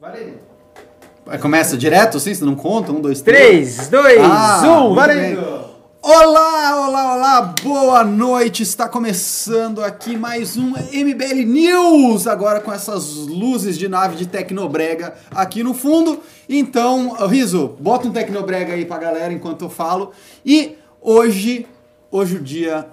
Vai, Começa direto assim? Você não conta? Um, dois, três. 3, 2, Ah, 1, muito valendo! bem. Olá, olá, olá, boa noite! Está começando aqui mais um MBL News, agora com essas luzes de nave de Tecnobrega aqui no fundo. Então, Riso, bota um Tecnobrega aí pra galera enquanto eu falo. E hoje, hoje o dia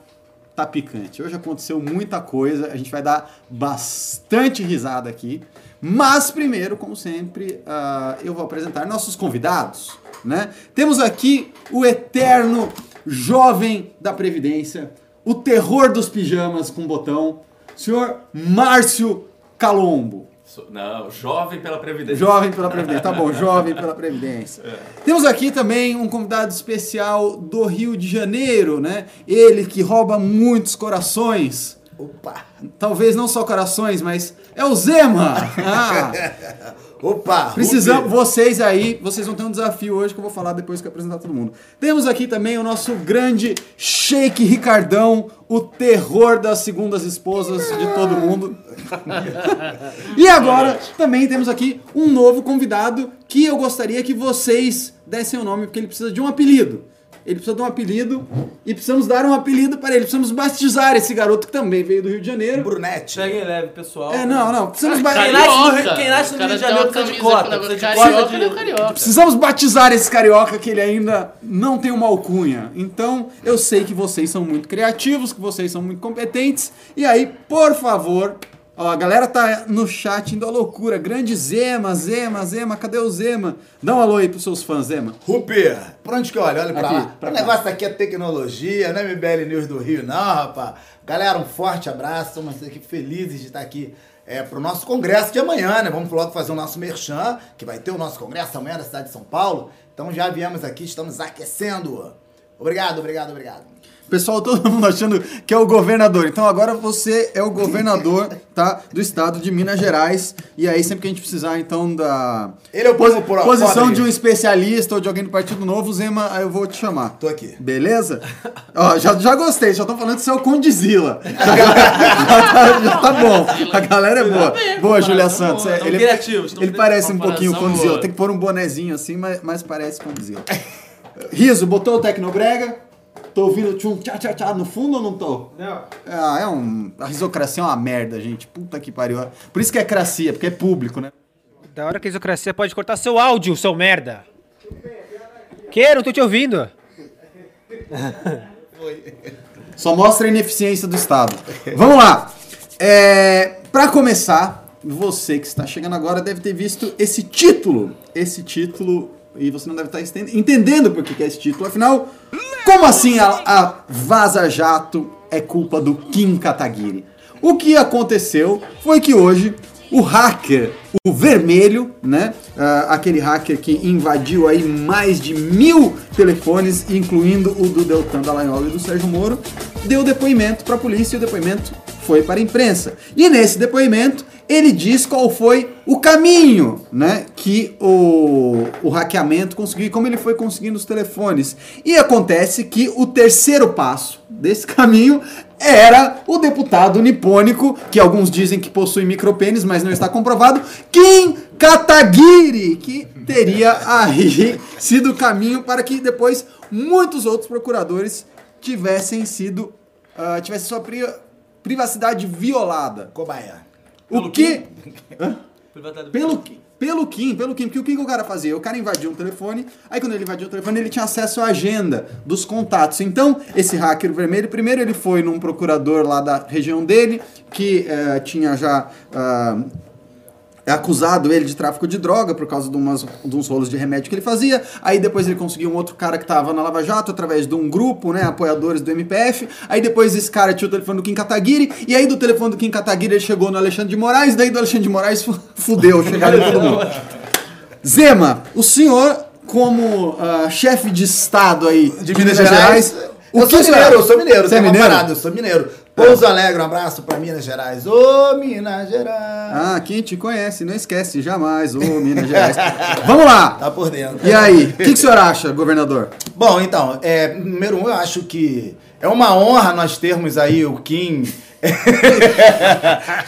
tá picante. Hoje aconteceu muita coisa, a gente vai dar bastante risada aqui. Mas primeiro, como sempre, ah, eu vou apresentar nossos convidados. Né? Temos aqui o eterno jovem da Previdência, o terror dos pijamas com botão, senhor Márcio Calombo. Não, jovem pela Previdência. Jovem pela Previdência, tá bom, jovem pela Previdência. Temos aqui também um convidado especial do Rio de Janeiro, né? Ele que rouba muitos corações. Opa! Talvez não só corações, mas é o Zema! Ah, Opa! precisamos, vocês aí, vocês vão ter um desafio hoje que eu vou falar depois que eu apresentar todo mundo. Temos aqui também o nosso grande Sheik Ricardão, o terror das segundas esposas de todo mundo. E agora também temos aqui um novo convidado que eu gostaria que vocês dessem o nome, porque ele precisa de um apelido. Ele precisa de um apelido e precisamos dar um apelido para ele. Precisamos batizar esse garoto que também veio do Rio de Janeiro. Brunete. Peguem leve, pessoal. É, não, não. Precisamos, ba- Quem nasce no Rio- quem nasce no O cara Rio de tem Janeiro precisa de cota, precisa de carioca, cota. ele é o carioca. precisamos batizar esse carioca que ele ainda não tem uma alcunha. Então, eu sei que vocês são muito criativos, que vocês são muito competentes. E aí, por favor, ó, a galera tá no chat indo à loucura. Grande Zema, Zema, Zema, cadê o Zema? Dá um alô aí pros seus fãs, Zema. Rupi, pra onde que olha? Olha pra Aqui, lá. pra o cá. negócio aqui é tecnologia, não é MBL News do Rio, não, rapaz. Galera, um forte abraço. Estamos aqui felizes de estar aqui é, pro nosso congresso de amanhã, né? Vamos logo fazer o nosso merchan, que vai ter o nosso congresso amanhã na cidade de São Paulo. Então já viemos aqui, estamos aquecendo. Obrigado, obrigado, obrigado. Pessoal, todo mundo achando que é o governador. Então agora você é o governador, tá? Do estado de Minas Gerais. E aí, sempre que a gente precisar, então, da Ele é o povo pro- posição de um especialista ou de alguém do Partido Novo, Zema, aí eu vou te chamar. Tô aqui. Beleza? Ó, já, já gostei, já estão falando que você é o Condizila. Já, já tá, já tá bom. A galera é boa. Boa, Júlia Santos. É, ele ele parece um pouquinho o Condizila. Tem que pôr um bonezinho assim, mas, mas parece Condizila. Riso, botou o Tecnobrega? Tô ouvindo tchum, tchá, tchá, tchá no fundo ou não tô? Não. Ah, é um. A risocracia é uma merda, gente. Puta que pariu. Por isso que é cracia, porque é público, né? Da hora que a isocracia pode cortar seu áudio, seu merda. Que? Não tô te ouvindo. Só mostra a ineficiência do Estado. Vamos lá. É, para começar, você que está chegando agora deve ter visto esse título. Esse título. E você não deve estar enten- entendendo por que é esse título. Afinal, como assim a, a Vaza Jato é culpa do Kim Kataguiri? O que aconteceu foi que hoje o hacker, o vermelho, né? ah, aquele hacker que invadiu aí mais de mil telefones, incluindo o do Deltan Dallagnol e do Sérgio Moro, deu depoimento para a polícia e o depoimento foi para a imprensa. E nesse depoimento ele diz qual foi o caminho, né, que o, o hackeamento conseguiu, e como ele foi conseguindo os telefones. E acontece que o terceiro passo desse caminho era o deputado nipônico, que alguns dizem que possui micropênis, mas não está comprovado, Kim Kataguiri, que teria aí sido o caminho para que depois muitos outros procuradores tivessem sido, ah, tivessem sua pri- privacidade violada. Cobaia. O que... Pelo, Ki- pelo Kim, pelo Kim, porque o que, que o cara fazia? O cara invadiu um telefone, aí quando ele invadiu o telefone, ele tinha acesso à agenda dos contatos. Então, esse hacker vermelho, primeiro ele foi num procurador lá da região dele, que eh, tinha já ah, acusado ele de tráfico de droga por causa de, umas, de uns rolos de remédio que ele fazia. Aí depois ele conseguiu um outro cara que tava na Lava Jato através de um grupo, né, apoiadores do MPF. Aí depois esse cara tinha o telefone do Kim Kataguiri, e aí do telefone do Kim Kataguiri ele chegou no Alexandre de Moraes, daí do Alexandre de Moraes fu- fudeu, chegaram todo mundo. Zema, o senhor como ah, chefe de estado aí de, Minas, Gerais, o eu que sou mineiro, eu sou mineiro. Você é mineiro? parada, eu sou mineiro. Pouso Alegre, um abraço pra Minas Gerais. Ô, Minas Gerais. Ah, quem te conhece, não esquece jamais, ô Minas Gerais. Vamos lá! Tá por dentro. E aí, o que, que o senhor acha, governador? Bom, então, é, número um, eu acho que é uma honra nós termos aí o Kim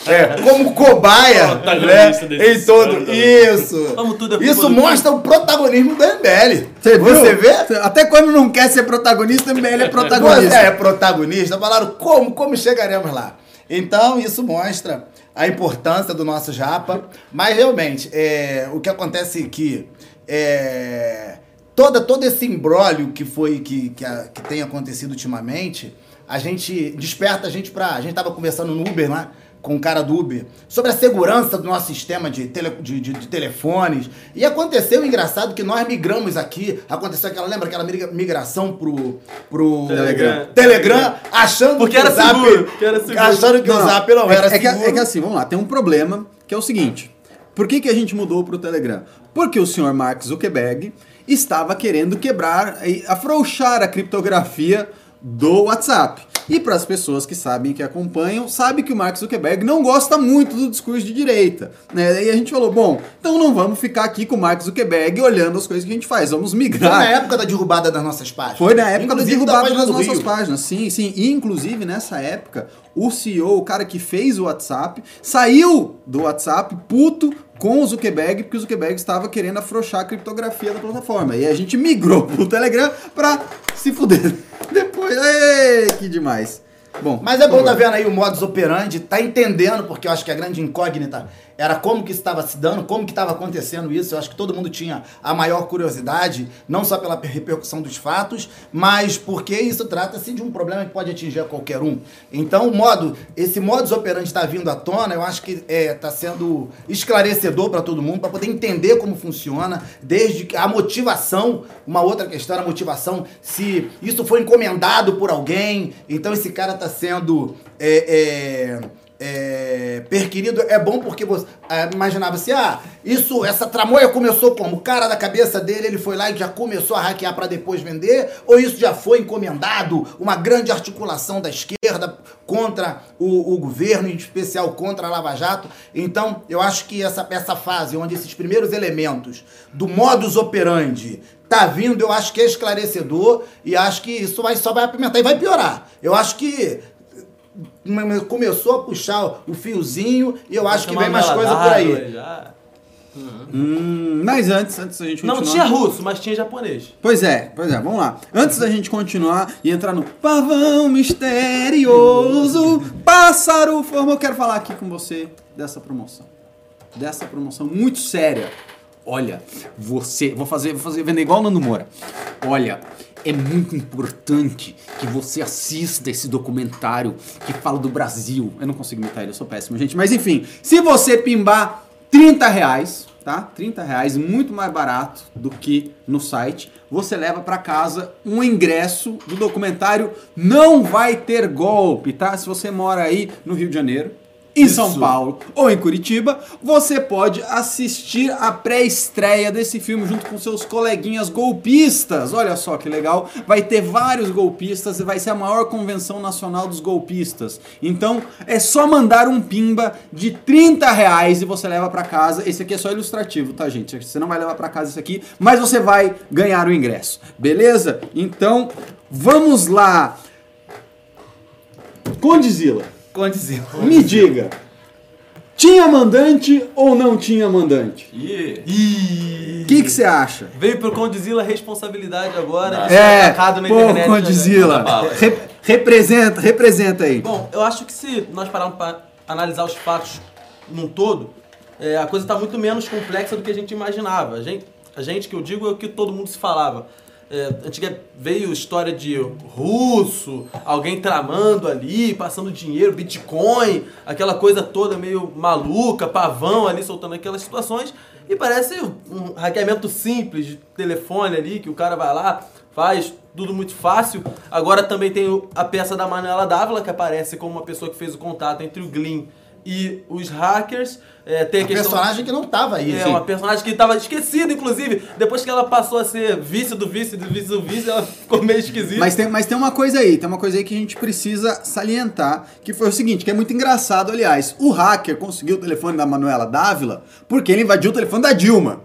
É, como cobaia, né? Protagonista desse Em todo. escândalo. Isso. É Isso mostra o protagonismo do MBL. Você, Você vê? Até quando não quer ser protagonista, o MBL é Você protagonista. é protagonista, falaram como, como chegaremos lá. Então, isso mostra a importância do nosso japa, mas realmente, é, o que acontece aqui é toda, todo esse imbróglio que foi que, que, a- que tem acontecido ultimamente, a gente desperta a gente pra. A gente tava conversando no Uber lá com o cara do Uber sobre a segurança do nosso sistema de, tele, de, de- de telefones. E aconteceu o engraçado que nós migramos aqui. Aconteceu aquela, lembra aquela migra- migração pro, pro Telegram. Telegram, achando Porque que era o Zap, seguro, porque era seguro. achando que Não, o. Zap não é, era é que, seguro. é que assim, vamos lá, tem um problema que é o seguinte. Por que, que a gente mudou pro Telegram? Porque o senhor Mark Zuckerberg estava querendo quebrar, e afrouxar a criptografia do WhatsApp. E para as pessoas que sabem, que acompanham, sabe que o Mark Zuckerberg não gosta muito do discurso de direita. Né? E a gente falou, bom, então não vamos ficar aqui com o Mark Zuckerberg olhando as coisas que a gente faz, vamos Foi migrar. na época da derrubada das nossas páginas. Foi na época Inclusive da derrubada página das nossas Rio. páginas, sim, sim. E inclusive nessa época, o CEO, o cara que fez o WhatsApp, saiu do WhatsApp puto com o Zuckerberg, porque o Zuckerberg estava querendo afrouxar a criptografia da plataforma. E a gente migrou pro Telegram pra se fuder. Depois, ei, que demais. Bom, Mas é bom tá vendo aí o modus operandi, tá entendendo, porque eu acho que a grande incógnita era como que estava se dando, como que estava acontecendo isso. Eu acho que todo mundo tinha a maior curiosidade, não só pela repercussão dos fatos, mas porque isso trata-se de um problema que pode atingir a qualquer um. Então, o modo, esse modus operandi está vindo à tona, eu acho que está sendo esclarecedor para todo mundo, para poder entender como funciona, desde que a motivação, uma outra questão, a motivação, se isso foi encomendado por alguém, então esse cara está sendo. é, é, é, perquirido é bom porque você ah, imaginava assim, ah, isso, essa tramoia começou como? O cara da cabeça dele, ele foi lá e já começou a hackear para depois vender? Ou isso já foi encomendado? Uma grande articulação da esquerda contra o, o governo, em especial contra a Lava Jato? Então, eu acho que essa, essa fase, onde esses primeiros elementos do modus operandi tá vindo, eu acho que é esclarecedor e acho que isso vai, só vai apimentar e vai piorar. Eu acho que começou a puxar o fiozinho e eu acho que vem mais coisa por aí. Já. Hum, mas antes, antes da gente Não continuar... tinha russo, mas tinha japonês. Pois é, pois é, vamos lá. Antes da gente continuar e entrar no pavão misterioso, pássaro forma, eu quero falar aqui com você dessa promoção. Dessa promoção muito séria. Olha, você, vou fazer, vou fazer vender igual o Nando Moura. Olha, é muito importante que você assista esse documentário que fala do Brasil. Eu não consigo imitar ele, eu sou péssimo, gente. Mas enfim, se você pimbar 30 reais, tá? 30 reais, muito mais barato do que no site. Você leva pra casa um ingresso do documentário Não Vai Ter Golpe, tá? Se você mora aí no Rio de Janeiro, em São Paulo ou em Curitiba, você pode assistir a pré-estreia desse filme junto com seus coleguinhas golpistas. Olha só que legal, vai ter vários golpistas e vai ser a maior convenção nacional dos golpistas. Então é só mandar um pimba de 30 reais e você leva pra casa. Esse aqui é só ilustrativo, tá, gente? Você não vai levar pra casa isso aqui, mas você vai ganhar o ingresso, beleza? Então vamos lá. Condizila. Me diga, tinha mandante ou não tinha mandante? Ih, O que você acha? Veio pro Condizila a responsabilidade agora ser É, atacado na pô, internet. né, Condizila, bala. re- representa, representa aí. Bom, eu acho que se nós pararmos para analisar os fatos num todo, é, a coisa está muito menos complexa do que a gente imaginava. A gente, a gente que eu digo é o que todo mundo se falava. É, antiga veio história de russo, alguém tramando ali, passando dinheiro, Bitcoin, aquela coisa toda meio maluca, pavão ali soltando aquelas situações. E parece um hackeamento simples de telefone ali, que o cara vai lá, faz tudo muito fácil. Agora também tem a peça da Manuela Dávila, que aparece como uma pessoa que fez o contato entre o Glyn e os hackers. É, tem a A questão... personagem que não tava aí. É, sim. uma personagem que estava esquecida, inclusive. Depois que ela passou a ser vice do vice do vice do vice, ela ficou meio esquisita. Mas tem, mas tem uma coisa aí, tem uma coisa aí que a gente precisa salientar, que foi o seguinte, que é muito engraçado, aliás. O hacker conseguiu o telefone da Manuela Dávila porque ele invadiu o telefone da Dilma.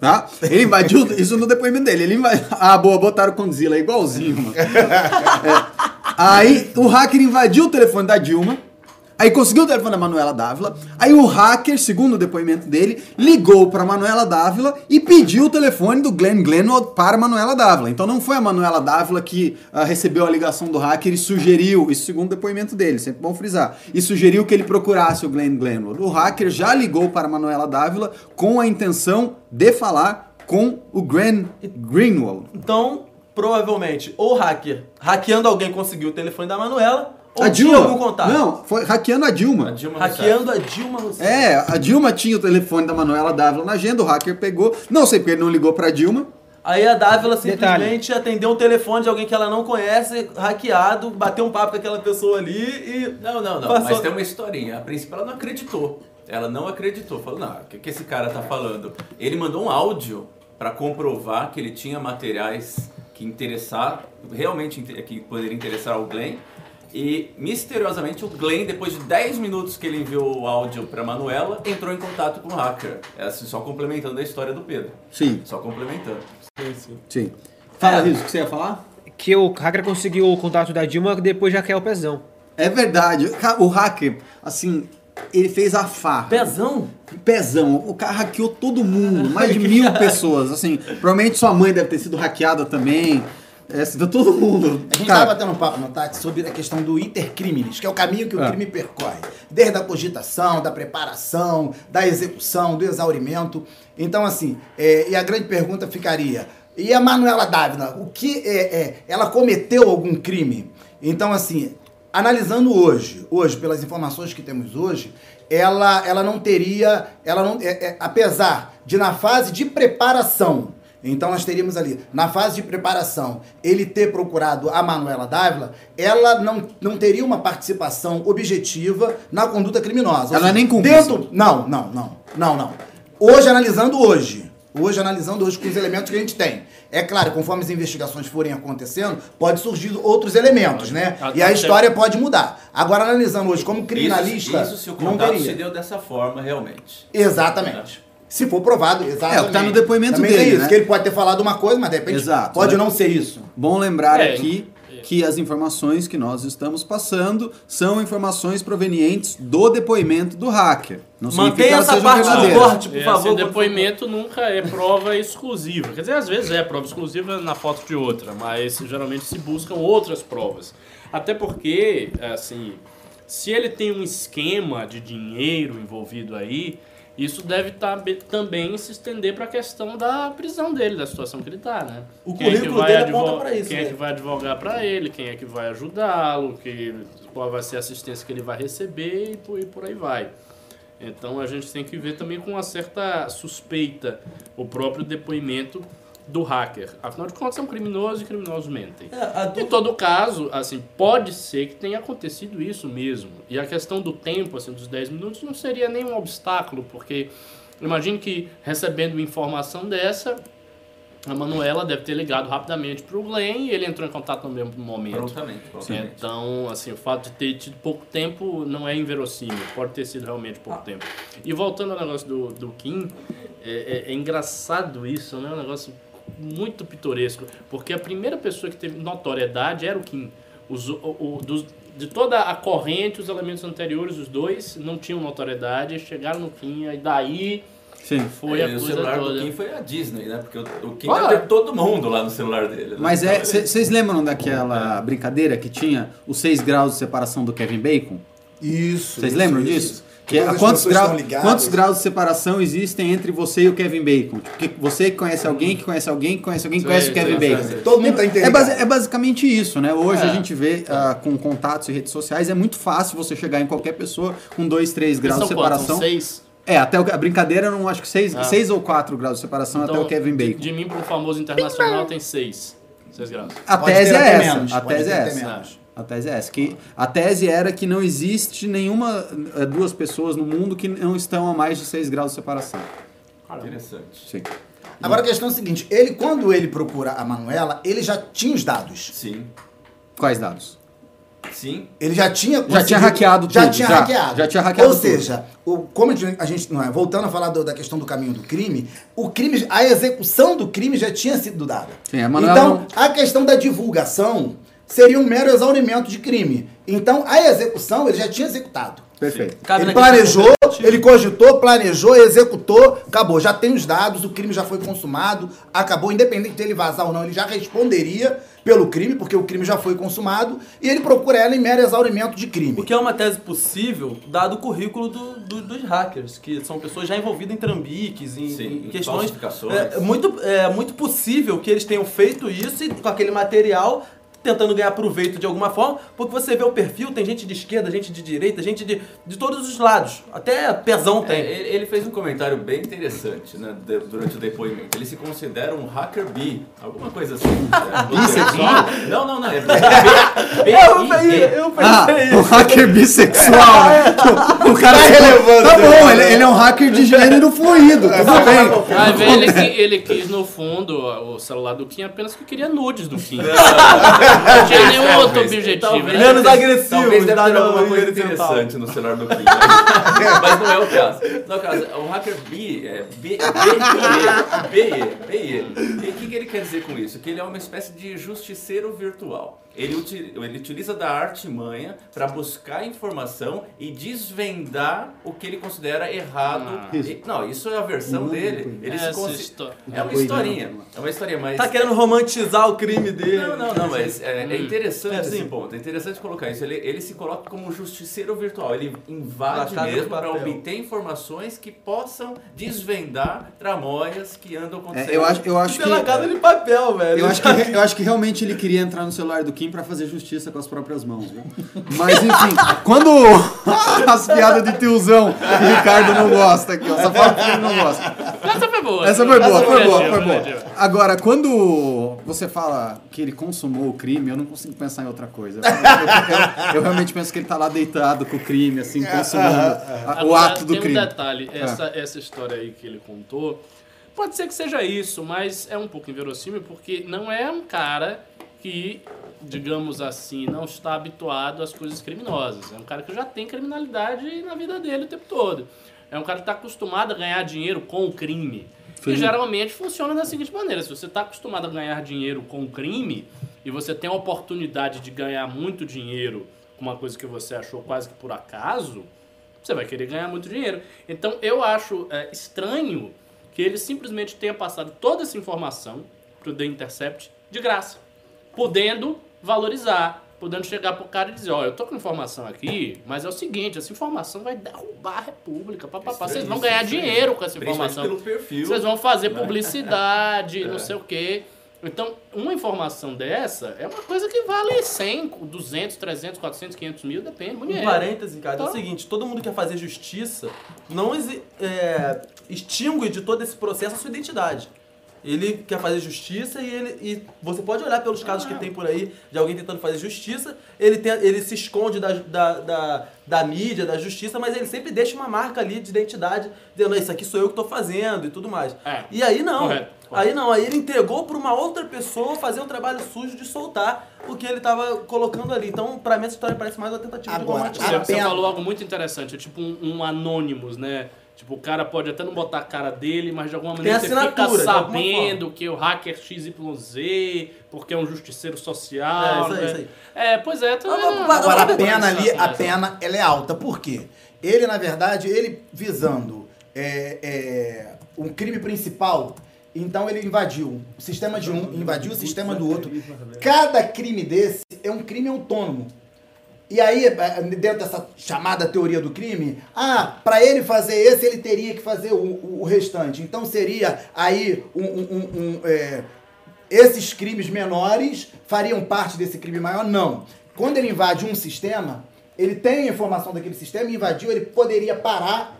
Tá? Ele invadiu, isso no depoimento dele. Ele invadiu, ah, boa, botaram o Condzilla igualzinho, mano. É. Aí o hacker invadiu o telefone da Dilma Aí conseguiu o telefone da Manuela Dávila. Aí o hacker, segundo o depoimento dele, ligou para Manuela Dávila e pediu o telefone do Glenn Glenwald para Manuela Dávila. Então não foi a Manuela Dávila que ah, recebeu a ligação do hacker e sugeriu, isso segundo o depoimento dele, sempre bom frisar, e sugeriu que ele procurasse o Glenn Glenwald. O hacker já ligou para Manuela Dávila com a intenção de falar com o Glenn Greenwald. Então, provavelmente, ou o hacker, hackeando alguém, conseguiu o telefone da Manuela, ou a tinha Dilma. algum contato. Não, foi hackeando a Dilma. A Dilma Hackeando a Dilma Rousseff. É, a Dilma tinha o telefone da Manuela Dávila na agenda, o hacker pegou. Não sei porque ele não ligou pra Dilma. Aí a Dávila Detalhe. simplesmente atendeu um telefone de alguém que ela não conhece, hackeado, bateu um papo com aquela pessoa ali e. Não, não, não. Passou- Mas tem uma historinha. A princípio ela não acreditou. Ela não acreditou. Falou, não, o que, que esse cara tá falando? Ele mandou um áudio pra comprovar que ele tinha materiais que interessar, realmente que poderia interessar ao Glenn. E misteriosamente o Glenn, depois de 10 minutos que ele enviou o áudio pra Manuela, entrou em contato com o hacker. É assim, só complementando a história do Pedro. Sim, Só complementando. sim. Fala, É. Riso, o que você ia falar? Que o hacker conseguiu o contato da Dilma depois já quer o pezão. É verdade. O hacker, assim, ele fez a farra. Pezão? Pezão. O cara hackeou todo mundo, mais de mil pessoas. Assim, provavelmente sua mãe deve ter sido hackeada também. É, assim, todo mundo. A gente estava batendo um papo no Tati sobre a questão do intercriminis, que é o caminho que o É. crime percorre. Desde a cogitação, da preparação, da execução, do exaurimento. Então, assim, é, e a grande pergunta ficaria: e a Manuela Dávila, o que é, é, ela cometeu algum crime? Então, assim, analisando hoje, hoje, pelas informações que temos hoje, ela, ela não teria, ela não, é- é, apesar de na fase de preparação então nós teríamos ali, na fase de preparação, ele ter procurado a Manuela Dávila, ela não, não teria uma participação objetiva na conduta criminosa. Ela seja, nem cúmplice. Dentro, não, não, não, não, não. Hoje, analisando hoje, hoje analisando hoje com os elementos que a gente tem. É claro, conforme as investigações forem acontecendo, pode surgir outros elementos, né? E a história pode mudar. Agora, analisando hoje como criminalista, Isso, isso se o contato se deu dessa forma, realmente. Exatamente. Se for provado, exatamente. É, o que tá no depoimento Também dele, tem isso, né? que ele pode ter falado uma coisa, mas de repente Exato, pode né? não ser isso. Bom lembrar É, aqui que as informações que nós estamos passando são informações provenientes do depoimento do hacker. Não Mantenha essa parte do corte, por É, favor. assim, quando depoimento nunca é prova exclusiva. Quer dizer, às vezes é prova exclusiva na foto de outra, mas geralmente se buscam outras provas. Até porque, assim, se ele tem um esquema de dinheiro envolvido aí, isso deve tá, também se estender para a questão da prisão dele, da situação que ele está, né? O Quem é que currículo vai dele aponta pra isso, Quem é né? que vai advogar para ele, quem é que vai ajudá-lo, que, qual vai ser a assistência que ele vai receber e por, e por aí vai. Então a gente tem que ver também com uma certa suspeita o próprio depoimento do hacker. Afinal de contas, é um criminoso e criminosos mentem. É, Em todo caso, assim, pode ser que tenha acontecido isso mesmo. E a questão do tempo, assim, dos 10 minutos, não seria nenhum obstáculo, porque imagine que recebendo informação dessa, a Manuela deve ter ligado rapidamente para o Glenn e ele entrou em contato no mesmo momento. Prontamente, prontamente. Então, assim, o fato de ter tido pouco tempo não é inverossímil, pode ter sido realmente pouco tempo. E voltando ao negócio do, do Kim, é, é- é engraçado isso, né? Um negócio muito pitoresco, porque a primeira pessoa que teve notoriedade era o Kim. Os, o, o- dos- de toda a corrente, os elementos anteriores, os dois, não tinham notoriedade, chegaram no Kim, e daí Sim. foi É, a e o coisa celular toda. do Kim foi a Disney, né? Porque o, o Kim Ah. deve ter todo mundo lá no celular dele. né? Mas é, Então, vocês lembram daquela brincadeira que tinha os 6 graus de separação do Kevin Bacon? Isso. Vocês isso, lembram isso. disso? Que Que, quantos, grau- quantos graus de separação existem entre você e o Kevin Bacon? Tipo, que você que conhece alguém, que conhece alguém, que conhece alguém, que conhece o Kevin Bacon. Todo mundo tá É, entendendo. basi- é basicamente isso, né? Hoje É. a gente vê ah, com contatos e redes sociais, é muito fácil você chegar em qualquer pessoa com 2, 3 graus de quantos? separação. São seis? É, até o, a brincadeira, eu não acho que 6 Ah. seis ou 4 graus de separação até o Kevin de, Bacon. de mim para um famoso internacional tem seis. Seis graus. A Pode tese é até essa. menos, a pode tese é até essa. A tese é essa. Que a tese era que não existe nenhuma eh, duas pessoas no mundo que não estão a mais de 6 graus de separação. Interessante. Sim. Agora a questão é a seguinte: ele, quando ele procura a Manuela, ele já tinha os dados. Sim. Quais dados? Sim. Ele já tinha Já tinha hackeado já tudo, tinha já. hackeado. Já tinha hackeado Ou tudo. seja, o, como a gente- a gente não é, voltando a falar do- da questão do caminho do crime, o crime, a execução do crime já tinha sido dada. Sim, a Manuela então, não- a questão da divulgação seria um mero exaurimento de crime. Então, a execução ele já tinha executado. Perfeito. Cabe ele planejou, ele cogitou, planejou, executou, acabou. Já tem os dados, o crime já foi consumado, acabou. Independente dele vazar ou não, ele já responderia pelo crime, porque o crime já foi consumado, e ele procura ela em mero exaurimento de crime. O que é uma tese possível, dado o currículo do- do- dos hackers, que são pessoas já envolvidas em trambiques, em, Sim, em questões. É, é muito, é muito possível que eles tenham feito isso e com aquele material tentando ganhar proveito de alguma forma, porque você vê o perfil, tem gente de esquerda, gente de direita, gente de, de todos os lados. Até pezão É, tem. ele, ele fez um comentário bem interessante né, de- durante o depoimento. Ele se considera um hacker bi, alguma coisa assim. Bissexual? Não, não, não. É eu, pensei, eu Ah, pensei um isso. hacker bissexual, né? O cara Tá é relevando, Tá bom, né? ele, ele é um hacker de gênero fluido, tudo bem. Ele, ele quis, no fundo, o celular do Kim apenas que queria nudes do Kim. Não tinha nenhum Talvez, outro objetivo. talvez. né? Menos agressivo, Talvez deve dá ter alguma coisa interessante no celular do Kim. Mas, mas não é o caso. Não é o caso. O hacker B é B, B, B, B, E. E o que, que ele quer dizer com isso? Que ele é uma espécie de justiceiro virtual. Ele, uti- ele utiliza da artimanha para buscar informação e desvendar o que ele considera errado. Ah. E- não, isso é a versão dele. Ele se Essa consi-. É uma historinha. É uma historinha, mas. Tá querendo romantizar o crime dele. Não, não, não, mas é, é interessante É, esse sim. ponto. É interessante colocar isso. Ele, ele se coloca como um justiceiro virtual. Ele invade mesmo para obter informações que possam desvendar tramóias que andam acontecendo. É, eu acho, eu acho que. Pela casa de papel, velho. Eu acho, que, eu acho que realmente ele queria entrar no celular do Kim pra fazer justiça com as próprias mãos, viu? Mas enfim, quando as piadas de tiozão o Ricardo não gosta aqui, ó, só fala que ele não gosta. Essa foi boa. Essa foi boa, foi boa, foi boa. Agora, quando você fala que ele consumou o crime, eu não consigo pensar em outra coisa. Eu, eu- eu realmente penso que ele tá lá deitado com o crime, assim, consumando a- o Agora, ato do tem crime. um detalhe, essa, essa história aí que ele contou, pode ser que seja isso, mas é um pouco inverossímil porque não é um cara que, digamos assim, não está habituado às coisas criminosas. É um cara que já tem criminalidade na vida dele o tempo todo. É um cara que está acostumado a ganhar dinheiro com o crime. E geralmente funciona da seguinte maneira: se você está acostumado a ganhar dinheiro com o crime e você tem a oportunidade de ganhar muito dinheiro com uma coisa que você achou quase que por acaso, você vai querer ganhar muito dinheiro. Então eu acho é, estranho que ele simplesmente tenha passado toda essa informação pro The Intercept de graça, podendo valorizar, podendo chegar pro cara e dizer, ó, eu tô com informação aqui, mas é o seguinte, essa informação vai derrubar a república, papapá, vocês vão ganhar dinheiro com essa informação. pelo perfil. Vocês vão fazer né? publicidade, É. não sei o quê. Então, uma informação dessa é uma coisa que vale 100, 200, 300, 400, 500 mil, depende do Um parêntese, cara, é o Tá. seguinte, todo mundo quer fazer justiça, não é, extingue de todo esse processo a sua identidade. Ele quer fazer justiça e ele e você pode olhar pelos casos que tem por aí de alguém tentando fazer justiça, ele, tem, ele se esconde da, da, da, da mídia, da justiça, mas ele sempre deixa uma marca ali de identidade, dizendo, isso aqui sou eu que tô fazendo e tudo mais. É. E aí não. Correto, correto. Aí não, aí ele entregou para uma outra pessoa fazer o trabalho sujo de soltar o que ele tava colocando ali. Então, pra mim, essa história parece mais uma tentativa Agora, de Você, romantizar. você falou algo muito interessante, é tipo um, um Anonymous, né? Tipo, o cara pode até não botar a cara dele, mas de alguma maneira você fica sabendo que o hacker XYZ, porque é um justiceiro social. É, isso aí, né? isso aí. É, pois é. Então, é- agora, a pena ali, a pena, ela é alta. Por quê? Ele, na verdade, ele visando é, é, um crime principal, então ele invadiu o sistema de um, invadiu o sistema do outro. Cada crime desse é um crime autônomo. E aí, é, dentro dessa chamada teoria do crime, ah, para ele fazer esse, ele teria que fazer o, o- o restante. Então seria aí um, um- um- é, esses crimes menores fariam parte desse crime maior? Não. Quando ele invade um sistema, ele tem a informação daquele sistema, invadiu, ele poderia parar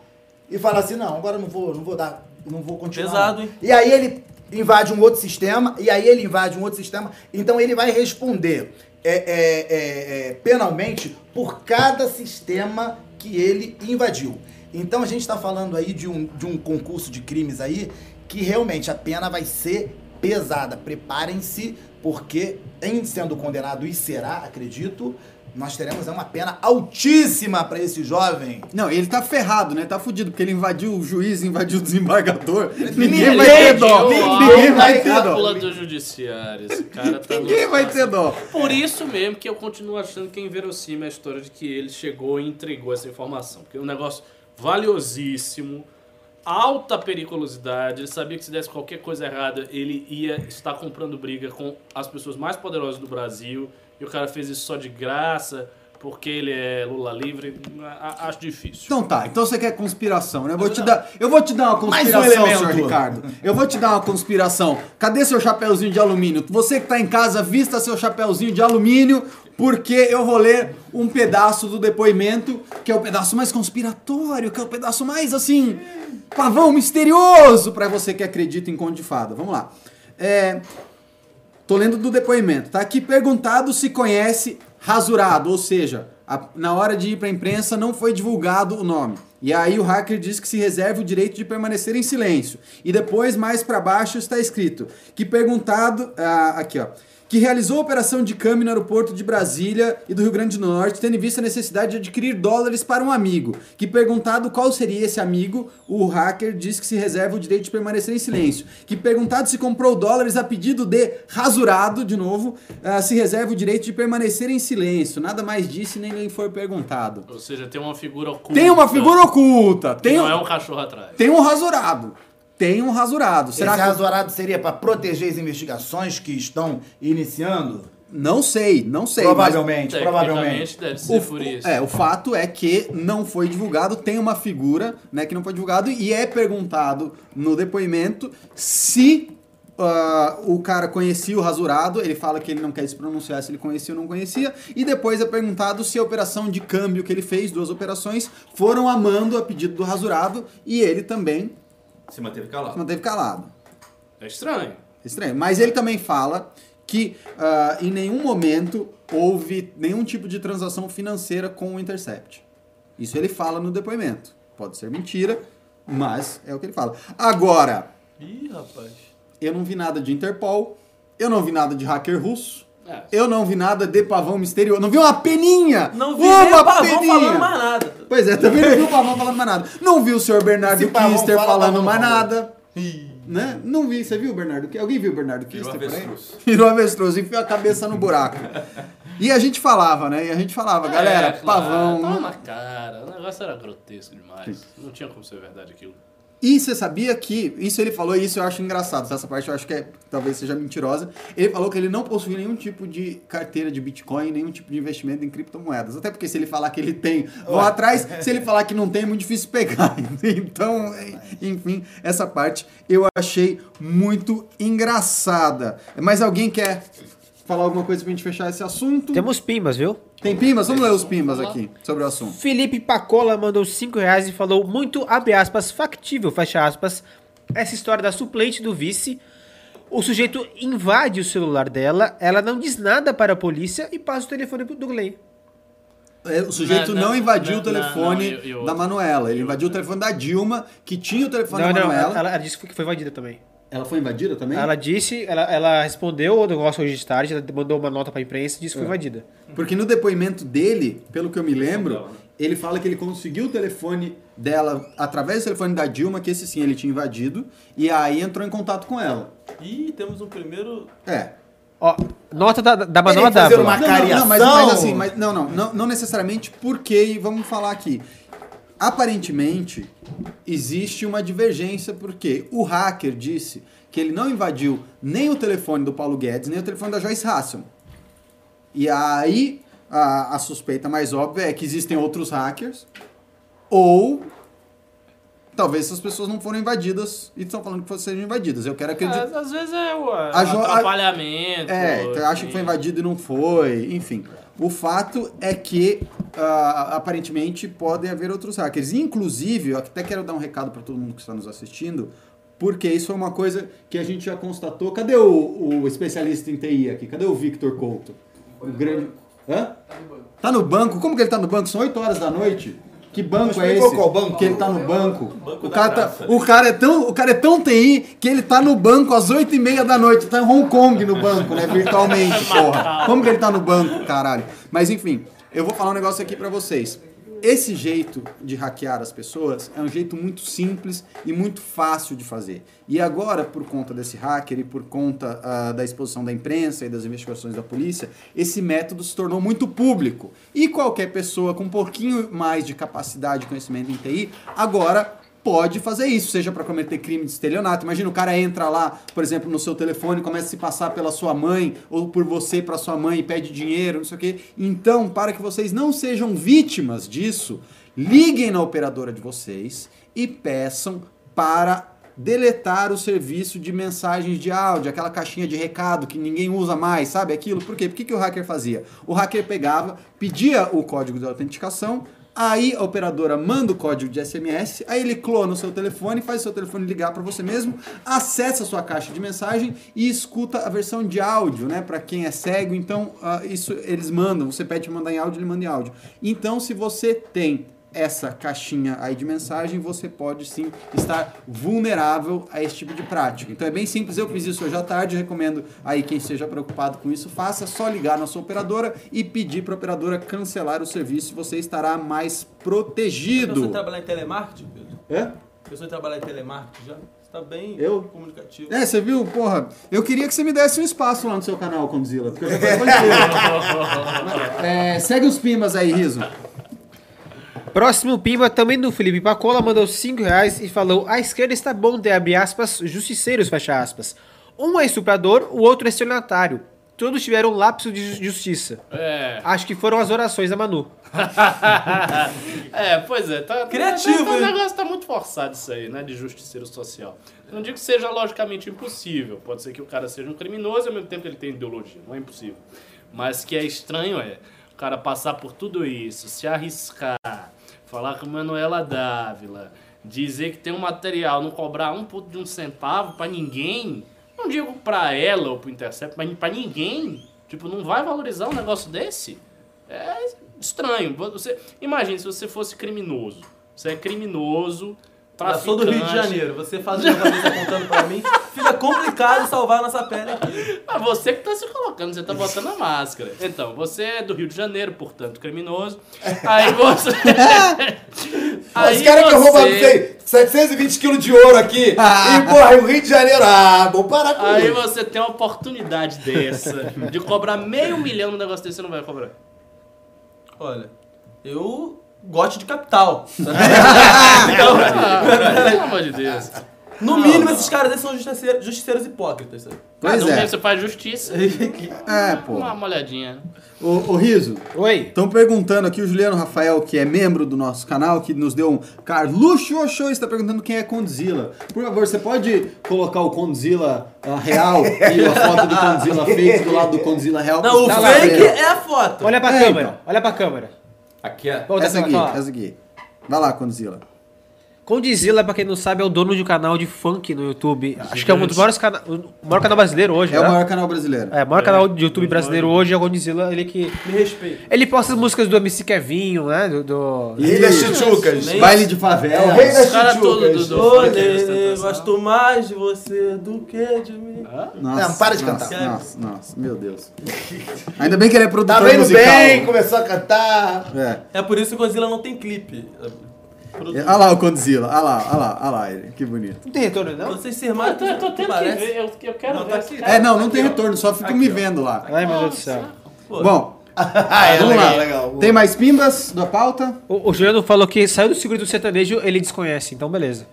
e falar assim, não, agora não vou, não vou dar, não vou continuar. Pesado, hein? E aí ele invade um outro sistema, e aí ele invade um outro sistema, então ele vai responder é, é, é, é, penalmente por cada sistema que ele invadiu. Então a gente está falando aí de um, de um concurso de crimes aí que realmente a pena vai ser pesada. Preparem-se, porque em sendo condenado e será, acredito, nós teremos uma pena altíssima para esse jovem. Não, ele tá ferrado, né? Tá fudido, porque ele invadiu o juiz, invadiu o desembargador. Ninguém Ninguém vai ter dó. é Ninguém vai ter dó. cúpula do judiciário. Esse cara tá Ninguém vai ter dó. Por isso mesmo que eu continuo achando que é inverossímil a história de que ele chegou e entregou essa informação. Porque é um negócio valiosíssimo, alta periculosidade. Ele sabia que se desse qualquer coisa errada, ele ia estar comprando briga com as pessoas mais poderosas do Brasil. E o cara fez isso só de graça, porque ele é Lula livre. Acho difícil. Então tá, então você quer conspiração, né? Eu vou te dar, eu vou te dar uma Mais um conspiração, elemento. senhor Ricardo. Eu vou te dar uma conspiração. Cadê seu chapeuzinho de alumínio? Você que tá em casa, vista seu chapeuzinho de alumínio, porque eu vou ler um pedaço do depoimento, que é o pedaço mais conspiratório, que é o pedaço mais assim, pavão misterioso pra você que acredita em conto de fada. Vamos lá. É, Tô lendo do depoimento, tá? Aqui perguntado se conhece rasurado, ou seja, a- na hora de ir pra imprensa não foi divulgado o nome. E aí o hacker diz que se reserva o direito de permanecer em silêncio. E depois, mais pra baixo, está escrito que perguntado... ah, aqui, ó. Que realizou a operação de câmbio no aeroporto de Brasília e do Rio Grande do Norte, tendo em vista a necessidade de adquirir dólares para um amigo. Que perguntado qual seria esse amigo, o hacker diz que se reserva o direito de permanecer em silêncio. Que perguntado se comprou dólares a pedido de rasurado, de novo, ah, se reserva o direito de permanecer em silêncio. Nada mais disse nem lhe foi perguntado. Ou seja, tem uma figura oculta. Tem uma figura oculta, tem, Não um, é um cachorro atrás. tem um rasurado. Tem um rasurado. Será Esse que... rasurado seria para proteger as investigações que estão iniciando? Não sei, não sei. mas- provavelmente, provavelmente. Tecnicamente deve ser O, por isso. é, o fato é que não foi divulgado, tem uma figura né, que não foi divulgado e é perguntado no depoimento se ah, o cara conhecia o rasurado, ele fala que ele não quer se pronunciar se ele conhecia ou não conhecia, e depois é perguntado se a operação de câmbio que ele fez, duas operações, foram amando a pedido do rasurado e ele também Se manteve se calado. manteve calado. É estranho. Estranho. Mas ele também fala que ah, em nenhum momento houve nenhum tipo de transação financeira com o Intercept. Isso ele fala no depoimento. Pode ser mentira, mas é o que ele fala. Agora, Ih, rapaz. eu não vi nada de Interpol, eu não vi nada de hacker russo, É. eu não vi nada de pavão misterioso, não vi uma peninha! Não vi uma nem o Pavão peninha! falando mais nada. Pois é, também não vi o Pavão falando mais nada. Não vi o senhor Bernardo Kister fala, falando mais nada. Né? Não vi, você viu o Bernardo Kister? Alguém viu o Bernardo Kister por aí? avestruz. Virou avestruz, enfiou a cabeça no buraco. E a gente falava, né? E a gente falava, galera, É, claro, pavão. Tava não- na cara. O negócio era grotesco demais. Não tinha como ser verdade aquilo. E você sabia que, isso ele falou, e isso eu acho engraçado, essa parte eu acho que é, talvez seja mentirosa. Ele falou que ele não possui nenhum tipo de carteira de Bitcoin, nenhum tipo de investimento em criptomoedas. Até porque se ele falar que ele tem, vão atrás, se ele falar que não tem, é muito difícil pegar. Então, enfim, essa parte eu achei muito engraçada. Mas alguém quer falar alguma coisa pra gente fechar esse assunto? Temos pimbas, viu? Tem pimbas? Vamos ler os pimbas aqui sobre o assunto. Felipe Pacola mandou 5 reais e falou muito, abre aspas, factível, fecha aspas, essa história da suplente do vice. O sujeito invade o celular dela, ela não diz nada para a polícia e passa o telefone do Gley. É, O sujeito Não, não, não, invadiu não, o telefone não, não, eu- eu- da Manuela. Ele eu- invadiu o telefone da Dilma, que tinha o telefone Não, da não, Manuela. ela, ela disse que foi invadida também. Ela foi invadida também? Ela disse, ela, ela respondeu o negócio hoje de tarde, ela mandou uma nota pra imprensa e disse que foi invadida. Porque no depoimento dele, pelo que eu me lembro, ele fala que ele conseguiu o telefone dela através do telefone da Dilma, que esse sim ele tinha invadido, e aí entrou em contato com ela. Ih, temos um primeiro. É. Ó, nota da, da Manuela fazer Dávila. uma- Não, não, não, mas, mas assim, mas, não, não, não, não necessariamente porque, e vamos falar aqui. Aparentemente, existe uma divergência, porque o hacker disse que ele não invadiu nem o telefone do Paulo Guedes, nem o telefone da Joyce Hasselman. E aí, a, a suspeita mais óbvia é que existem outros hackers, ou talvez essas pessoas não foram invadidas e estão falando que sejam invadidas. Eu quero acreditar. Às, às vezes é o atrapalhamento. É, então eu acho que foi assim. invadido e não foi, enfim. O fato é que ah, aparentemente podem haver outros hackers. Inclusive, eu até quero dar um recado para todo mundo que está nos assistindo, porque isso foi uma coisa que a gente já constatou. Cadê o, o especialista em TI aqui? Cadê o Victor Couto? O grande. Hã? Tá no banco. Como que ele tá no banco? São 8 horas da noite. Que banco é esse? qual banco? Que ele tá no banco. Banco o, cara tá- o, cara é tão, o cara é tão TI que ele tá no banco às 8 e meia da noite. Tá em Hong Kong no banco, né? Virtualmente, porra. Como que ele tá no banco, caralho? Mas enfim, eu vou falar um negócio aqui pra vocês. Esse jeito de hackear as pessoas é um jeito muito simples e muito fácil de fazer. E agora, por conta desse hacker e por conta ah, da exposição da imprensa e das investigações da polícia, esse método se tornou muito público. E qualquer pessoa com um pouquinho mais de capacidade e conhecimento em TI, agora pode fazer isso, seja para cometer crime de estelionato. Imagina o cara entra lá, por exemplo, no seu telefone, começa a se passar pela sua mãe ou por você para sua mãe e pede dinheiro, não sei o quê. Então, para que vocês não sejam vítimas disso, liguem na operadora de vocês e peçam para deletar o serviço de mensagens de áudio, aquela caixinha de recado que ninguém usa mais, sabe aquilo? Por quê? Por que, que o hacker fazia? O hacker pegava, pedia o código de autenticação, Aí a operadora manda o código de SMS, aí ele clona o seu telefone, faz o seu telefone ligar para você mesmo, acessa a sua caixa de mensagem e escuta a versão de áudio, né? Para quem é cego, então ah, isso eles mandam, você pede mandar em áudio, ele manda em áudio. Então, se você tem essa caixinha aí de mensagem, você pode sim estar vulnerável a esse tipo de prática. Então é bem simples, eu fiz isso hoje à tarde, recomendo aí quem esteja preocupado com isso, faça, só ligar na sua operadora e pedir para a operadora cancelar o serviço, você estará mais protegido. trabalhar em telemarketing, Pedro? É? Pensou em trabalhar em telemarketing já? Você tá bem Eu? comunicativo. É, você viu? Porra, eu queria que você me desse um espaço lá no seu canal, Condzilla, porque eu já. É, segue os pimbas aí, Riso. Próximo Pimba, também do Felipe Pacola, mandou 5 reais e falou: A esquerda está bom ter, abre aspas, justiceiros, fecha aspas. Um é estuprador, o outro é estelionatário. Todos tiveram um lapso de ju- justiça. É. Acho que foram as orações da Manu. é, pois é. Tá, Criativo, tá, O hein? negócio tá muito forçado isso aí, né? De justiceiro social. Não digo que seja logicamente impossível. Pode ser que o cara seja um criminoso e ao mesmo tempo ele tem ideologia. Não é impossível. Mas que é estranho é o cara passar por tudo isso, se arriscar, falar com Manuela Dávila, dizer que tem um material, não cobrar um puto de um centavo pra ninguém. Não digo pra ela ou pro Intercept, mas pra ninguém. Tipo, não vai valorizar um negócio desse? É estranho. Você imagine se você fosse criminoso. Você é criminoso, Eu sou do Rio de Janeiro. Você faz o negócio apontando pra mim, fica complicado salvar a nossa pele aqui. Ah, você que tá se colocando, você tá botando a máscara. Então, você é do Rio de Janeiro, portanto, criminoso. Aí você. aí Os caras que roubam, não você. sei, 720 quilos de ouro aqui. e, porra, o Rio de Janeiro. Ah, vou parar com Aí isso. você tem uma oportunidade dessa de cobrar meio milhão no negócio desse, você não vai cobrar. Olha, eu gosto de capital. Ah, pelo amor de Deus. No mínimo, esses caras aí são justiceiros, justiceiros hipócritas. sabe? Pois no é. meio você faz justiça. É, pô. Uma molhadinha. Ô, ô Riso, Oi. estão perguntando aqui, o Juliano Rafael, que é membro do nosso canal, que nos deu um Carluxo Oxô, está perguntando quem é Condzilla. Por favor, você pode colocar o Condzilla ah, real e a foto do Condzilla fake do lado do Condzilla real? Não, o Tá lá, fake Pedro. é a foto. Olha pra É, câmera. então. Olha pra câmera. Aqui é. Volta Essa aqui, essa aqui. Vai lá, Condzilla. Condzilla, pra quem não sabe, é o dono de um canal de funk no YouTube. Acho que é um dos maiores canais. O maior canal brasileiro hoje, É né? o maior canal brasileiro. É, o maior canal de YouTube brasileiro hoje é o Condzilla, ele que. Me respeita. Ele posta as músicas do MC Kevinho, né? Do. do- Ilha Chuchucas. Nem- Baile de É o favela. rei das todos chuchucas. do- do- gosto mais de você do que de mim. Nossa, Não, para de nossa, cantar. Nossa, nossa, meu Deus. Ainda bem que ele é produtor Tá vendo musical. bem, começou a cantar. É. É por isso que o Godzilla não tem clipe. Olha lá o Condzilla, olha lá, olha lá, olha lá ele, que bonito. Não tem retorno, não? Vocês mais eu tô, eu tô tendo que ver, eu, eu quero Não, ver tá aqui. É, não, não tem retorno, só fico me vendo lá. Ai, meu Deus do céu. Bom, Ah, é vamos legal, lá. legal. Tem mais pimbas da pauta? O, o Juliano falou que saiu do segredo do sertanejo, ele desconhece, então beleza.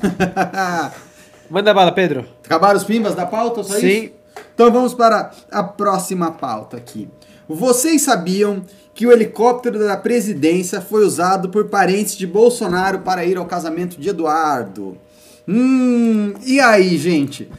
Manda bala, Pedro. Acabaram os pimbas da pauta? Só Sim. isso? Então vamos para a próxima pauta aqui. Vocês sabiam que o helicóptero da presidência foi usado por parentes de Bolsonaro para ir ao casamento de Eduardo? Hum, e aí, gente?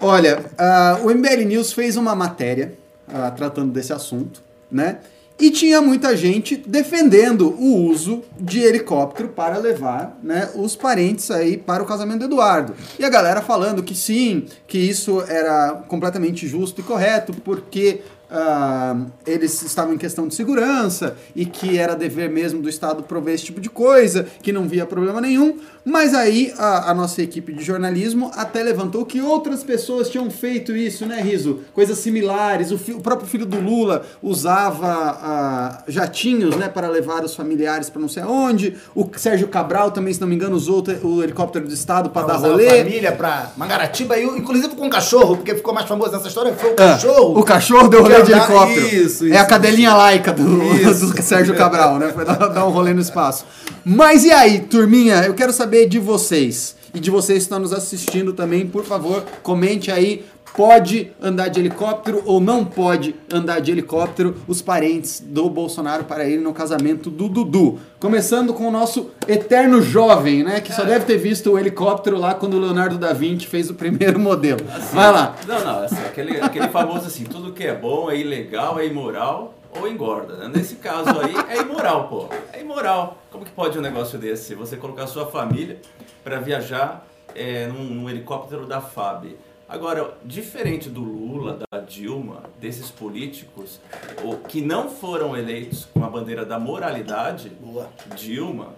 Olha, ah, o MBL News fez uma matéria ah, tratando desse assunto, né? E tinha muita gente defendendo o uso de helicóptero para levar né, os parentes aí para o casamento do Eduardo. E a galera falando que sim, que isso era completamente justo e correto, porque ah, eles estavam em questão de segurança e que era dever mesmo do Estado prover esse tipo de coisa, que não via problema nenhum. Mas aí a, a nossa equipe de jornalismo até levantou que outras pessoas tinham feito isso, né, Riso? Coisas similares. O, fi- o próprio filho do Lula usava ah, jatinhos, né, para levar os familiares para não sei aonde. O Sérgio Cabral também, se não me engano, usou o te- o helicóptero do Estado para dar usar a rolê. família pra Mangaratiba, e, inclusive com o cachorro, porque ficou mais famoso nessa história, foi o Ah, cachorro. o cachorro deu rolê de helicóptero. Isso, é isso, a cadelinha laica do, Isso. do Sérgio Cabral, né? Foi dar, dar um rolê no espaço. Mas e aí, turminha? Eu quero saber de vocês. E de vocês que estão nos assistindo também, por favor, comente aí. Pode andar de helicóptero ou não pode andar de helicóptero os parentes do Bolsonaro para ir no casamento do Dudu. Começando com o nosso eterno jovem, né? Que só deve ter visto o helicóptero lá quando o Leonardo da Vinci fez o primeiro modelo. Vai lá. Não, não, assim, aquele, aquele famoso assim, tudo que é bom é ilegal, é imoral ou engorda. Né? Nesse caso aí é imoral, pô. É imoral. Como que pode um negócio desse? Você colocar sua família para viajar é, num, num helicóptero da FAB. Agora, diferente do Lula, da Dilma, desses políticos o, que não foram eleitos com a bandeira da moralidade, Boa. Dilma,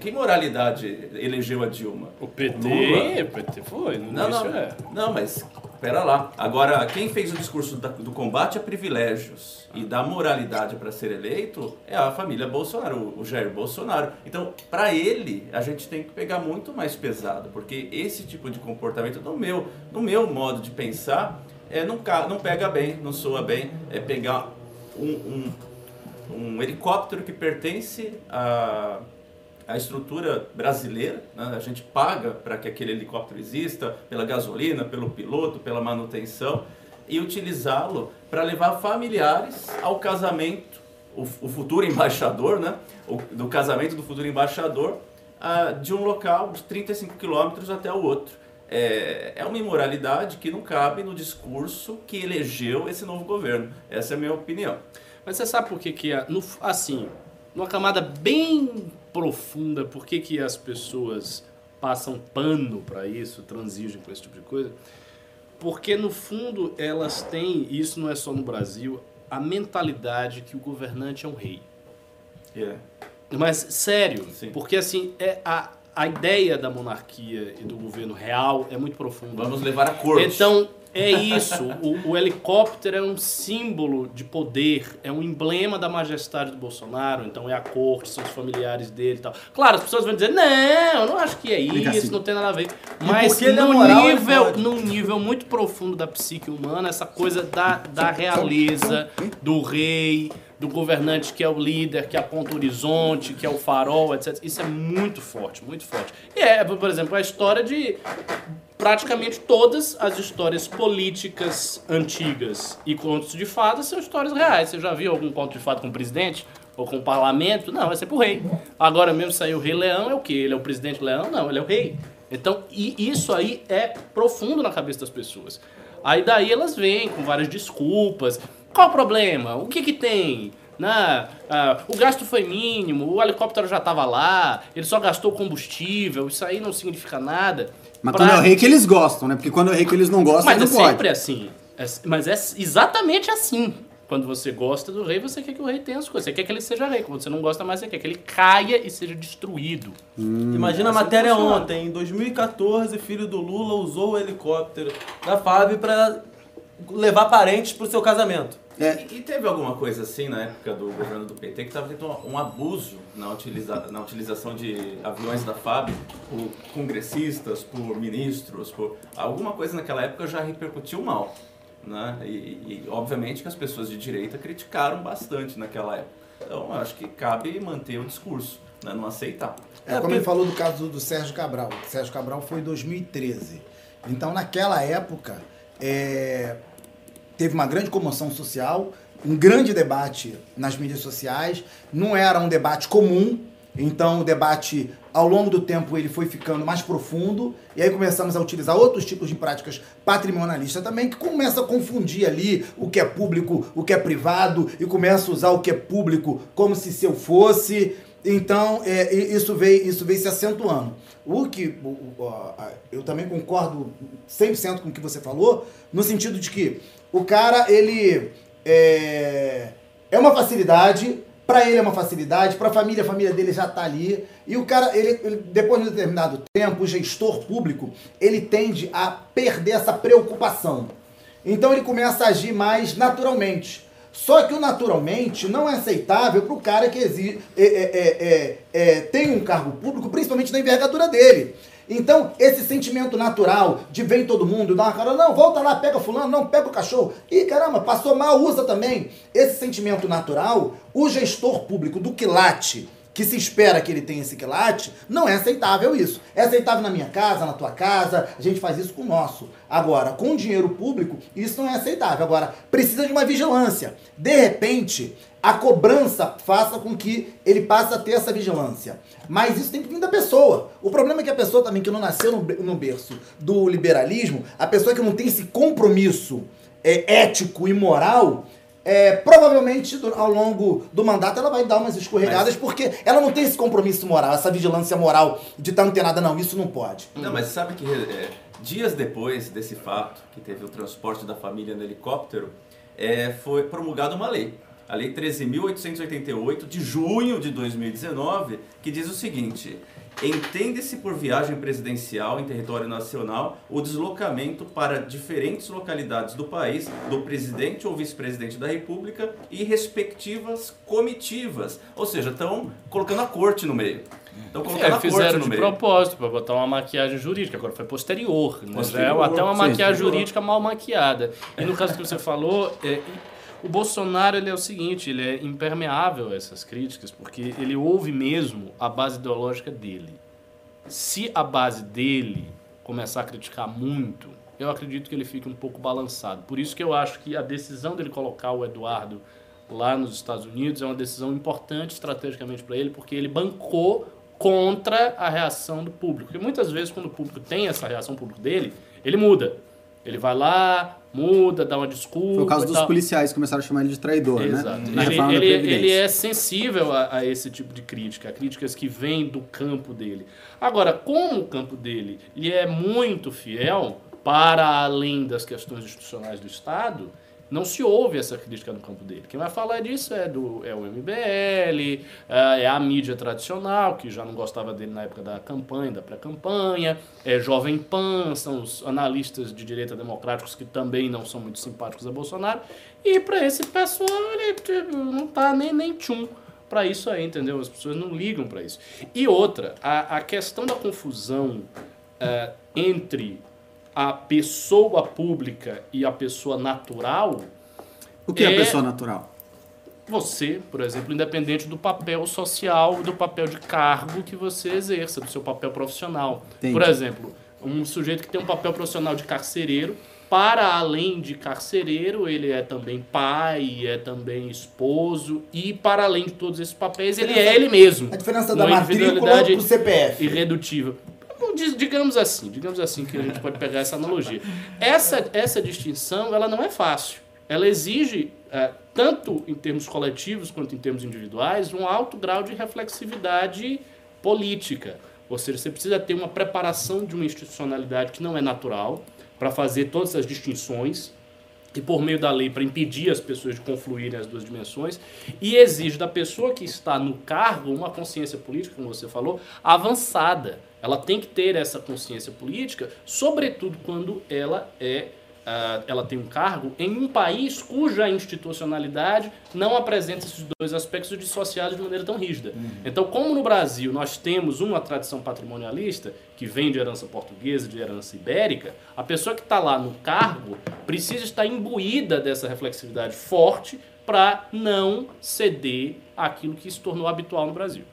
que moralidade elegeu a Dilma? O PT, Lula? o PT foi, Não, início não, é. não, mas pera lá. Agora, quem fez o discurso do combate a privilégios e da moralidade para ser eleito é a família Bolsonaro, o- Jair Bolsonaro. Então, para ele, a gente tem que pegar muito mais pesado, porque esse tipo de comportamento, no meu, no meu modo de pensar, é, não, não pega bem, não soa bem, é pegar um, um, um helicóptero que pertence a a estrutura brasileira, né? a gente paga para que aquele helicóptero exista, pela gasolina, pelo piloto, pela manutenção, e utilizá-lo para levar familiares ao casamento, o, o futuro embaixador, né? O- do casamento do futuro embaixador, de um local de 35 quilômetros até o outro. É, é uma imoralidade que não cabe no discurso que elegeu esse novo governo. Essa é a minha opinião. Mas você sabe por que que, no- assim, numa camada bem profunda, por que que as pessoas passam pano para isso, transigem com esse tipo de coisa? Porque, no fundo, elas têm, e isso não é só no Brasil, a mentalidade que o governante é um rei. É. Mas, sério, Sim. porque, assim, é a, a ideia da monarquia e do governo real é muito profunda. Vamos levar a corte. Então, é isso. O, o helicóptero é um símbolo de poder, é um emblema da majestade do Bolsonaro. Então, é a corte, são os familiares dele e tal. Claro, as pessoas vão dizer, não, eu não acho que é isso, assim. não tem nada a ver. Mas é num, moral, nível, num nível muito profundo da psique humana, essa coisa da, da realeza, do rei, do governante que é o líder, que aponta o horizonte, que é o farol, etc. Isso é muito forte, muito forte. E é, por exemplo, a história de praticamente todas as histórias políticas antigas e contos de fadas são histórias reais. Você já viu algum conto de fada com o presidente? Ou com o parlamento? Não, é sempre o rei. Agora mesmo saiu o Rei Leão, é o quê? Ele é o presidente leão? Não, ele é o rei. Então, e isso aí é profundo na cabeça das pessoas. Aí daí elas vêm com várias desculpas. Qual o problema? O que que tem? Né? Ah, o gasto foi mínimo, o helicóptero já estava lá, ele só gastou combustível, isso aí não significa nada. Mas Pra- quando é o rei que eles gostam, né? Porque quando é o rei que eles não gostam, Mas não é pode. sempre assim. É- mas é exatamente assim. Quando você gosta do rei, você quer que o rei tenha as coisas. Você quer que ele seja rei. Quando você não gosta mais, você quer que ele caia e seja destruído. Imagina a assim matéria funciona. ontem. Em 2014, filho do Lula usou o helicóptero da FAB para levar parentes pro seu casamento. É, E, e teve alguma coisa assim na época do governo do PT que estava tendo um, um abuso na, utiliza, na utilização de aviões da FAB por congressistas, por ministros, por alguma coisa naquela época já repercutiu mal, né? E, e, obviamente que as pessoas de direita criticaram bastante naquela época. Então eu acho que cabe manter o discurso, né? não aceitar. É, como ele falou do caso do, do Sérgio Cabral. O Sérgio Cabral foi em 2013. Então, naquela época, é, teve uma grande comoção social, um grande debate nas mídias sociais. Não era um debate comum. Então, o debate, ao longo do tempo, ele foi ficando mais profundo. E aí começamos a utilizar outros tipos de práticas patrimonialistas também, que começa a confundir ali o que é público, o que é privado, e começa a usar o que é público como se seu fosse. Então, é, isso, veio, isso veio se acentuando. O que eu também concordo 100% com o que você falou, no sentido de que o cara, ele é, é uma facilidade, pra ele é uma facilidade, pra família, a família dele já tá ali. E o cara, ele, ele, depois de um determinado tempo, o gestor público, ele tende a perder essa preocupação. Então ele começa a agir mais naturalmente. Só que o naturalmente não é aceitável para o cara que exige, é, é, é, é, tem um cargo público, principalmente na envergadura dele. Então, esse sentimento natural de vem todo mundo, dá uma cara, não, volta lá, pega fulano, não, pega o cachorro. Ih, caramba, passou mal, usa também. Esse sentimento natural, o gestor público do quilate, que se espera que ele tenha esse quilate, não é aceitável isso. É aceitável na minha casa, na tua casa, a gente faz isso com o nosso. Agora, com dinheiro público, isso não é aceitável. Agora, precisa de uma vigilância. De repente, a cobrança faça com que ele passe a ter essa vigilância. Mas isso tem que vir da pessoa. O problema é que a pessoa também que não nasceu no, be- no berço do liberalismo, a pessoa que não tem esse compromisso é, ético e moral, é, provavelmente do- ao longo do mandato ela vai dar umas escorregadas porque ela não tem esse compromisso moral, essa vigilância moral de estar antenada. Não, isso não pode. Não, mas sabe que é, dias depois desse fato, que teve o transporte da família no helicóptero, é, foi promulgada uma lei. A Lei 13.888, de junho de 2019, que diz o seguinte: entende-se por viagem presidencial em território nacional o deslocamento para diferentes localidades do país do presidente ou vice-presidente da República e respectivas comitivas. Ou seja, estão colocando a corte no meio. Estão colocando É, a corte fizeram no meio. propósito para botar uma maquiagem jurídica, agora foi posterior, né? Posterior, é até uma sim, maquiagem posterior. jurídica mal maquiada. E no caso que você falou, é, o Bolsonaro ele é o seguinte, ele é impermeável a essas críticas, porque ele ouve mesmo a base ideológica dele. Se a base dele começar a criticar muito, eu acredito que ele fique um pouco balançado. Por isso que eu acho que a decisão dele colocar o Eduardo lá nos Estados Unidos é uma decisão importante estrategicamente para ele, porque ele bancou contra a reação do público. Porque muitas vezes, quando o público tem essa reação pública dele, ele muda. Ele vai lá, muda, dá uma desculpa. Foi o caso dos tal. policiais que começaram a chamar ele de traidor, Exato. né? Na Ele, reforma da ele, ele é sensível a, a esse tipo de crítica, a críticas que vêm do campo dele. Agora, como o campo dele lhe é muito fiel para além das questões institucionais do Estado, não se ouve essa crítica no campo dele. Quem vai falar disso é, do, é o MBL, é é a mídia tradicional, que já não gostava dele na época da campanha, da pré-campanha, é Jovem Pan, são os analistas de direita democráticos que também não são muito simpáticos a Bolsonaro. E para esse pessoal, ele tipo, não tá nem, nem tchum para isso aí, entendeu? As pessoas não ligam para isso. E outra, a, a questão da confusão eh, entre a pessoa pública e a pessoa natural, O que é, é- a pessoa natural? você, por exemplo, independente do papel social, do papel de cargo que você exerça, do seu papel profissional. Entendi. Por exemplo, um sujeito que tem um papel profissional de carcereiro, para além de carcereiro, ele é também pai, é também esposo, e para além de todos esses papéis, ele é ele mesmo. A diferença da matrícula pro CPF. irredutível. Digamos assim, digamos assim que a gente pode pegar essa analogia. Essa, essa distinção, ela não é fácil. Ela exige, eh, tanto em termos coletivos quanto em termos individuais, um alto grau de reflexividade política. Ou seja, você precisa ter uma preparação de uma institucionalidade que não é natural para fazer todas essas distinções e por meio da lei para impedir as pessoas de confluírem as duas dimensões e exige da pessoa que está no cargo uma consciência política, como você falou, avançada. Ela tem que ter essa consciência política, sobretudo quando ela é ah, ela tem um cargo em um país cuja institucionalidade não apresenta esses dois aspectos dissociados de maneira tão rígida. Então, como no Brasil nós temos uma tradição patrimonialista que vem de herança portuguesa, de herança ibérica, a pessoa que está lá no cargo precisa estar imbuída dessa reflexividade forte para não ceder àquilo que se tornou habitual no Brasil.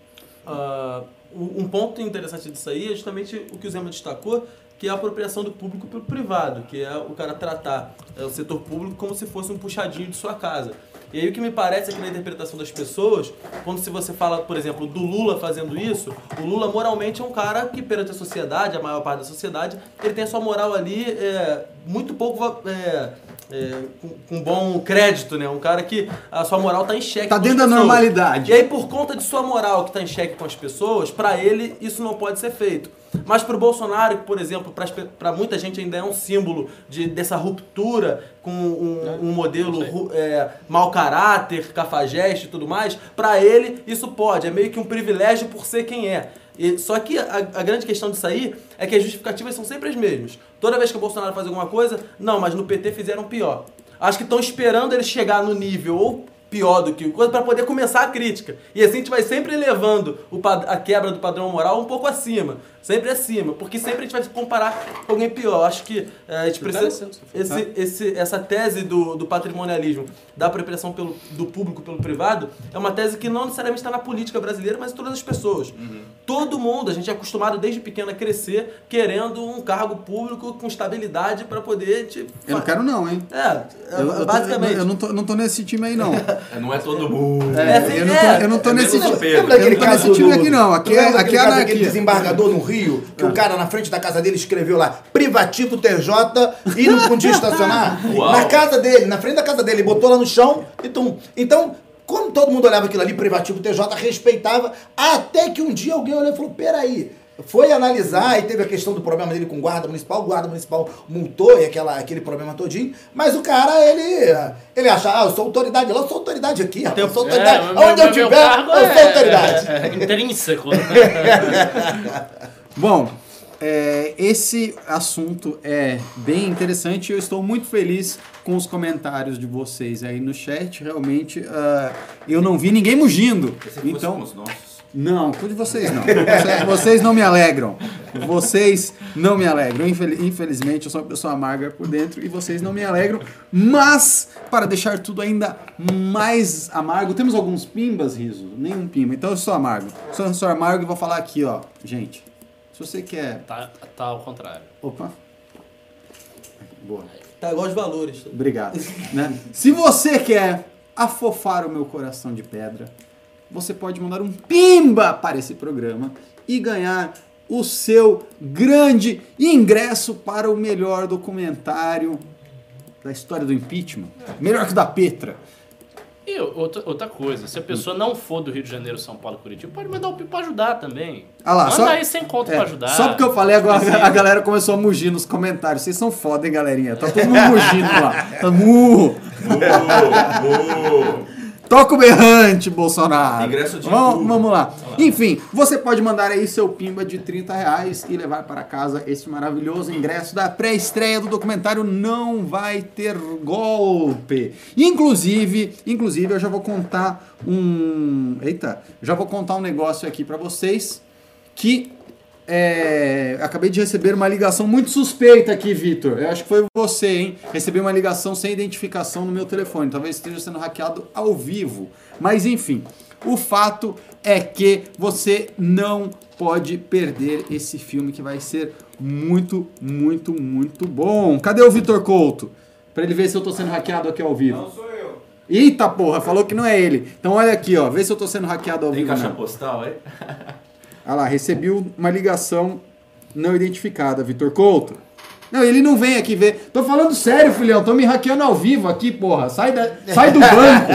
Ah, o- um ponto interessante disso aí é justamente o que o Zema destacou, que é a apropriação do público pelo privado, que é o cara tratar é, o setor público como se fosse um puxadinho de sua casa. E aí o que me parece é que na interpretação das pessoas, quando se você fala, por exemplo, do Lula fazendo isso, o Lula moralmente é um cara que perante a sociedade, a maior parte da sociedade, ele tem a sua moral ali é, muito pouco é, é, com, com bom crédito, né? Um cara que a sua moral tá em xeque. Tá com dentro as da normalidade. E aí, por conta de sua moral que tá em xeque com as pessoas, pra ele isso não pode ser feito. Mas pro Bolsonaro, que, por exemplo, pra muita gente ainda é um símbolo de, dessa ruptura com um, um modelo é, mau caráter, cafajeste e tudo mais, pra ele isso pode. É meio que um privilégio por ser quem é. E- só que a, a grande questão disso aí é que as justificativas são sempre as mesmas. Toda vez que o Bolsonaro faz alguma coisa, não, mas no PT fizeram pior. Acho que estão esperando ele chegar no nível ou pior do que coisa para poder começar a crítica. E assim a gente vai sempre elevando o a quebra do padrão moral um pouco acima. Sempre acima. Porque sempre a gente vai se comparar com alguém pior. Acho que eh, a gente precisa. Esse, esse, essa tese do, do patrimonialismo, da apropriação pelo, do público pelo privado, é uma tese que não necessariamente está na política brasileira, mas em todas as pessoas. Todo mundo, a gente é acostumado desde pequeno a crescer querendo um cargo público com estabilidade para poder. Te, Eu não quero não, hein? É, Eu, eu tô- basicamente. eu não, tô, não tô nesse time aí, não. É, Não é todo mundo. É, assim, eu, não tô, é. eu não tô É nesse time. Eu não tô nesse caso time aqui, não. Aqui é, aqui é anarquia. desembargador no Rio, que o cara na frente da casa dele escreveu lá, privativo TJ e não podia estacionar? Uau. Na casa dele, na frente da casa dele, botou lá no chão e tum. Então, como todo mundo olhava aquilo ali, privativo TJ, respeitava, até que um dia alguém olhou e falou, peraí, foi analisar e teve a questão do problema dele com o guarda municipal, o guarda municipal multou e aquela, aquele problema todinho, mas o cara, ele, ele acha, ah, eu sou autoridade lá, eu sou autoridade aqui, rapaz, eu sou autoridade, É, onde meu- eu tiver, eu sou é- autoridade. É, é intrínseco. Bom, é, esse assunto é bem interessante e eu estou muito feliz com os comentários de vocês aí no chat. Realmente, ah, eu não vi ninguém mugindo. Então, os nossos. não, com de vocês não. Vocês, vocês não me alegram. Vocês não me alegram. Infel- Infelizmente, eu sou uma pessoa amarga por dentro e vocês não me alegram. Mas, para deixar tudo ainda mais amargo, temos alguns pimbas, Riso? Nenhum pimba. Então eu sou amargo. Sou, sou amargo e vou falar aqui, ó. Gente, se você quer. Tá, tá ao contrário. Opa. Boa. Tá igual os valores. Obrigado. né? Se você quer afofar o meu coração de pedra, você pode mandar um pimba para esse programa e ganhar o seu grande ingresso para o melhor documentário da história do impeachment. Melhor que o da Petra. E outra, outra coisa, se a pessoa não for do Rio de Janeiro, São Paulo, Curitiba, pode mandar o Pipo ajudar também. Ah lá, Manda só- aí sem conta É, pra ajudar. Só porque eu falei agora, a galera começou a mugir nos comentários. Vocês são foda, hein, galerinha? Tá todo mundo mugindo lá. Tá mu. Toca o berrante, Bolsonaro. Ingresso de vamos, tudo. vamos lá. Enfim, você pode mandar aí seu pimba de 30 reais e levar para casa esse maravilhoso ingresso da pré-estreia do documentário Não Vai Ter Golpe. Inclusive, inclusive, eu já vou contar um... Eita, já vou contar um negócio aqui para vocês que é, acabei de receber uma ligação muito suspeita aqui, Vitor. Eu acho que foi você, hein? Recebi uma ligação sem identificação no meu telefone. Talvez esteja sendo hackeado ao vivo. Mas enfim, o fato é que você não pode perder esse filme que vai ser muito, muito, muito bom. Cadê o Vitor Couto? Pra ele ver se eu tô sendo hackeado aqui ao vivo. Não sou eu. Eita porra, falou que não é ele. Então olha aqui, ó. Vê se eu tô sendo hackeado ao Tem vivo. caixa mesmo. postal aí? Olha lá, recebi uma ligação não identificada, Vitor Couto. Não, ele não vem aqui ver. Tô falando sério, filhão. Tô me hackeando ao vivo aqui, porra. Sai, da- sai do banco.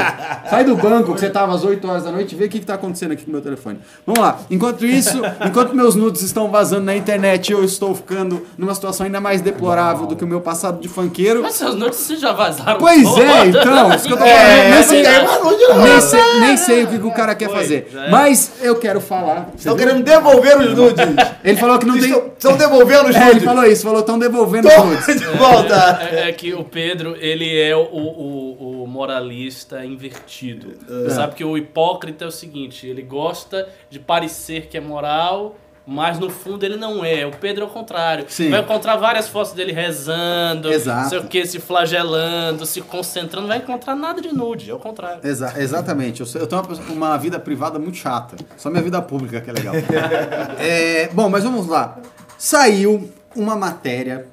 Sai do banco que você tava às 8 horas da noite e vê o que, que tá acontecendo aqui com o meu telefone. Vamos lá. Enquanto isso, enquanto meus nudes estão vazando na internet, eu estou ficando numa situação ainda mais deplorável do que o meu passado de funkeiro. Mas seus notícias já vazaram. Pois é, então, isso que eu tô falando. É, nem, sei, nem, sei, nem sei o que, que o cara quer Foi, fazer. é. Mas eu quero falar. Estão querendo devolver os nudes. Ele falou que não tem. Estão, devolvendo os É, ele nudes. falou isso, falou, estão devolvendo os Toma nudes. de volta. É, é que o Pedro, ele é o, o, o moralista invertido. Sabe que o hipócrita é o seguinte, ele gosta de parecer que é moral, mas no fundo ele não é. O Pedro é o contrário. Sim. Vai encontrar várias fotos dele rezando, Exato. não sei o que, se flagelando, se concentrando, não vai encontrar nada de nude, é o contrário. Exa- exatamente. Eu, sou- eu tenho uma, pessoa- uma vida privada muito chata. Só minha vida pública que é legal. É, bom, mas vamos lá. Saiu uma matéria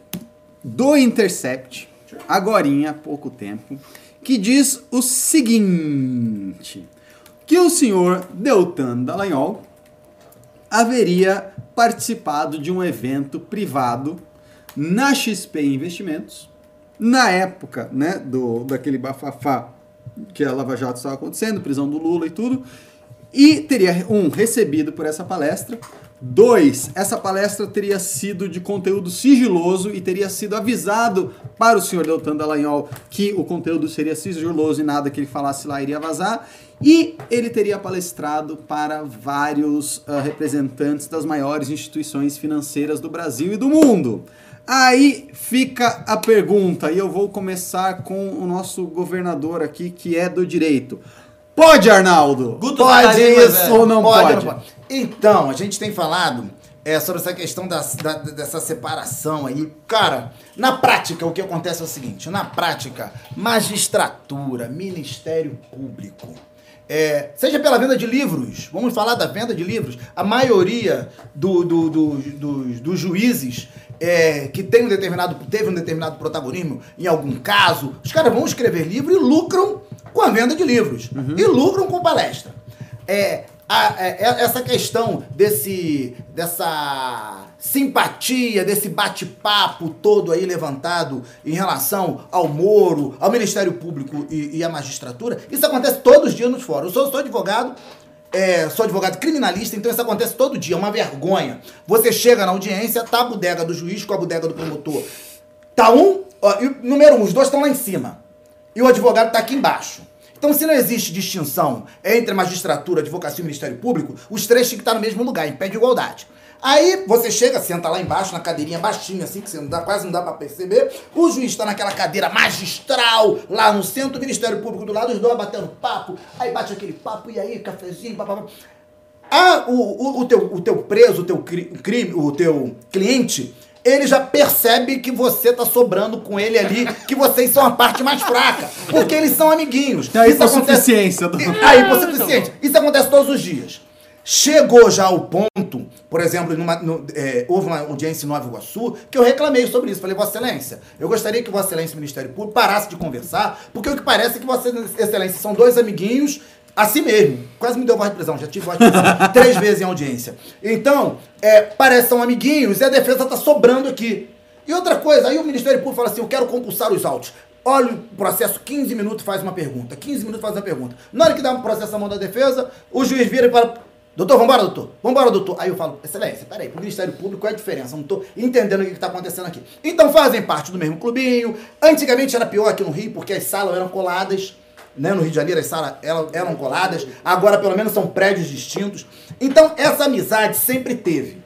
do Intercept, agorinha, há pouco tempo, que diz o seguinte. Que o senhor Deltan Dallagnol haveria participado de um evento privado na XP Investimentos na época, né, do, daquele bafafá que a Lava Jato estava acontecendo, prisão do Lula e tudo, e teria, um, recebido por essa palestra, dois, essa palestra teria sido de conteúdo sigiloso e teria sido avisado para o senhor Deltan Dallagnol que o conteúdo seria sigiloso e nada que ele falasse lá iria vazar, e ele teria palestrado para vários ah, representantes das maiores instituições financeiras do Brasil e do mundo. Aí fica a pergunta, e eu vou começar com o nosso governador aqui, que é do direito. Pode, Arnaldo? Guto pode Zacarino, isso velho. ou não pode? ou Então, a gente tem falado é, sobre essa questão das- da- dessa separação aí. Cara, na prática, o que acontece é o seguinte: na prática, magistratura, Ministério Público. é, seja pela venda de livros, vamos falar da venda de livros. A maioria do- do- do- dos- dos juízes é, que tem um determinado, teve um determinado protagonismo em algum caso, os caras vão escrever livro e lucram com a venda de livros. E lucram com palestra. É, a- é, é- essa questão desse, dessa simpatia, desse bate-papo todo aí levantado em relação ao Moro, ao Ministério Público e, e à magistratura, isso acontece todos os dias nos fóruns. Eu sou, sou advogado, é, sou advogado criminalista, então isso acontece todo dia, é uma vergonha. Você chega na audiência, tá a bodega do juiz com a bodega do promotor. Tá um, ó, e número um, os dois estão lá em cima. E o advogado tá aqui embaixo. Então, se não existe distinção entre magistratura, advocacia e Ministério Público, os três têm que estar no mesmo lugar, em pé de igualdade. Aí você chega, senta lá embaixo, na cadeirinha baixinha, assim, que você não dá, quase não dá pra perceber. O juiz está naquela cadeira magistral, lá no centro, o Ministério Público do lado, os dois batendo papo. Aí bate aquele papo, e aí, cafezinho, papapá. Ah, o, o, o, teu, o teu preso, o teu cri- crime, o teu cliente, ele já percebe que você tá sobrando com ele ali, que vocês são a parte mais fraca, porque eles são amiguinhos. Tem a Isso acontece- hipossuficiência do- E- A hipossuficiência. Isso acontece todos os dias. Chegou já ao ponto, por exemplo, numa- no- é, houve uma audiência em Nova Iguaçu, que eu reclamei sobre isso. Falei, Vossa Excelência, eu gostaria que Vossa Excelência e o Ministério Público parasse de conversar, porque o que parece é que Vossa Excelência são dois amiguinhos, assim mesmo. Quase me deu voz de prisão, já tive voz de prisão três vezes em audiência. Então, é, parece que são amiguinhos e a defesa tá sobrando aqui. E outra coisa, aí o Ministério Público fala assim, eu quero compulsar os autos. Olha o processo, 15 minutos faz uma pergunta, 15 minutos faz uma pergunta. Na hora que dá um processo na mão da defesa, o juiz vira e fala, doutor, vambora, doutor, vambora, doutor. Aí eu falo, excelência, peraí, pro Ministério Público qual é a diferença? Não tô entendendo o que está acontecendo aqui. Então fazem parte do mesmo clubinho. Antigamente era pior aqui no Rio, porque as salas eram coladas, né? No Rio de Janeiro as salas eram, eram coladas, agora pelo menos são prédios distintos. Então essa amizade sempre teve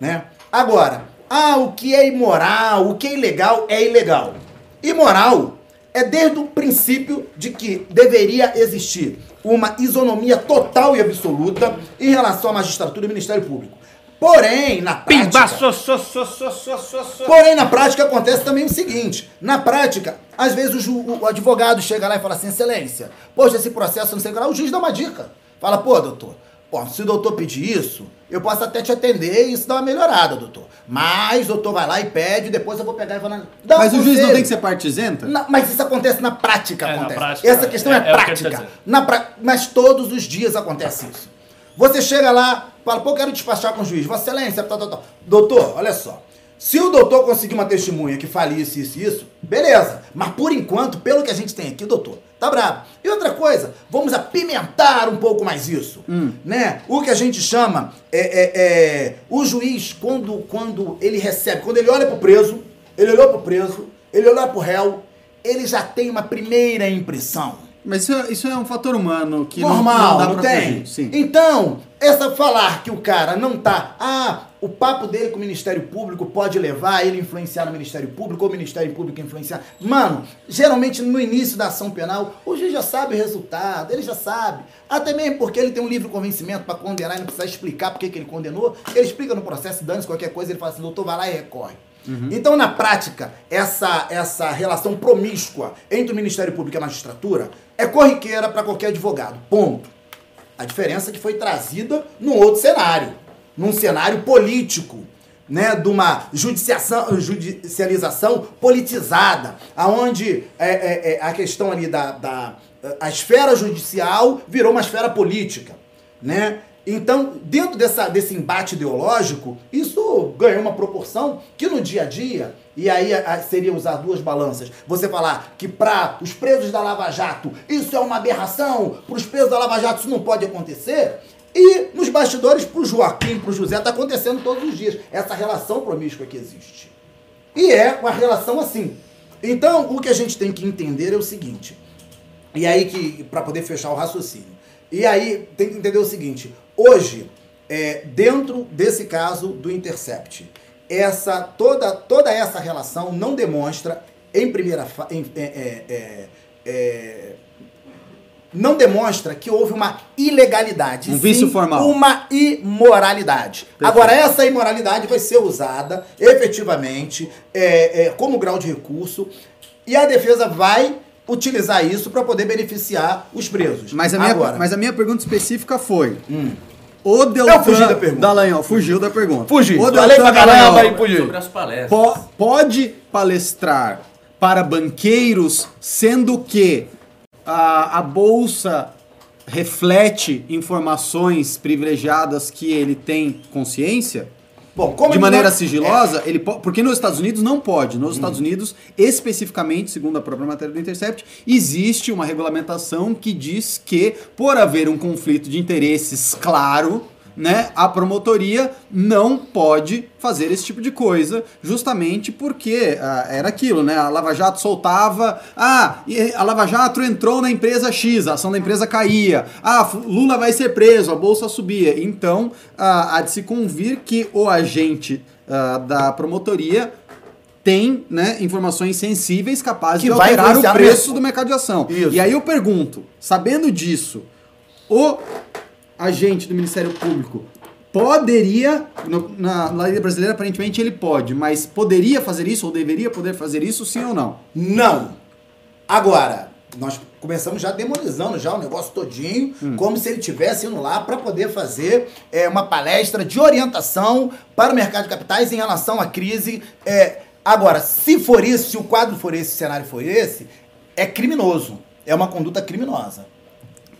né? Agora, ah, o que é imoral, o que é ilegal é ilegal. Imoral é desde o princípio de que deveria existir uma isonomia total e absoluta em relação à magistratura e Ministério Público. Porém, na prática... Pimba, so, so, so, so, so, so, so. Porém, na prática acontece também o seguinte: na prática, às vezes o, o advogado chega lá e fala assim, excelência, poxa, esse processo não sei o que lá, o juiz dá uma dica. Fala, pô, doutor, pô, se o doutor pedir isso, eu posso até te atender e isso dá uma melhorada, doutor. Mas o doutor vai lá e pede, depois eu vou pegar e falar. Dá um Mas o juiz não tem que ser parte isenta? Na- mas isso acontece na prática, É, na acontece. prática, Essa questão é, é- é o que tá prática. Na pra- Mas todos os dias acontece isso. Você chega lá, fala, pô, quero despachar com o juiz. Vossa Excelência, tal, tal, tal. Doutor, olha só. Se o doutor conseguir uma testemunha que fale isso, isso e isso, beleza. Mas por enquanto, pelo que a gente tem aqui, doutor, tá bravo. E outra coisa, vamos apimentar um pouco mais isso. Né? O que a gente chama é, é, é, o juiz, quando, quando ele recebe, quando ele olha pro preso, ele olhou pro preso, ele olhou pro réu, ele já tem uma primeira impressão. Mas isso é, isso é um fator humano que Normal, não, não dá não, tem? fugir. Sim. Então, essa falar que o cara não tá. Ah, o papo dele com o Ministério Público pode levar ele a influenciar no Ministério Público, ou o Ministério Público influenciar. Mano, geralmente no início da ação penal, o juiz já sabe o resultado, ele já sabe. Até mesmo porque ele tem um livre convencimento para condenar e não precisa explicar por que ele condenou. Ele explica no processo, dane-se qualquer coisa, ele fala assim, doutor, vai lá e recorre. Então, na prática, essa, essa relação promíscua entre o Ministério Público e a magistratura é corriqueira para qualquer advogado. Ponto. A diferença é que foi trazida num outro cenário, num cenário político, né, de uma judicialização politizada, aonde é, é, é, a questão ali da, da a esfera judicial virou uma esfera política, né? Então, dentro dessa, desse embate ideológico, isso ganhou uma proporção que no dia a dia, e aí a- seria usar duas balanças, você falar que para os presos da Lava Jato isso é uma aberração, para os presos da Lava Jato isso não pode acontecer, e nos bastidores, para o Joaquim, para o José, está acontecendo todos os dias, essa relação promíscua que existe. E é uma relação assim. Então, o que a gente tem que entender é o seguinte, e aí que para poder fechar o raciocínio. E aí tem que entender o seguinte: hoje, é, dentro desse caso do Intercept, essa toda toda essa relação não demonstra em primeira em- é, é, é, é, não demonstra que houve uma ilegalidade, Um sim vício formal. uma imoralidade. Agora, essa imoralidade vai ser usada efetivamente é, como grau de recurso e a defesa vai utilizar isso para poder beneficiar os presos. Mas a, minha, Agora, mas a minha pergunta específica foi: Hum. o Deltan Eu fugi da pergunta. Dallagnol fugiu da pergunta. Fugi. O Falei Deltan pra caramba Dallagnol e fugi. Sobre as palestras. po- pode palestrar para banqueiros, sendo que a, a bolsa reflete informações privilegiadas que ele tem consciência? Bom, como de maneira não- sigilosa, ele po- porque nos Estados Unidos não pode. Nos Estados Unidos, especificamente, segundo a própria matéria do Intercept, existe uma regulamentação que diz que, por haver um conflito de interesses claro, né, a promotoria não pode fazer esse tipo de coisa, justamente porque ah, era aquilo, né? A Lava Jato soltava, ah, a Lava Jato entrou na empresa X, a ação da empresa caía, ah, Lula vai ser preso, a bolsa subia. Então, ah, há de se convir que o agente ah, da promotoria tem né, informações sensíveis capazes Que de vai alterar o preço do mercado de ação. Isso. E aí eu pergunto, sabendo disso, o agente do Ministério Público poderia, no- na, na lei brasileira aparentemente ele pode, mas poderia fazer isso ou deveria poder fazer isso sim ou não? Não. Agora, nós começamos já demonizando já o negócio todinho, Hum. como se ele tivesse indo lá para poder fazer é, uma palestra de orientação para o mercado de capitais em relação à crise. É, agora, se for isso, se o quadro for esse, se o cenário for esse, é criminoso. É uma conduta criminosa.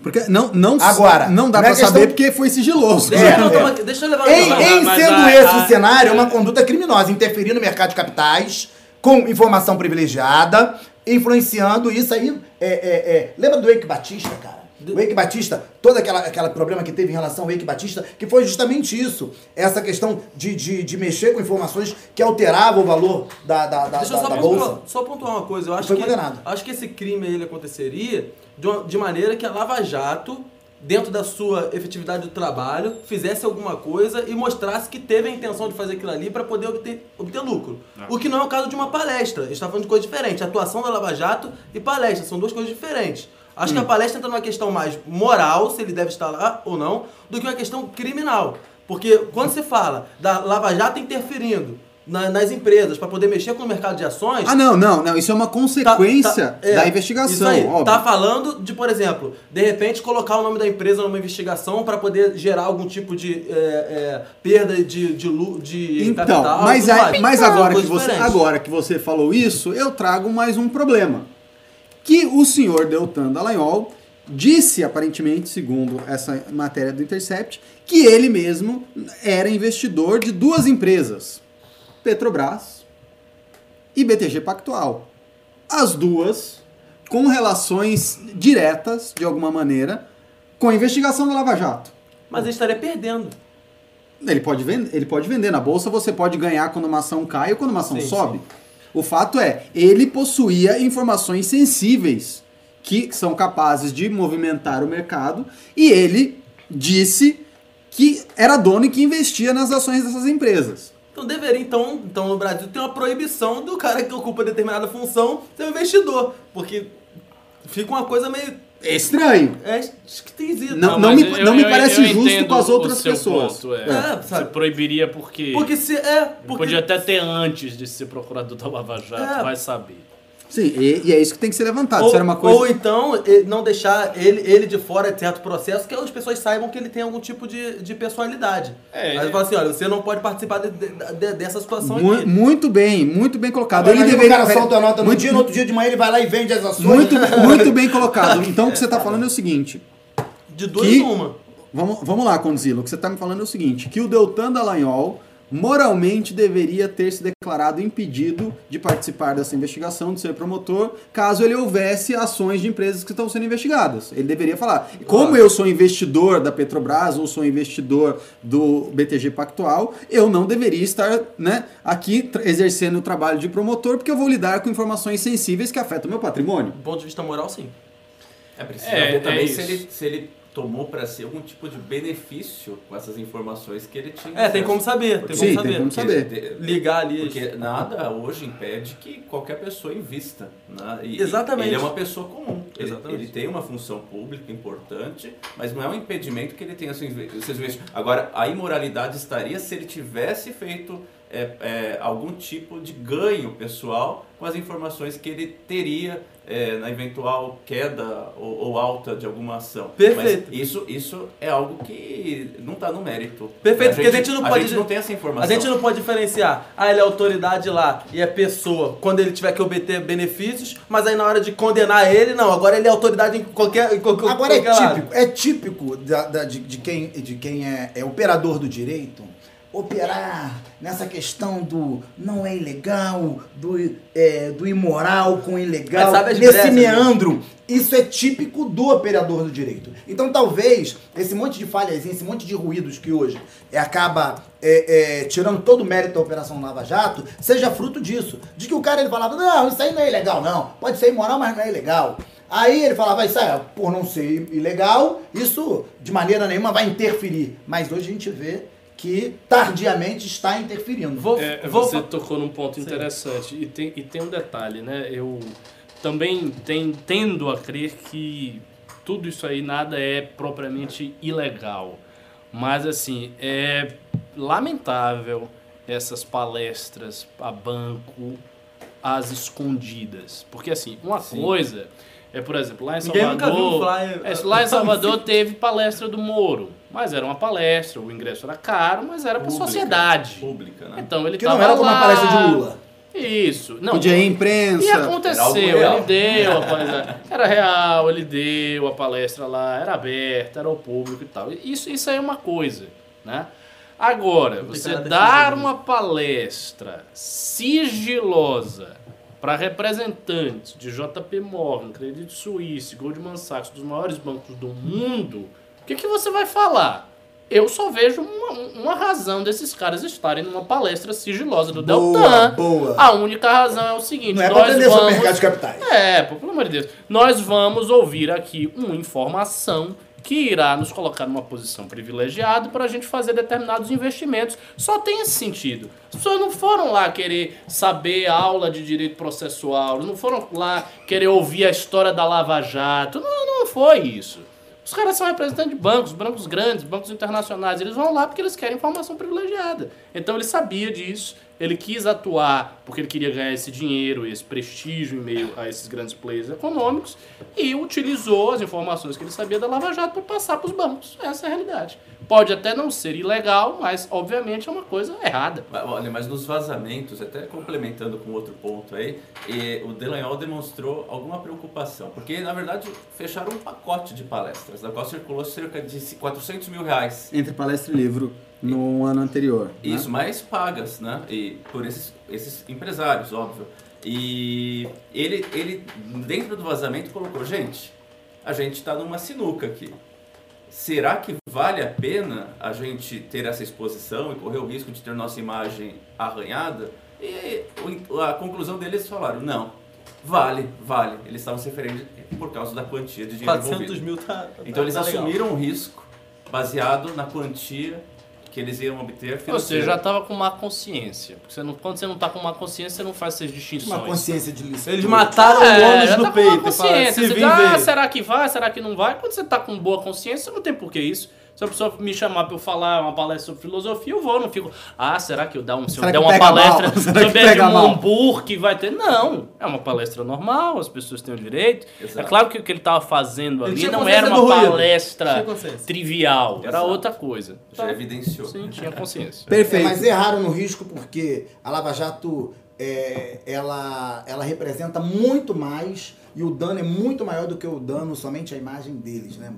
Porque não, não, Agora, não dá não é pra saber questão- porque foi sigiloso. Deixa, É, eu, é. tomar- deixa eu levar Em, em mas sendo a- esse a- o cenário, é uma conduta criminosa, interferir no mercado de capitais, com informação privilegiada, influenciando isso aí. É, é, é. Lembra do Eike Batista, cara? O Eike Batista, todo aquela, aquele problema que teve em relação ao Eike Batista, que foi justamente isso. Essa questão de, de, de mexer com informações que alteravam o valor da, da, da, Deixa eu da- só, da pontuar, bolsa. só pontuar uma coisa. Eu acho Foi que, condenado. acho que esse crime ele aconteceria de, uma- de maneira que a Lava Jato, dentro da sua efetividade do trabalho, fizesse alguma coisa e mostrasse que teve a intenção de fazer aquilo ali para poder obter, obter lucro. O que não é o caso de uma palestra. A gente está falando de coisa diferente. Atuação da Lava Jato e palestra são duas coisas diferentes. Acho que a palestra entra numa questão mais moral, se ele deve estar lá ou não, do que uma questão criminal. Porque quando se fala da Lava Jato interferindo na- nas empresas para poder mexer com o mercado de ações, Ah, não, não, não. Isso é uma Tá- consequência tá- é, da Isso investigação, aí, óbvio. tá falando de, por exemplo, de repente colocar o nome da empresa numa investigação para poder gerar algum tipo de é, é, perda de, de, de Então, capital. mas, aí- mas São agora, que você, agora que você falou isso, eu trago mais um problema. Que o senhor Deltan Dallagnol disse, aparentemente, segundo essa matéria do Intercept, que ele mesmo era investidor de duas empresas, Petrobras e BTG Pactual. As duas com relações diretas, de alguma maneira, com a investigação da Lava Jato. Mas ele estaria perdendo. Ele pode, vender, ele pode vender. Na bolsa você pode ganhar quando uma ação cai ou quando uma ação Sim, sobe. O fato é, ele possuía informações sensíveis que são capazes de movimentar o mercado e ele disse que era dono e que investia nas ações dessas empresas. Então deveria, então, então no Brasil ter uma proibição do cara que ocupa determinada função ser um investidor. Porque fica uma coisa meio. É estranho. É esquisita. Não, mas me- eu- não me eu- parece eu justo com as o outras seu pessoas. ponto, é. É, Você sabe? proibiria porque, Porque se. É, porque. podia até ter antes de ser procurador da Lava Jato, É. vai saber. Sim, e, e é isso que tem que ser levantado. Ou, Isso era uma coisa. ou então não deixar ele, ele de fora de certo processo, que as pessoas saibam que ele tem algum tipo de, de personalidade. É, Aí é. fala assim, olha, você não pode participar de- de- de- dessa situação Mu- aqui. muito bem, muito bem colocado. Ele deveria. o cara solta a nota no muito- dia, no outro dia de manhã ele vai lá e vende as ações. Muito, muito bem colocado. Então o que você está falando é o seguinte: De duas que- uma. vamos, vamos lá, Condzilla. O que você está me falando é o seguinte: que o Deltan Dallagnol moralmente deveria ter se declarado impedido de participar dessa investigação, de ser promotor, caso ele houvesse ações de empresas que estão sendo investigadas. Ele deveria falar: como eu sou investidor da Petrobras ou sou investidor do BTG Pactual, eu não deveria estar né, aqui exercendo o trabalho de promotor, porque eu vou lidar com informações sensíveis que afetam o meu patrimônio. Do ponto de vista moral, sim. É preciso É, é também se, isso. ele, se ele tomou para si algum tipo de benefício com essas informações que ele tinha. É, tem como saber, tem Porque- como Sim, saber. tem como porque- saber. de- Ligar ali. Porque nada hoje impede que qualquer pessoa invista. Né? E- Exatamente. Ele é uma pessoa comum. Ele, Exatamente. ele tem uma função pública importante, mas não é um impedimento que ele tenha seus investimentos. Agora, a imoralidade estaria se ele tivesse feito é, é, algum tipo de ganho pessoal com as informações que ele teria é, na eventual queda ou, ou alta de alguma ação. Perfeito. Mas isso, isso é algo que não está no mérito. Perfeito, porque a gente não pode- A gente não tem essa informação. A gente não pode diferenciar, ah, ele é autoridade lá e é pessoa quando ele tiver que obter benefícios, mas aí na hora de condenar ele, não, agora ele é autoridade em qualquer. Em qualquer Agora é qualquer lado. típico, é típico da- da- de, de quem, de quem é, é operador do direito operar nessa questão do não é ilegal, do, é, do imoral com ilegal, nesse né? meandro. Isso é típico do operador do direito. Então talvez esse monte de falhas, esse monte de ruídos que hoje é, acaba é, é, tirando todo o mérito da Operação Lava Jato, seja fruto disso. De que o cara ele falava, não, isso aí não é ilegal não, pode ser imoral, mas não é ilegal. Aí ele falava, isso aí, por não ser ilegal, isso de maneira nenhuma vai interferir. Mas hoje a gente vê que tardiamente está interferindo. Vou, É, vou você tocou num ponto interessante. E tem, e tem um detalhe, né? Eu também tem, tendo a crer que tudo isso aí nada é propriamente ilegal. Mas, assim, é lamentável essas palestras a banco às escondidas. Porque, assim, uma coisa é, por exemplo, lá em Ninguém nunca viu Salvador... É, lá em Salvador teve palestra do Moro. Mas era uma palestra, o ingresso era caro, mas era para Pública. sociedade. Pública, né? Então ele Que não era como a lá. palestra de Lula. Isso. Não, Podia ir à imprensa. e aconteceu, ele deu a palestra. Era real, ele deu a palestra lá, era aberta, era ao público e tal. Isso, isso aí é uma coisa, né? Agora, você dar sigiloso. uma palestra sigilosa para representantes de JP Morgan, Credit Suisse, Goldman Sachs, dos maiores bancos do mundo, o que, que você vai falar? Eu só vejo uma, uma razão desses caras estarem numa palestra sigilosa do Boa, Deltan. boa. A única razão é o seguinte: Não é nós aprender sobre vamos. mercado de capitais. É, pelo amor de Deus. Nós vamos ouvir aqui uma informação que irá nos colocar numa posição privilegiada para a gente fazer determinados investimentos. Só tem esse sentido. As pessoas não foram lá querer saber aula de direito processual, não foram lá querer ouvir a história da Lava Jato. Não, não foi isso. Os caras são representantes de bancos, bancos grandes, bancos internacionais. Eles vão lá porque eles querem informação privilegiada. Então ele sabia disso, ele quis atuar porque ele queria ganhar esse dinheiro, esse prestígio em meio a esses grandes players econômicos e utilizou as informações que ele sabia da Lava Jato para passar para os bancos. Essa é a realidade. Pode até não ser ilegal, mas obviamente é uma coisa errada. Olha, mas nos vazamentos, até complementando com outro ponto aí, o Delanhol demonstrou alguma preocupação, porque na verdade fecharam um pacote de palestras, da qual circulou cerca de 400 mil reais. Entre palestra e livro no ano anterior. né? Isso, mais pagas, né? E por esses, esses empresários, óbvio. E ele, ele, dentro do vazamento, colocou: gente, a gente está numa sinuca aqui. Será que vale a pena a gente ter essa exposição e correr o risco de ter nossa imagem arranhada? E o- a conclusão deles falaram: não, vale, vale. Eles estavam se referindo por causa da quantia de dinheiro 400 envolvido. mil tá. tá- Então eles tá legal. assumiram um risco baseado na quantia que eles iam obter Ou seja, financeira. já estava com má consciência. Porque você não, quando você não está com má consciência, você não faz essas distinções. Uma consciência de licença. Eles mataram É, o ônus no tá com peito. e falaram, consciência. se Você diz, ah, será que vai? Será que não vai? Quando você tá com boa consciência, não tem por que isso. Se a pessoa me chamar pra eu falar uma palestra sobre filosofia, eu vou, eu não fico. Ah, será que eu dar um, se eu der que uma palestra que sobre? Edmund Burke vai ter? Não. É uma palestra normal, as pessoas têm o direito. Exato. É claro que o que ele tava fazendo ali não era uma palestra trivial, era Exato. outra coisa. Já evidenciou. Sim, tinha consciência. É, Perfeito. mas erraram no risco porque a Lava Jato é, ela, ela representa muito mais e o dano é muito maior do que o dano somente a imagem deles, né?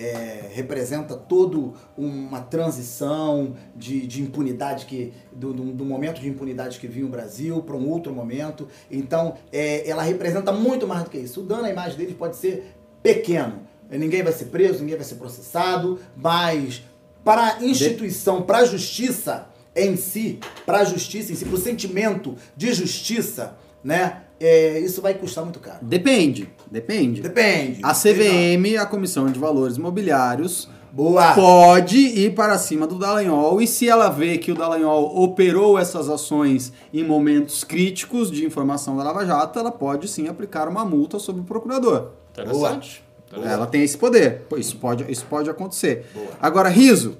É, representa todo uma transição de, de impunidade que do, do, do momento de impunidade que vinha o Brasil para um outro momento. Então, é, ela representa muito mais do que isso. O dano à imagem deles pode ser pequeno. Ninguém vai ser preso, ninguém vai ser processado, mas para a instituição, para a justiça em si, para a justiça em si, para o sentimento de justiça, né? É, isso vai custar muito caro. Depende, depende. Depende. A CVM, a Comissão de Valores Imobiliários, Boa. pode ir para cima do Dallagnol e se ela vê que o Dallagnol operou essas ações em momentos críticos de informação da Lava Jato, ela pode sim aplicar uma multa sobre o procurador. Interessante. Interessante. Ela tem esse poder. Isso pode, isso pode acontecer. Agora, Riso,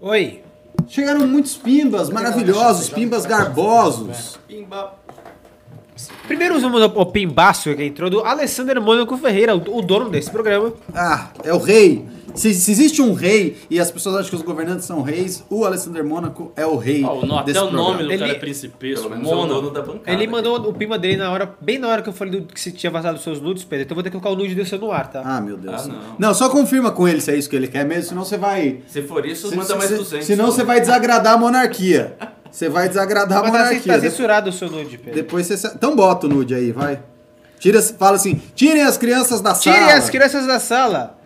Oi. Chegaram muitos pimbas maravilhosos, pimbas garbosos. Pimba. Primeiro usamos o o pimbaço que entrou do Alessandro Mônaco Ferreira, o o dono desse programa. Ah, é o rei. Se, se existe um rei e as pessoas acham que os governantes são reis, o Alessandro Mônaco é o rei. Ó, o no- até desse o nome programa. do Ele- cara é menos é o Mono. dono da bancada. Ele mandou o pimba dele na hora, bem na hora que eu falei do, que você tinha vazado os seus nudes, Pedro. Então eu vou ter que colocar o nude desse no ar, tá? Ah, meu Deus. Ah, não. não. só confirma com ele se é isso que ele quer mesmo, senão você vai. Se for isso, se- manda se- mais se- 200. Senão você vai desagradar a monarquia. Você vai desagradar a Mas tá, monarquia. tá De- censurado o seu nude, Pedro. Depois você. Então bota o nude aí, vai. Tira, fala assim: tirem as crianças da Tire sala. as crianças da sala.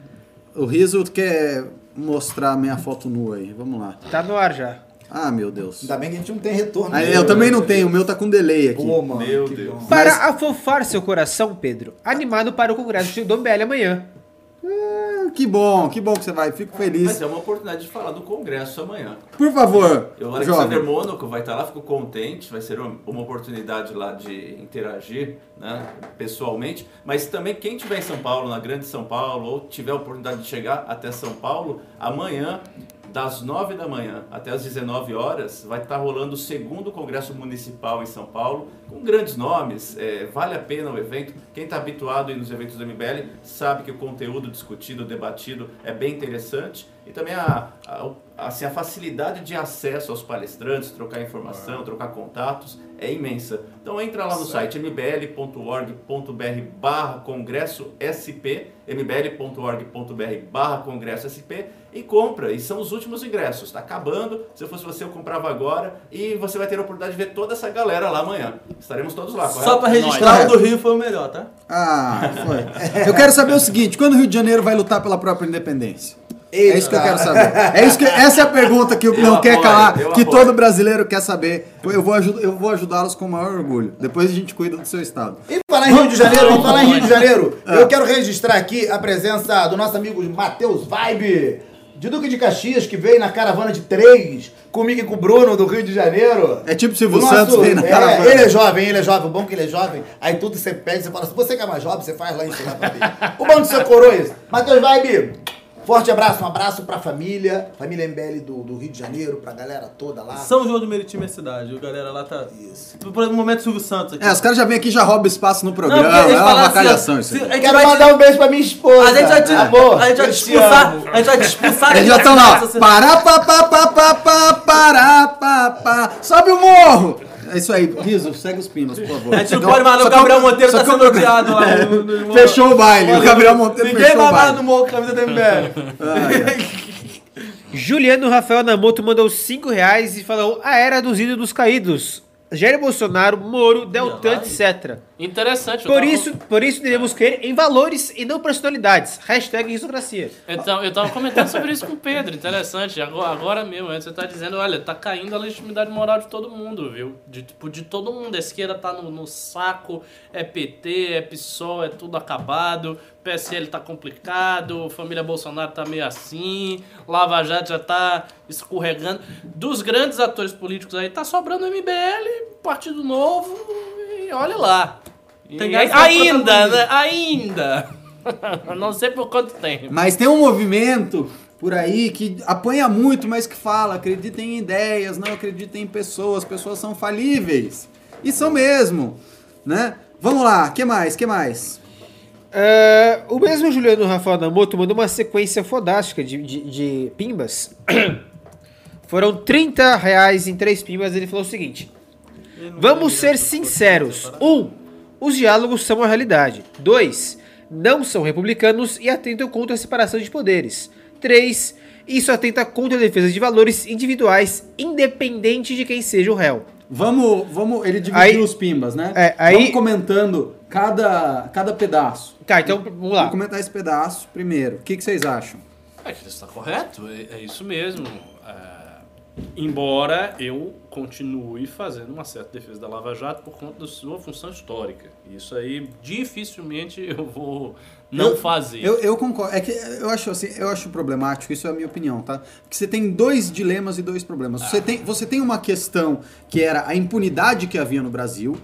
O Riso quer mostrar minha foto nua aí. Vamos lá. Tá no ar já. Ah, meu Deus. Ainda bem que a gente não tem retorno. Ah, eu também não tenho, o meu tá com delay aqui. Pô, mano. Meu Deus. bom. Para afofar seu coração, Pedro, animado para o congresso do MBL amanhã. Que bom, que bom que você vai. Fico feliz. Mas é uma oportunidade de falar do Congresso amanhã. Por favor, O Alexander. Mônaco vai estar lá, fico contente, vai ser uma uma oportunidade lá de interagir né, pessoalmente. Mas também quem estiver em São Paulo, na Grande São Paulo, ou tiver a oportunidade de chegar até São Paulo, amanhã, das 9 da manhã até as 19 horas, vai estar rolando o segundo Congresso Municipal em São Paulo, com grandes nomes. É, vale a pena o evento. Quem está habituado nos eventos do MBL sabe que o conteúdo discutido, debatido é bem interessante. E também a, a, assim, a facilidade de acesso aos palestrantes, trocar informação, trocar contatos, é imensa. Então entra lá no site mbl.org.br barra congresso SP, mbl.org.br barra congresso SP e compra. E são os últimos ingressos. Está acabando. Se eu fosse você, eu comprava agora. E você vai ter a oportunidade de ver toda essa galera lá amanhã. Estaremos todos lá, Só pra correto? registrar, o do Rio foi o melhor, tá? Ah, foi. Eu quero saber o seguinte: quando o Rio de Janeiro vai lutar pela própria independência? É isso que eu quero saber. É isso que, essa é a pergunta que o não quer apoio, calar, que apoio. todo brasileiro quer saber. Eu vou, eu vou ajudá-los com o maior orgulho. Depois a gente cuida do seu estado. E falar em Rio de Janeiro, e falar em Rio de Janeiro, eu quero registrar aqui a presença do nosso amigo Matheus Vibe, de Duque de Caxias, que veio na caravana de três, comigo e com o Bruno do Rio de Janeiro. É tipo Silvio O nosso- Santos vem na é, caravana. Ele é jovem, ele é jovem. O bom é que ele é jovem. Aí tudo você pede, você fala assim, você que é mais jovem, você faz lá em cima pra mim. O bom do seu coroa é isso. Matheus Vibe, forte abraço, um abraço pra família, família MBL do, do Rio de Janeiro, pra galera toda lá. São João do Meriti, minha cidade. A galera lá tá. Isso. Por um momento, Silvio Santos aqui. É, os caras já vêm aqui e já roubam espaço no programa. eles é uma assim, avacalhação ó, isso aí. a gente Quero vai te- mandar um beijo pra minha esposa. A gente vai te, Amor, a gente vai te expulsar. amo. A gente vai te expulsar. Eles já estão lá. Pará, pá, pá, pá, pá, pá, pará, pá, pá. Sobe o morro. É isso aí. Riso, segue os pinos, por favor. A gente não pode mais, não. O Gabriel Monteiro tá sendo odiado lá no, no, no- Fechou o baile. O Gabriel Monteiro Ninguém fechou o vai mais baile. no morro com a camisa do MBL. Juliano Rafael Namoto mandou 5 reais e falou a era dos ídolos caídos. Jair Bolsonaro, Moro, Deltan, etc. Interessante. Por tava- isso, por isso devemos crer em valores e não personalidades. Hashtag aristocracia. Então, eu tava comentando sobre isso com o Pedro, interessante. Agora, agora mesmo, você tá dizendo, olha, tá caindo a legitimidade moral de todo mundo, viu? De, tipo, de todo mundo. A esquerda tá no, no saco, é PT, é PSOL, é tudo acabado, PSL tá complicado, família Bolsonaro tá meio assim, Lava Jato já tá escorregando. Dos grandes atores políticos aí, tá sobrando MBL, Partido Novo e olha lá. E aí- pra ainda, né? Ainda. Não sei por quanto tempo. Mas tem um movimento por aí que apanha muito, mas que fala, acreditem em ideias, não acreditem em pessoas, pessoas são falíveis. E são mesmo, né? Vamos lá, que mais, que mais? É, o mesmo Juliano Rafael Namoto mandou uma sequência fodástica de, de, de pimbas. Foram 30 reais em três pimbas. Ele falou o seguinte: Vamos ser sinceros. Um, os diálogos são a realidade. Dois, não são republicanos e atentam contra a separação de poderes. Três, isso atenta contra a defesa de valores individuais, independente de quem seja o réu. Vamos, vamos, ele dividiu Aí- os pimbas, né? É, aí- Vamos comentando cada, cada pedaço. Tá, então vamos lá. Vamos comentar esse pedaço primeiro. O que, que vocês acham? É que está correto, é, é isso mesmo. É, embora eu continue fazendo uma certa defesa da Lava Jato por conta da sua função histórica. Isso aí dificilmente eu vou não Eu- fazer. Eu, eu concordo. É que eu acho assim, eu acho problemático, isso é a minha opinião, tá? Porque você tem dois dilemas e dois problemas. Você, tem, você tem uma questão que era a impunidade que havia no Brasil.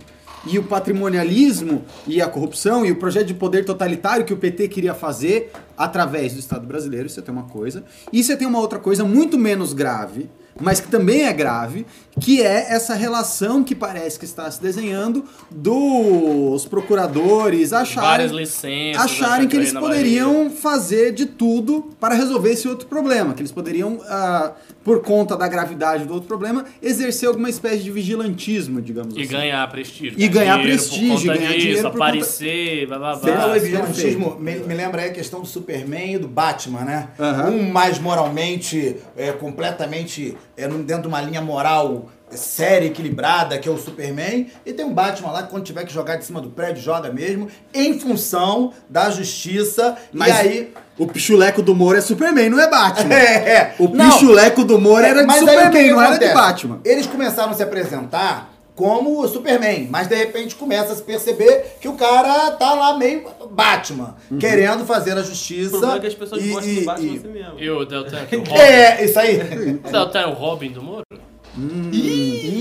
E o patrimonialismo e a corrupção e o projeto de poder totalitário que o PT queria fazer através do Estado brasileiro, isso tem uma coisa. E você tem uma outra coisa muito menos grave, mas que também é grave, que é essa relação que parece que está se desenhando dos procuradores acharem, Várias licenças. acharem achar que eles poderiam fazer de tudo para resolver esse outro problema, que eles poderiam, ah, por conta da gravidade do outro problema, exercer alguma espécie de vigilantismo, digamos E assim. ganhar prestígio. E ganhar dinheiro prestígio, conta ganhar disso, dinheiro por conta- aparecer, blá blá Você blá. perfeito. vigilantismo, me, me lembra aí a questão do Superman e do Batman, né? Aham. Um mais moralmente, é, completamente é, dentro de uma linha moral séria, equilibrada, que é o Superman, e tem um Batman lá que quando tiver que jogar de cima do prédio, joga mesmo, em função da justiça, Mas e aí... o pichuleco do Moro é Superman, não é Batman. É, é. O Não, pichuleco do Moro era de aí Superman, não era de? Batman. Eles começaram a se apresentar como o Superman, mas de repente começa a se perceber que o cara tá lá meio Batman, Uhum. querendo fazer a O justiça. problema é que as pessoas e- gostam e- do Batman e- assim mesmo. E o Deltan é o Robin. É, isso aí. O Deltan é o Robin do Moro?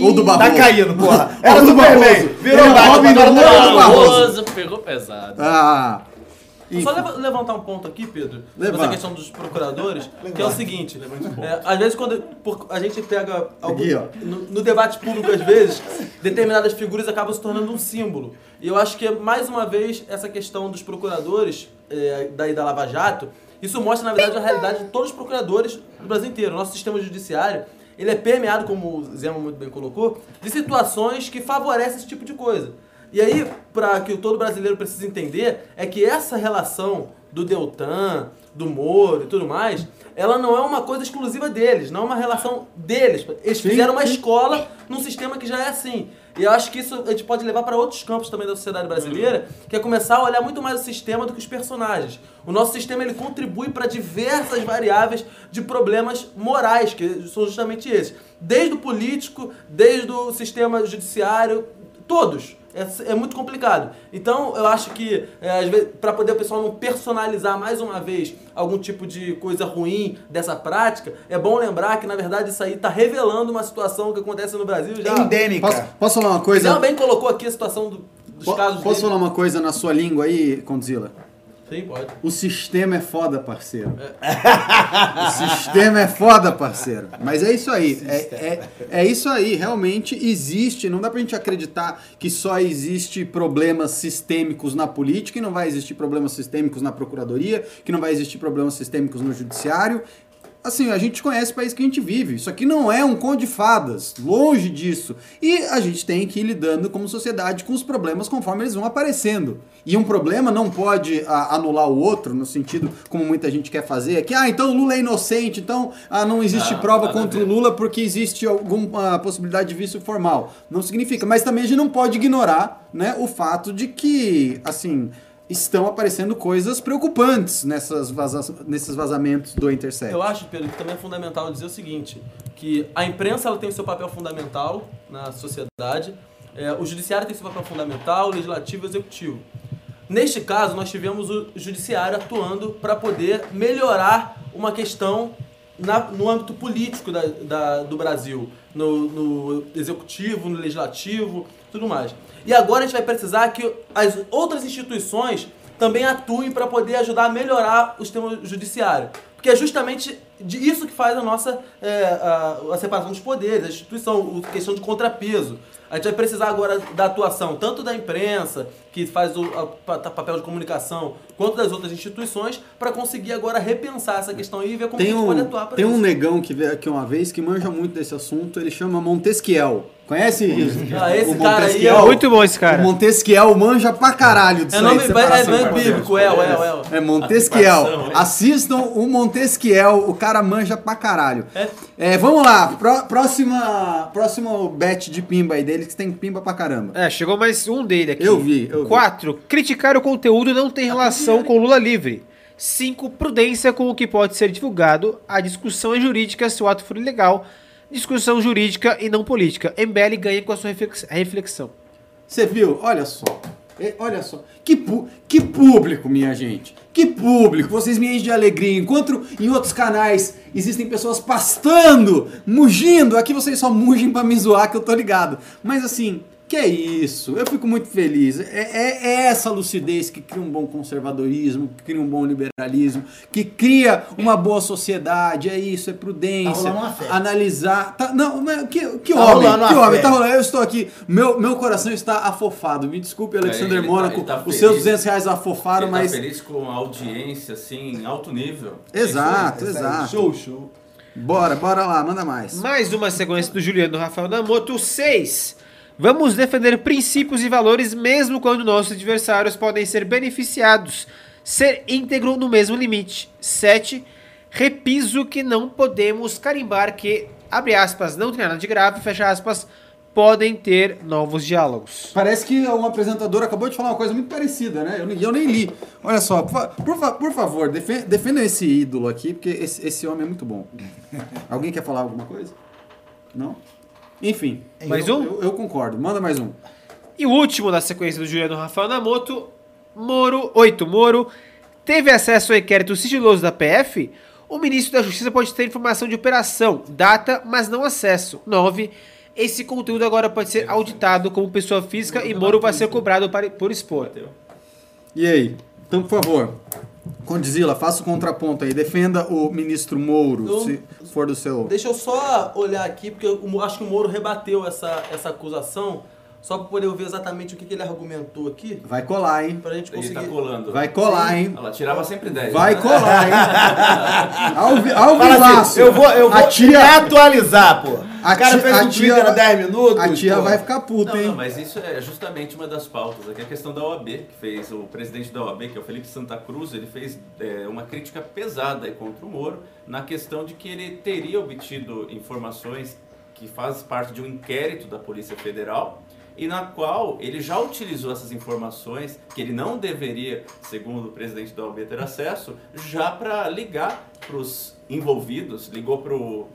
Ou do Barroso. Tá caindo, porra. Era o do Superman. Virou é Batman, Robin do agora Moro tá do Barroso? Barroso pegou pesado. Ah. Só leva- levantar um ponto aqui, Pedro, sobre Levanta. essa questão dos procuradores, que é o seguinte, é, às vezes quando por- a gente pega algum- Aqui, no, no debate público, às vezes, determinadas figuras acabam se tornando um símbolo. E eu acho que, mais uma vez, essa questão dos procuradores, é, daí da Lava Jato, isso mostra, na verdade, a realidade de todos os procuradores do Brasil inteiro. O nosso sistema judiciário, ele é permeado, como o Zema muito bem colocou, de situações que favorecem esse tipo de coisa. E aí, para que o todo brasileiro precise entender, é que essa relação do Deltan, do Moro e tudo mais, ela não é uma coisa exclusiva deles, não é uma relação deles. Eles Sim, fizeram uma sim. escola num sistema que já é assim. E eu acho que isso a gente pode levar para outros campos também da sociedade brasileira, que é começar a olhar muito mais o sistema do que os personagens. O nosso sistema ele contribui para diversas variáveis de problemas morais, que são justamente esses. Desde o político, desde o sistema judiciário, todos. É, é muito complicado. Então, eu acho que, é, às vezes, para poder o pessoal não personalizar mais uma vez algum tipo de coisa ruim dessa prática, é bom lembrar que, na verdade, isso aí está revelando uma situação que acontece no Brasil já. Endêmica. Posso, posso falar uma coisa? bem colocou aqui a situação do- dos Po- casos Posso dele. falar uma coisa na sua língua aí, Condzilla? Sim, pode. O sistema é foda, parceiro. o sistema é foda, parceiro. Mas é isso aí. É, é, é isso aí. Realmente existe. Não dá pra gente acreditar que só existe problemas sistêmicos na política e não vai existir problemas sistêmicos na procuradoria, que não vai existir problemas sistêmicos no judiciário. Assim, a gente conhece o país que a gente vive. Isso aqui não é um conto de fadas. Longe disso. E a gente tem que ir lidando como sociedade com os problemas conforme eles vão aparecendo. E um problema não pode ah, anular o outro, no sentido como muita gente quer fazer, que, ah, então o Lula é inocente, então ah, não existe Não, prova a contra o Lula porque existe alguma possibilidade de vício formal. Não significa. Mas também a gente não pode ignorar né, o fato de que, assim, estão aparecendo coisas preocupantes nessas vaza nesses vazamentos do Intercept. Eu acho, Pedro, que também é fundamental dizer o seguinte, que a imprensa ela tem seu papel fundamental na sociedade, é, o judiciário tem seu papel fundamental, o legislativo e o executivo. Neste caso, nós tivemos o judiciário atuando para poder melhorar uma questão na- no âmbito político da- da- do Brasil, no, no executivo, no legislativo, tudo mais. E agora a gente vai precisar que as outras instituições também atuem para poder ajudar a melhorar o sistema judiciário. Porque é justamente isso que faz a nossa é, a, a separação dos poderes, a instituição, o- questão de contrapeso. A gente vai precisar agora da atuação tanto da imprensa, que faz o a- pa- papel de comunicação, quanto das outras instituições, para conseguir agora repensar essa questão aí e ver como Tem a gente pode um, atuar para tem isso. um negão que veio aqui uma vez que manja muito desse assunto, ele chama Montesquiel. Conhece isso? Ah, esse O cara aí Montesquiel? é Muito bom esse cara. O Montesquiel manja pra caralho disso É aí, nome de é, não de é bíblico, é, é, é, é. É Montesquiel. Hein? Assistam o Montesquiel, o cara manja pra caralho. É. É, vamos lá, pró- próxima, próximo bet de pimba aí deles, que tem pimba pra caramba. É, chegou mais um dele aqui. Eu vi, eu vi. 4. Criticar o conteúdo não tem relação com Lula livre. 5. Prudência com o que pode ser divulgado. A discussão é jurídica se o ato for ilegal. Discussão jurídica e não política. MBL ganha com a sua reflex- reflexão. Você viu? Olha só. Olha só. Que, que público, minha gente. Que público. Vocês me enchem de alegria. Enquanto em outros canais existem pessoas pastando, mugindo. Aqui vocês só mugem pra me zoar, que eu tô ligado. Mas assim, que é isso? Eu fico muito feliz. É, é- é essa lucidez que cria um bom conservadorismo, que cria um bom liberalismo, que cria uma boa sociedade. É isso, é prudência. Tá rolando uma festa. Analisar. Tá, não, mas que, que Tá homem, que homem. festa. Tá rolando. Eu estou aqui. Meu, meu coração está afofado. Me desculpe, Alexander tá- Mônaco. ele tá os seus 200 reais afofaram, Ele mas. tá feliz com a audiência, assim, em alto nível. Exato, Esse aí, exato. Show, show. Bora, bora lá, manda mais. Mais uma sequência do Juliano Rafael Namoto. 6. Vamos defender princípios e valores mesmo quando nossos adversários podem ser beneficiados. Ser íntegro no mesmo limite. 7. Repiso que não podemos carimbar que, abre aspas, não tem nada de grave, fecha aspas, podem ter novos diálogos. Parece que um apresentador acabou de falar uma coisa muito parecida, né? Eu, eu nem li. Olha só, por, por, fa- por favor, defen- defenda esse ídolo aqui, porque esse, esse homem é muito bom. Alguém quer falar alguma coisa? Não? Enfim. Mais eu, um? Eu, eu concordo. Manda mais um. E o último da sequência do Juliano Rafael Namoto, Moro, 8. Moro teve acesso ao inquérito sigiloso da PF? O ministro da Justiça pode ter informação de operação, data, mas não acesso. 9. Esse conteúdo agora pode ser auditado como pessoa física e Moro vai ser cobrado para- por expor. E aí? Então, por favor, Condizila, faça o contraponto aí. Defenda o ministro Mouro, Eu- se for do seu. Deixa eu só olhar aqui, porque eu acho que o Moro rebateu essa, essa acusação, só para poder ver exatamente o que, que ele argumentou aqui, Vai colar, hein? pra gente Ele conseguir... tá colando. Vai colar, hein? Ela tirava sempre 10. Vai né? colar, hein? Ao, vi- assim, eu vou, eu vou a tia, atualizar, pô. a o cara tia- fez um tia Twitter há vai- 10 minutos. a tia pô. vai ficar puta, Não, hein? não, mas isso é justamente uma das pautas. Aqui é a questão da OAB, que fez o presidente da OAB, que é o Felipe Santa Cruz, ele fez é, uma crítica pesada contra o Moro na questão de que ele teria obtido informações que fazem parte de um inquérito da Polícia Federal e na qual ele já utilizou essas informações que ele não deveria, segundo o presidente da OAB, ter acesso, já para ligar para os envolvidos, ligou para o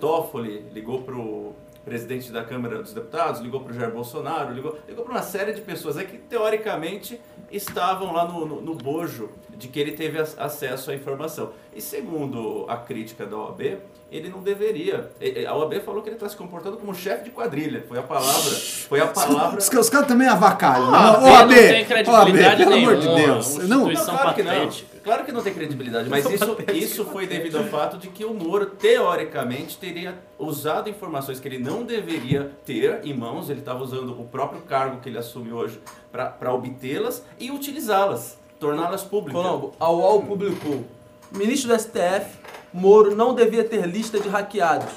Toffoli, ligou para o presidente da Câmara dos Deputados, ligou para o Jair Bolsonaro, ligou, ligou para uma série de pessoas aí que, teoricamente, estavam lá no, no, no bojo de que ele teve ac- acesso à informação. E segundo a crítica da OAB, ele não deveria. A OAB falou que ele está se comportando como chefe de quadrilha. Foi a palavra. Foi a palavra. Os, os caras também avacalham. Ah, OAB, não tem credibilidade OAB, pelo amor de Deus. Não, claro que não. Claro que não tem credibilidade, mas isso, isso foi devido ao fato de que o Moro, teoricamente, teria usado informações que ele não deveria ter em mãos, ele estava usando o próprio cargo que ele assume hoje para obtê-las e utilizá-las, torná-las públicas. Colombo, a UOL publicou. Ministro do STF, Moro não devia ter lista de hackeados,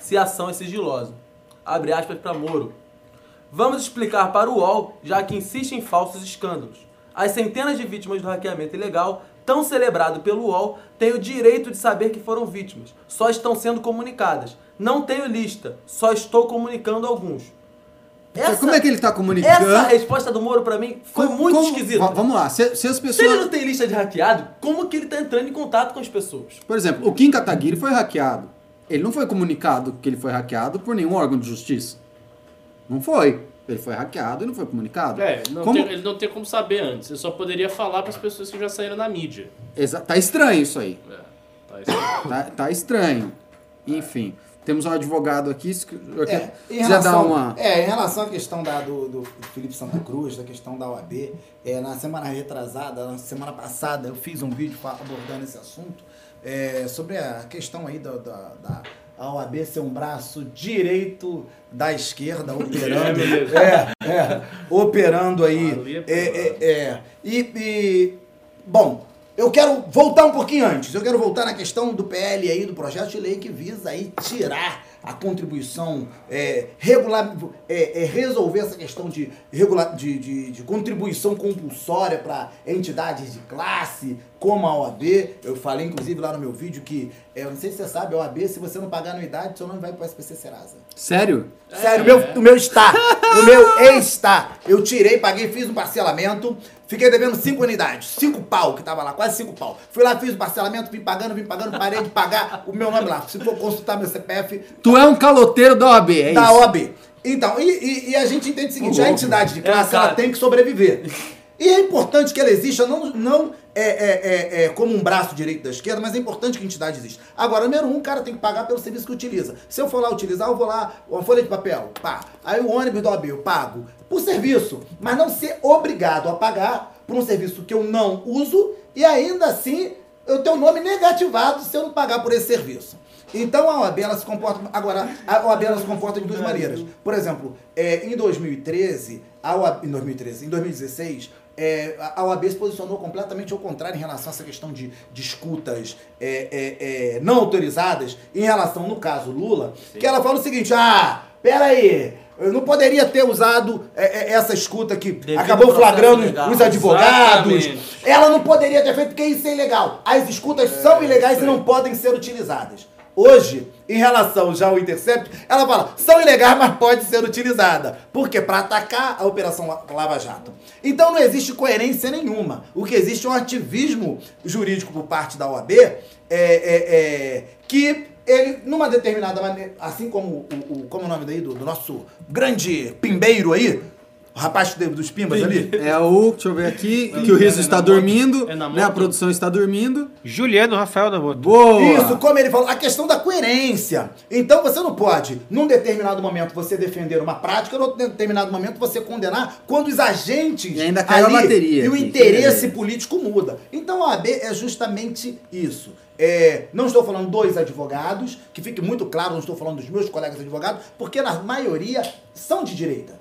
se a ação é sigilosa. Abre aspas para Moro. Vamos explicar para o UOL, já que insiste em falsos escândalos. As centenas de vítimas do hackeamento ilegal, tão celebrado pelo UOL, têm o direito de saber que foram vítimas. Só estão sendo comunicadas. Não tenho lista, só estou comunicando alguns. Como é que ele tá comunicando? Essa resposta do Moro para mim foi Como- muito como- esquisita. Va- Vamos lá, se, se as Se ele pessoas. não tem lista de hackeado, como que ele tá entrando em contato com as pessoas? Por exemplo, o Kim Kataguiri foi hackeado. Ele não foi comunicado que ele foi hackeado por nenhum órgão de justiça. Não foi. Ele foi hackeado e não foi comunicado. É, não Como- tem- ele não tem como saber antes. Ele só poderia falar para as pessoas que já saíram na mídia. Exa- Tá estranho isso aí. É, tá isso. Tá, tá estranho. Enfim, temos um advogado aqui. se- É, em quiser relação, dar uma. é, em relação à questão da, do, do Felipe Santa Cruz, da questão da OAB, é, na semana retrasada, na semana passada, eu fiz um vídeo abordando esse assunto, é, sobre a questão aí da, da, da a OAB ser um braço direito da esquerda operando, É, beleza. é, é, operando aí, é é, é, é. E, e, bom, eu quero voltar um pouquinho antes. Eu quero voltar na questão do PL aí, do projeto de lei que visa aí tirar a contribuição, é, regular, é, é, resolver essa questão de, regular, de, de, de contribuição compulsória para entidades de classe, como a OAB. Eu falei, inclusive, lá no meu vídeo que, é, eu não sei se você sabe, a OAB, se você não pagar anuidade, seu nome vai para o SPC Serasa. Sério? Sério, o meu, o meu está. O meu está. Eu tirei, paguei, fiz um parcelamento. Fiquei devendo cinco unidades. Cinco pau que tava lá, quase cinco pau. Fui lá, fiz o parcelamento, vim pagando, vim pagando, parei de pagar o meu nome lá. Se for consultar meu CPF, Tu é um caloteiro da OAB, é da isso? OAB. Então, e, e- e a gente entende o seguinte, a entidade de classe, É, ela tem que sobreviver. E é importante que ela exista, não, não é, é, é, é como um braço direito da esquerda, mas é importante que a entidade exista. Agora, número um, o cara tem que pagar pelo serviço que utiliza. Se eu for lá utilizar, eu vou lá, uma folha de papel, pá. Aí o ônibus do OAB, eu pago por serviço, mas não ser obrigado a pagar por um serviço que eu não uso e ainda assim eu tenho o nome negativado se eu não pagar por esse serviço. Então a OAB ela se comporta. Agora, a OAB ela se comporta de duas maneiras. Por exemplo, é, em 2013, a OAB, em 2013, em 2016, é, a OAB se posicionou completamente ao contrário em relação a essa questão de, de escutas é, é, é, não autorizadas, em relação, no caso, Lula, que ela fala o seguinte: ah, peraí. Eu não poderia ter usado é, é, essa escuta que Devido acabou flagrando legal. os advogados. Exatamente. Ela não poderia ter feito porque isso é ilegal. As escutas são ilegais e não podem ser utilizadas. Hoje, em relação já ao Intercept, ela fala, são ilegais, mas pode ser utilizada. Por quê? Para atacar a Operação La- Lava Jato. Então não existe coerência nenhuma. O que existe é um ativismo jurídico por parte da OAB é, é, é, que ele, numa determinada maneira, assim como o, o, como é o nome daí do, do nosso grande pimbeiro aí, o rapaz dos pimbas ali, É o, deixa eu ver aqui, que o Riso é está moto. dormindo, É né? A produção está dormindo. Juliano Rafael da Moto. Boa! Isso, como ele falou, a questão da coerência. Então você não pode, num determinado momento, você defender uma prática, num determinado momento você condenar quando os agentes E ainda caiu a bateria e o interesse político muda. Então a AB é justamente isso. É, não estou falando dos advogados, que fique muito claro, não estou falando dos meus colegas advogados, porque na maioria são de direita.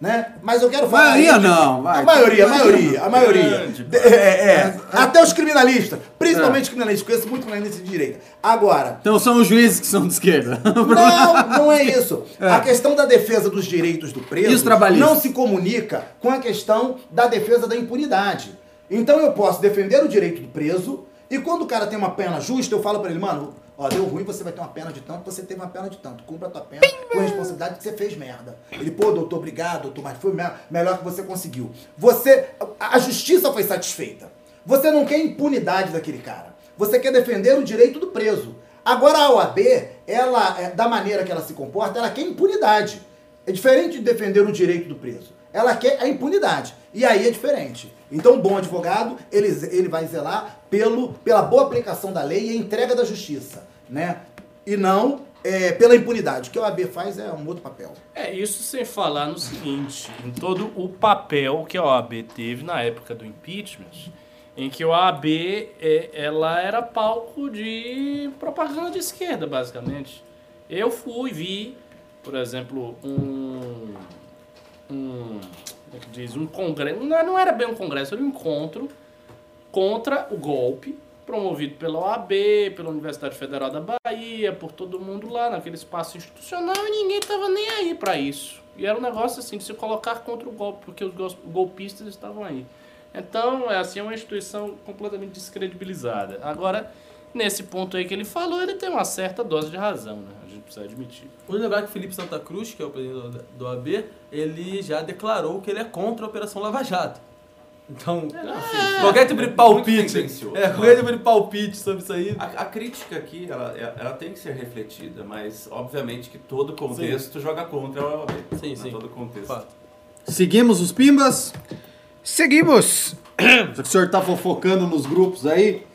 Né? Mas eu quero falar. Maioria não, vai. A maioria, a maioria, a maioria. Grande De- É, é. Até os criminalistas, principalmente os criminalistas, conheço muito criminalista de direita. Agora, Então são os juízes que são de esquerda. não, não é isso. A questão da defesa dos direitos do preso trabalhistas? não se comunica com a questão da defesa da impunidade. Então eu posso defender o direito do preso e quando o cara tem uma pena justa, eu falo pra ele, mano, ó, deu ruim, você vai ter uma pena de tanto, você teve uma pena de tanto. Cumpra a tua pena com a responsabilidade que você fez merda. Ele, pô, doutor, obrigado, doutor, mas foi me- melhor que você conseguiu. Você, a a justiça foi satisfeita. Você não quer impunidade daquele cara. Você quer defender o direito do preso. Agora a OAB, ela, é, da maneira que ela se comporta, ela quer impunidade. É diferente de defender o direito do preso. Ela quer a impunidade. E aí é diferente. Então, um bom advogado, ele, ele vai zelar pelo, pela boa aplicação da lei e a entrega da justiça, né? E não é, pela impunidade. O que a OAB faz é um outro papel. É, isso sem falar no seguinte, em todo o papel que a OAB teve na época do impeachment, em que a OAB é, ela era palco de propaganda de esquerda, basicamente. Eu fui, vi, por exemplo, um. Um como é que diz? Um congresso. Não, não era bem um congresso, era um encontro contra o golpe promovido pela OAB, pela Universidade Federal da Bahia, por todo mundo lá naquele espaço institucional e ninguém tava nem aí para isso. E era um negócio assim de se colocar contra o golpe, porque os gol- golpistas estavam aí. Então, é assim, é uma instituição completamente descredibilizada. Agora, nesse ponto aí que ele falou, ele tem uma certa dose de razão, né? Precisa admitir. Vamos lembrar que Felipe Santa Cruz, que é o presidente do- AB, ele já declarou que ele é contra a Operação Lava Jato. Então, qualquer tipo de palpite, é, qualquer tipo de palpite sobre isso aí, A, a crítica aqui, ela, ela tem que ser refletida, mas obviamente que todo contexto joga contra a OAB. Sim, né? sim. Todo contexto. fato. Seguimos os pimbas? Seguimos. O senhor tá fofocando nos grupos aí.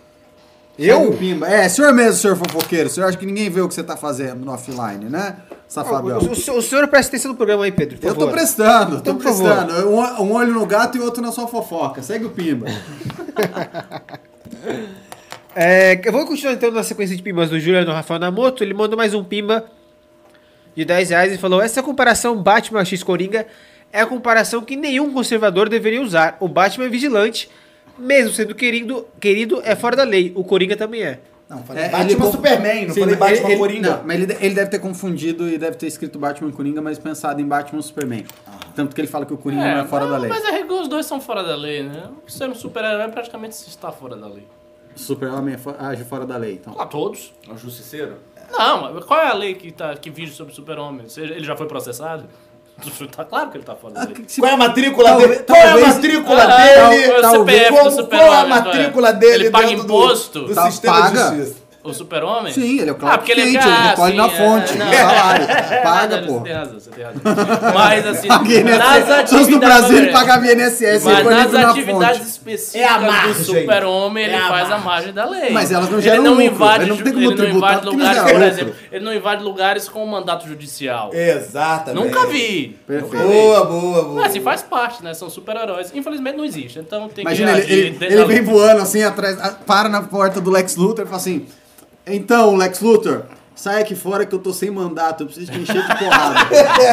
Eu? Pimba. É, senhor mesmo, senhor fofoqueiro. O senhor acha que ninguém vê o que você tá fazendo no offline, né? Safadão. O, o, o senhor presta atenção no programa aí, Pedro, Eu tô favor. prestando, tô Então, prestando. Um, um olho no gato e outro na sua fofoca. Segue o Pimba. É, eu vou continuar então na sequência de pimbas do Juliano Rafael Namoto. Ele mandou mais um pimba de 10 reais e falou: Essa comparação Batman X Coringa é a comparação que nenhum conservador deveria usar. O Batman é vigilante, mesmo sendo querido, querido é fora da lei. O Coringa também é. Não, falei É, Batman ele- Superman, não Sim, falei Batman ele- Coringa. Não, mas ele, ele deve ter confundido e deve ter escrito Batman Coringa, mas pensado em Batman Superman. Tanto que ele fala que o Coringa não é fora da lei. Mas é que os dois são fora da lei, né? Ser um super-herói praticamente se está fora da lei. Super-Homem é age fora da lei, então. Lá todos. É um justiceiro? Não, mas qual é a lei que, tá, que vige sobre o super-homem? Ele já foi processado? Tá claro que ele tá fora da lei. Qual é a matrícula Talvez- dele? Qual é a matrícula Ah, dele? qual é CPF do Qual, é a qual é? matrícula dele Ele paga dentro do- imposto? do, Tá, sistema paga. de justiça? O super-homem? Sim, ele é o Ah, Clark porque ele é Kent, ah, ele recolhe sim, na é, fonte, não. no salário. É Paga, verdade, pô. Você tem razão, você tem razão. Mas assim, nas fosse no atividades... Brasil, ele pagava INSS, Mas nas na atividades fonte. específicas É a do super-homem, ele É a faz a margem. da lei. Mas elas não ele geram não lucro, invade, ele não tem como ele não tributar invade porque não lugares, por lucro. exemplo, ele não invade lugares com mandato judicial. Exatamente. Nunca vi. Perfeito. Boa, boa, boa. Mas assim, faz parte, né? São super-heróis. Infelizmente não existe, então tem Imagina, que ele, ele, ele vem voando assim atrás, a- para na porta do Lex Luthor e fala assim: Então, Lex Luthor, sai aqui fora que eu tô sem mandato, eu preciso te encher de porrada.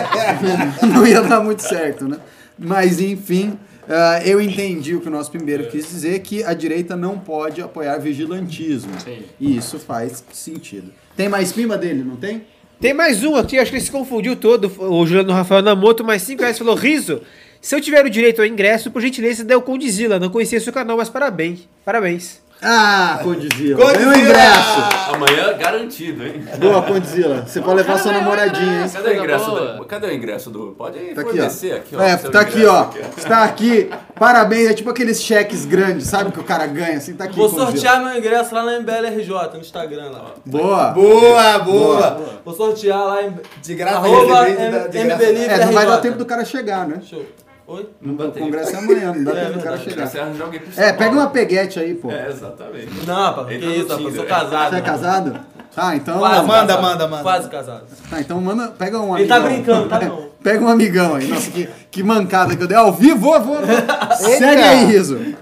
Não ia dar muito certo, né? Mas enfim, ah, eu entendi o que o nosso primeiro quis dizer, que a direita não pode apoiar vigilantismo. Sim. E isso faz sentido. Tem mais pima dele, não tem? Tem mais um aqui, acho que ele se confundiu todo. O Juliano Rafael Namoto, mais 5 reais, falou: Riso, se eu tiver o direito ao ingresso, por gentileza, dê o Condizila. Não conhecia seu canal, mas parabéns. Parabéns. Ah, Condizila. Condizila! Ganhou ingresso. Amanhã garantido, hein? Boa, Condizila. Você pode levar sua namoradinha, hein? Cadê o ingresso do... Cadê o ingresso do... Pode Tá aqui, fornecer ó. aqui, ó. É, tá aqui, ó. Está aqui. Parabéns. É tipo aqueles cheques grandes, sabe? Que o cara ganha, assim, tá aqui. Vou Condizila. sortear meu ingresso lá na MBLRJ, no Instagram lá. Boa. Boa, boa. Vou sortear lá em De graça, arroba. MBLRJ. É, não vai dar tempo do cara chegar, né? Show. Oi? O congresso é amanhã, não dá tempo do cara chegar. Você arranjar alguém pro É, pega uma peguete aí, pô. É, exatamente. Não, rapaz, que no isso, rapaz, eu sou casado. Você é mano. casado? Ah, então. Quase Manda, casado. manda, manda. Quase casado. Tá, então manda, pega um Ele amigão. tá brincando, tá não. Pega um amigão aí. Nossa, que, que mancada que eu dei. Ao vivo, vou, vou. Segue aí, Riso.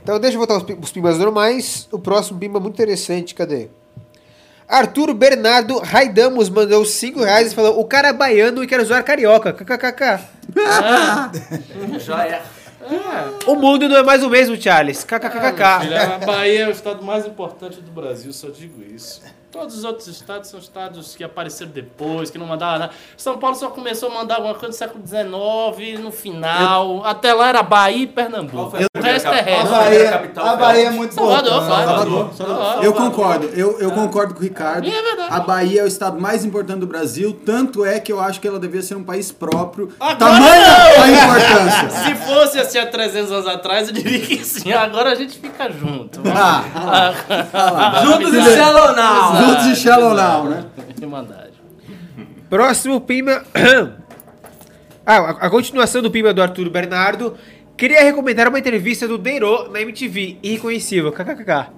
Então deixa eu botar os, os pimbas normais. O próximo pimba muito interessante, cadê? Arthur Bernardo Raidamos mandou 5 reais e falou: O cara é baiano e quer zoar carioca. KKKK. Já é. O mundo não é mais o mesmo, Charles. Filha, KKKK. a Bahia é o estado mais importante do Brasil, só digo isso. Todos os outros estados são estados que apareceram depois, que não mandaram nada. São Paulo só começou a mandar alguma coisa no século XIX, no final. Até lá era Bahia e Pernambuco. foi a O resto é A? Bahia, capital a Bahia é muito Salvador, importante. Salvador. Salvador. Eu concordo, eu, eu concordo com o Ricardo. E é verdade. A Bahia é o estado mais importante do Brasil, tanto é que eu acho que ela devia ser um país próprio. Agora Tamanha não! a importância. Se fosse assim há 300 anos atrás, eu diria que sim. Agora a gente fica junto. Ah, Juntos e Shallow Now. Juntos e Shallow Now, né? Irmandade. Próximo pimba. ah, a, continuação do pimba do Arthur Bernardo. Queria recomendar uma entrevista do Deiro na MTV. Irreconhecível. KKKK.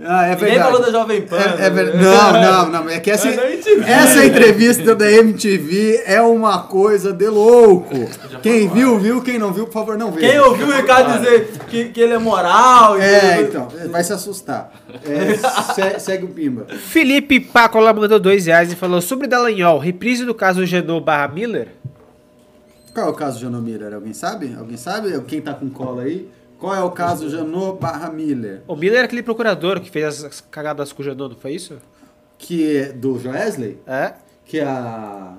Ah, é Nem verdade. falou da Jovem Pan. É, é né? ver- Não, não, não. É que essa, É essa entrevista da MTV é uma coisa de louco. Quem viu, viu. Quem não viu, por favor, não veja. Quem ouviu o Ricardo dizer que, que ele é moral e É, então, vai se assustar. É, se- segue o Pimba. Felipe Pacola mandou dois reais e falou sobre Dallagnol. Reprise do caso Genô barra Miller. Qual é o caso Janot Miller? Alguém sabe? Alguém sabe? Quem tá com cola aí? Qual é o caso Janot barra Miller? O Miller é aquele procurador que fez as- as cagadas com o Genô, não foi isso? Que é do Joesley? É. Que é a.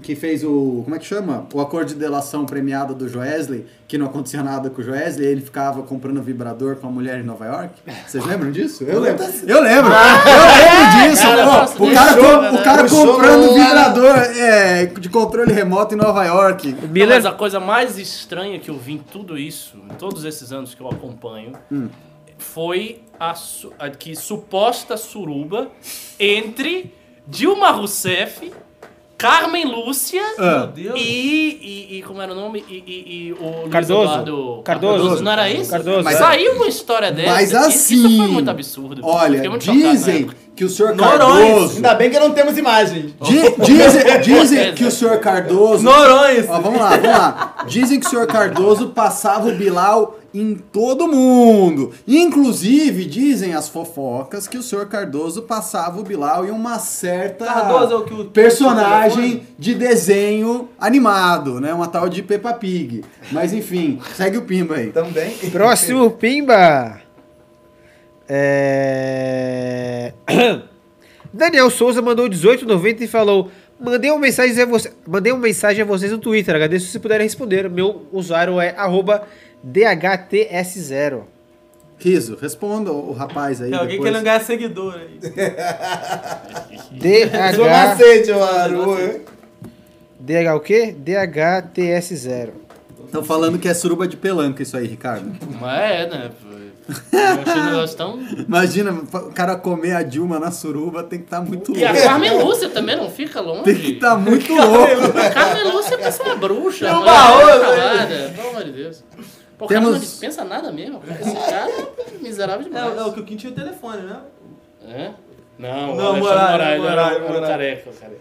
Que fez o. Como é que chama? O acordo de delação premiado do Joesley, que não acontecia nada com o Joesley, ele ficava comprando vibrador com a mulher em Nova York. Vocês lembram disso? Eu lembro. Eu lembro! Eu lembro disso! Cara, pô. o cara, puxou, com- o cara comprando lá. vibrador é, de controle remoto em Nova York. Miller. mas a coisa mais estranha que eu vi em tudo isso, em todos esses anos que eu acompanho, foi a, a que suposta suruba entre Dilma Rousseff, Carmen Lúcia Ah. E, e, e- Como era o nome? E, e- e o Cardoso. Eduardo Cardoso. Não era isso? Cardoso. Mas- Saiu uma história dessa. Mas assim. Isso foi muito absurdo. Olha, muito dizem que o senhor Norões. Cardoso. Ainda bem que não temos imagens. Di- dizem, dizem que o senhor Cardoso. Norões. Ó, vamos lá, vamos lá. Dizem que o senhor Cardoso passava o Bilal em todo mundo. Inclusive, dizem as fofocas que o senhor Cardoso passava o Bilal em uma certa Cardoso é o que o- personagem de desenho animado, né? Uma tal de Peppa Pig. Mas enfim, segue o Pimba aí. Também. Próximo Pimba. É... Daniel Souza mandou 18,90 e falou: Mandei uma, mensagem a você... Mandei uma mensagem a vocês no Twitter. Agradeço se puderem responder. Meu usuário é arroba DHTS0. Riso, responda o rapaz aí. Tem alguém depois. querendo ganhar seguidor aí. DH... macete, mano. DH o quê? DHTS0. Estão falando que é suruba de pelanca isso aí, Ricardo. Mas é, né? Eu achei o negócio tão. Imagina, o cara comer a Dilma na suruba tem que estar muito E a louco. Carmen Lúcia também não fica longe. Tem que estar muito louco. A Carmen Lúcia é essa bruxa. Tem um mulher baú, acabada, Pelo amor de Deus. Pô, o cara Temos- não dispensa nada mesmo. Esse cara é miserável É, demais. é o que o Kim tinha o telefone, né? É? Não, Não, o Alexandre Moraes, Moraes, Moraes, o Moraes. careca, cara.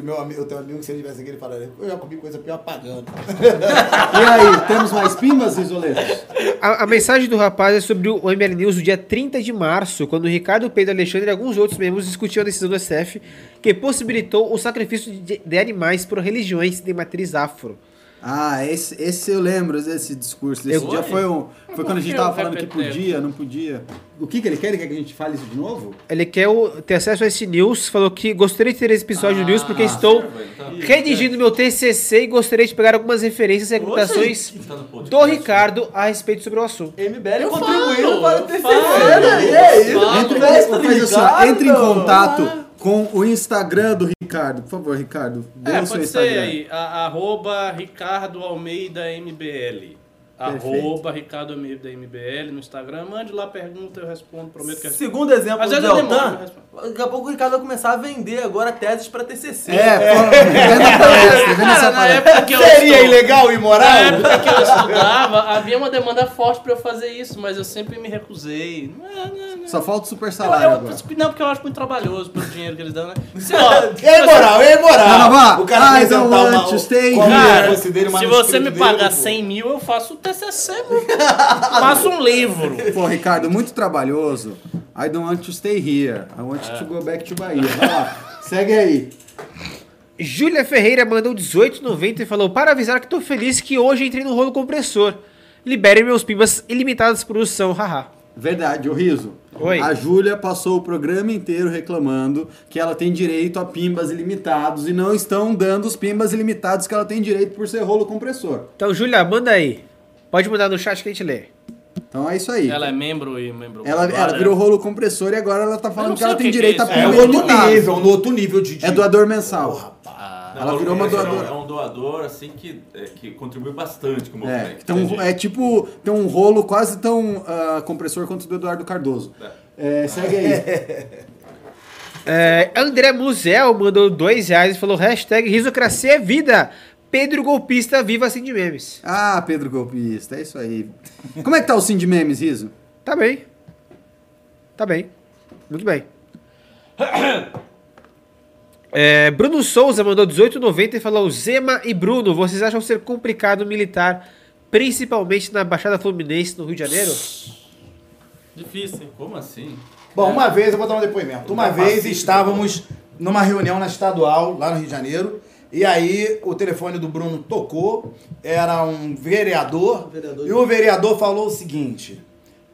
Se meu amigo, eu tenho um amigo, se ele tivesse aqui, ele falaria, eu já comi coisa pior pagando. E aí, temos mais pimbas, Isoletos? A, a mensagem do rapaz é sobre o ML News do dia 30 de março, quando o Ricardo Pedro Alexandre e alguns outros membros discutiam a decisão do SF que possibilitou o sacrifício de, de animais por religiões de matriz afro. Ah, esse, esse eu lembro desse discurso. Esse Eu- dia foi, um, foi quando a gente que tava eu falando que podia, não podia. O que, que ele quer? Ele quer que a gente fale isso de novo? Ele quer o- ter acesso a esse news, falou que gostaria de ter esse episódio do news porque estou observa, então. redigindo meu TCC e gostaria de pegar algumas referências e argumentações Tá do Ricardo a respeito sobre o assunto. MBL contribuindo falo, para o TCC, falo, né? Eu é isso. falo. Entre, assim, entre em contato com o Instagram do Ricardo. Por favor, Ricardo. Dê É, o seu pode Instagram. ser aí, a- arroba Ricardo Almeida MBL. Arroba Ricardo Almeida MBL no Instagram. Mande lá pergunta, eu respondo, prometo que eu respondo. Segundo exemplo Às do vezes eu Deltan, daqui a pouco o Ricardo vai começar a vender agora teses para TCC. É, eu Seria ilegal e imoral? Na época que eu estudava, havia uma demanda forte pra eu fazer isso, mas eu sempre me recusei. Não, é, não, não. Só falta o super Eu- salário eu- agora. não, porque eu acho muito trabalhoso pelo dinheiro que eles dão, né? Se, ó, E aí, moral, e aí, moral? Não, não, vá. O cara I apresentar don't uma, Cara, se você me pagar pô. 100 mil, eu faço o TCC, faço um livro. Pô, Ricardo, muito trabalhoso. I don't want to stay here. I want to go back to Bahia. Vai lá. Segue aí. Júlia Ferreira mandou 18,90 e falou: Para avisar que tô feliz que hoje entrei no rolo compressor. Liberem meus pimbas ilimitadas de produção, haha. Verdade, ô Riso. Oi. A Júlia passou o programa inteiro reclamando que ela tem direito a pimbas ilimitados e não estão dando os pimbas ilimitados que ela tem direito por ser rolo compressor. Então, Júlia, manda aí. Pode mandar no chat que a gente lê. Então é isso aí. Ela é membro e membro. Ela, ela virou rolo compressor e agora ela tá falando que ela tem que que direito é a. É um outro nível, um outro nível de... de- É doador mensal. Ah, Ela virou uma É um- doadora. É um doador, assim, que, é, que contribui bastante com o É, movimento. então, entendi. é tipo, tem um rolo quase tão ah, compressor quanto o do Eduardo Cardoso. É, segue aí. É, André Musel mandou dois reais e falou: hashtag risocracia é vida. Pedro Golpista, viva assim de memes. Ah, Pedro Golpista, é isso aí. Como é que tá o Sim de Memes, Riso? Tá bem. Tá bem. Muito bem. É, Bruno Souza mandou 18,90 e falou: Zema e Bruno, vocês acham ser complicado militar, principalmente na Baixada Fluminense, no Rio de Janeiro? Difícil. Como assim? Bom, uma vez, eu vou dar um depoimento. Uma Tá vez estávamos numa reunião na estadual, lá no Rio de Janeiro, e aí o telefone do Bruno tocou, era um vereador, Vereador. e o vereador falou o seguinte: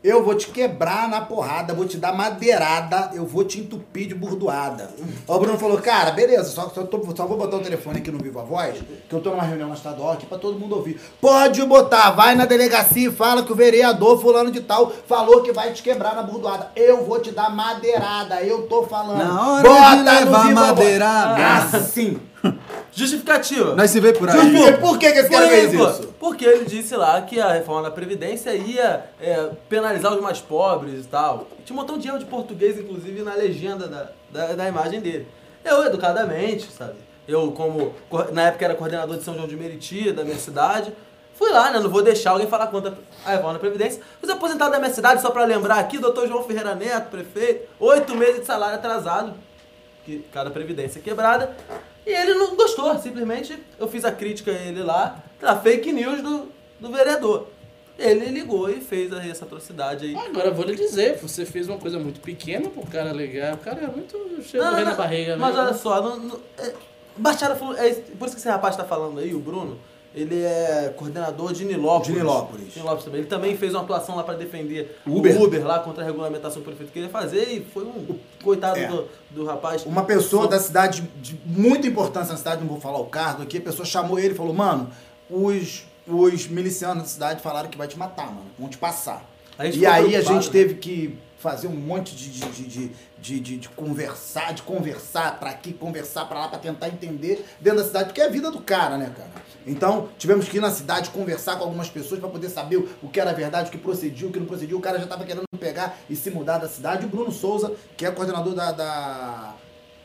Eu vou te quebrar na porrada, vou te dar madeirada, eu vou te entupir de burdoada. O Bruno falou, cara, beleza, só, só, tô- só vou botar o telefone aqui no Viva Voz, que eu tô numa reunião na estadual aqui pra todo mundo ouvir. Pode botar, vai na delegacia e fala que o vereador fulano de tal falou que vai te quebrar na burdoada. Eu vou te dar madeirada, eu tô falando. Na hora de levar no Viva Voz. madeirada. Assim. Justificativa. Nós se vê por aí. Justifica- Por que, que esse cara Por fez isso? Porque ele disse lá que a reforma da Previdência ia é, penalizar os mais pobres e tal. Tinha um montão de erro de português, inclusive, na legenda da, da, da imagem dele. Eu, educadamente, sabe? Eu, como co- na época era coordenador de São João de Meriti, da minha cidade, fui lá, né? Não vou deixar alguém falar contra a reforma da Previdência. Os aposentados da minha cidade, só pra lembrar aqui, doutor João Ferreira Neto, prefeito, oito meses de salário atrasado que cada previdência quebrada. E ele não gostou, simplesmente eu fiz a crítica a ele lá, da fake news do, do vereador. Ele ligou e fez essa atrocidade aí. Agora, vou lhe dizer, você fez uma coisa muito pequena pro cara ligar. O cara é muito cheio Não, na barriga, né? Mas olha só, não, não, é. É, por isso que esse rapaz tá falando aí, o Bruno, ele é coordenador de Nilópolis. De Nilópolis. Nilópolis também. Ele também fez uma atuação lá para defender Uber. o Uber lá contra a regulamentação que o prefeito queria fazer e foi um coitado É. do, do rapaz. Uma pessoa Só- da cidade de muita importância na cidade, não vou falar o cargo aqui, a pessoa chamou ele e falou, mano, os, os milicianos da cidade falaram que vai te matar, mano, vão te passar. E aí a gente né? teve que fazer um monte de, de, de, de, de, conversar, de conversar pra aqui, conversar pra lá, pra tentar entender dentro da cidade, porque é a vida do cara, né, cara? Então, tivemos que ir na cidade conversar com algumas pessoas pra poder saber o- que era verdade, o que procedia, o que não procedia. O cara já tava querendo pegar e se mudar da cidade. O Bruno Souza, que é coordenador da, da-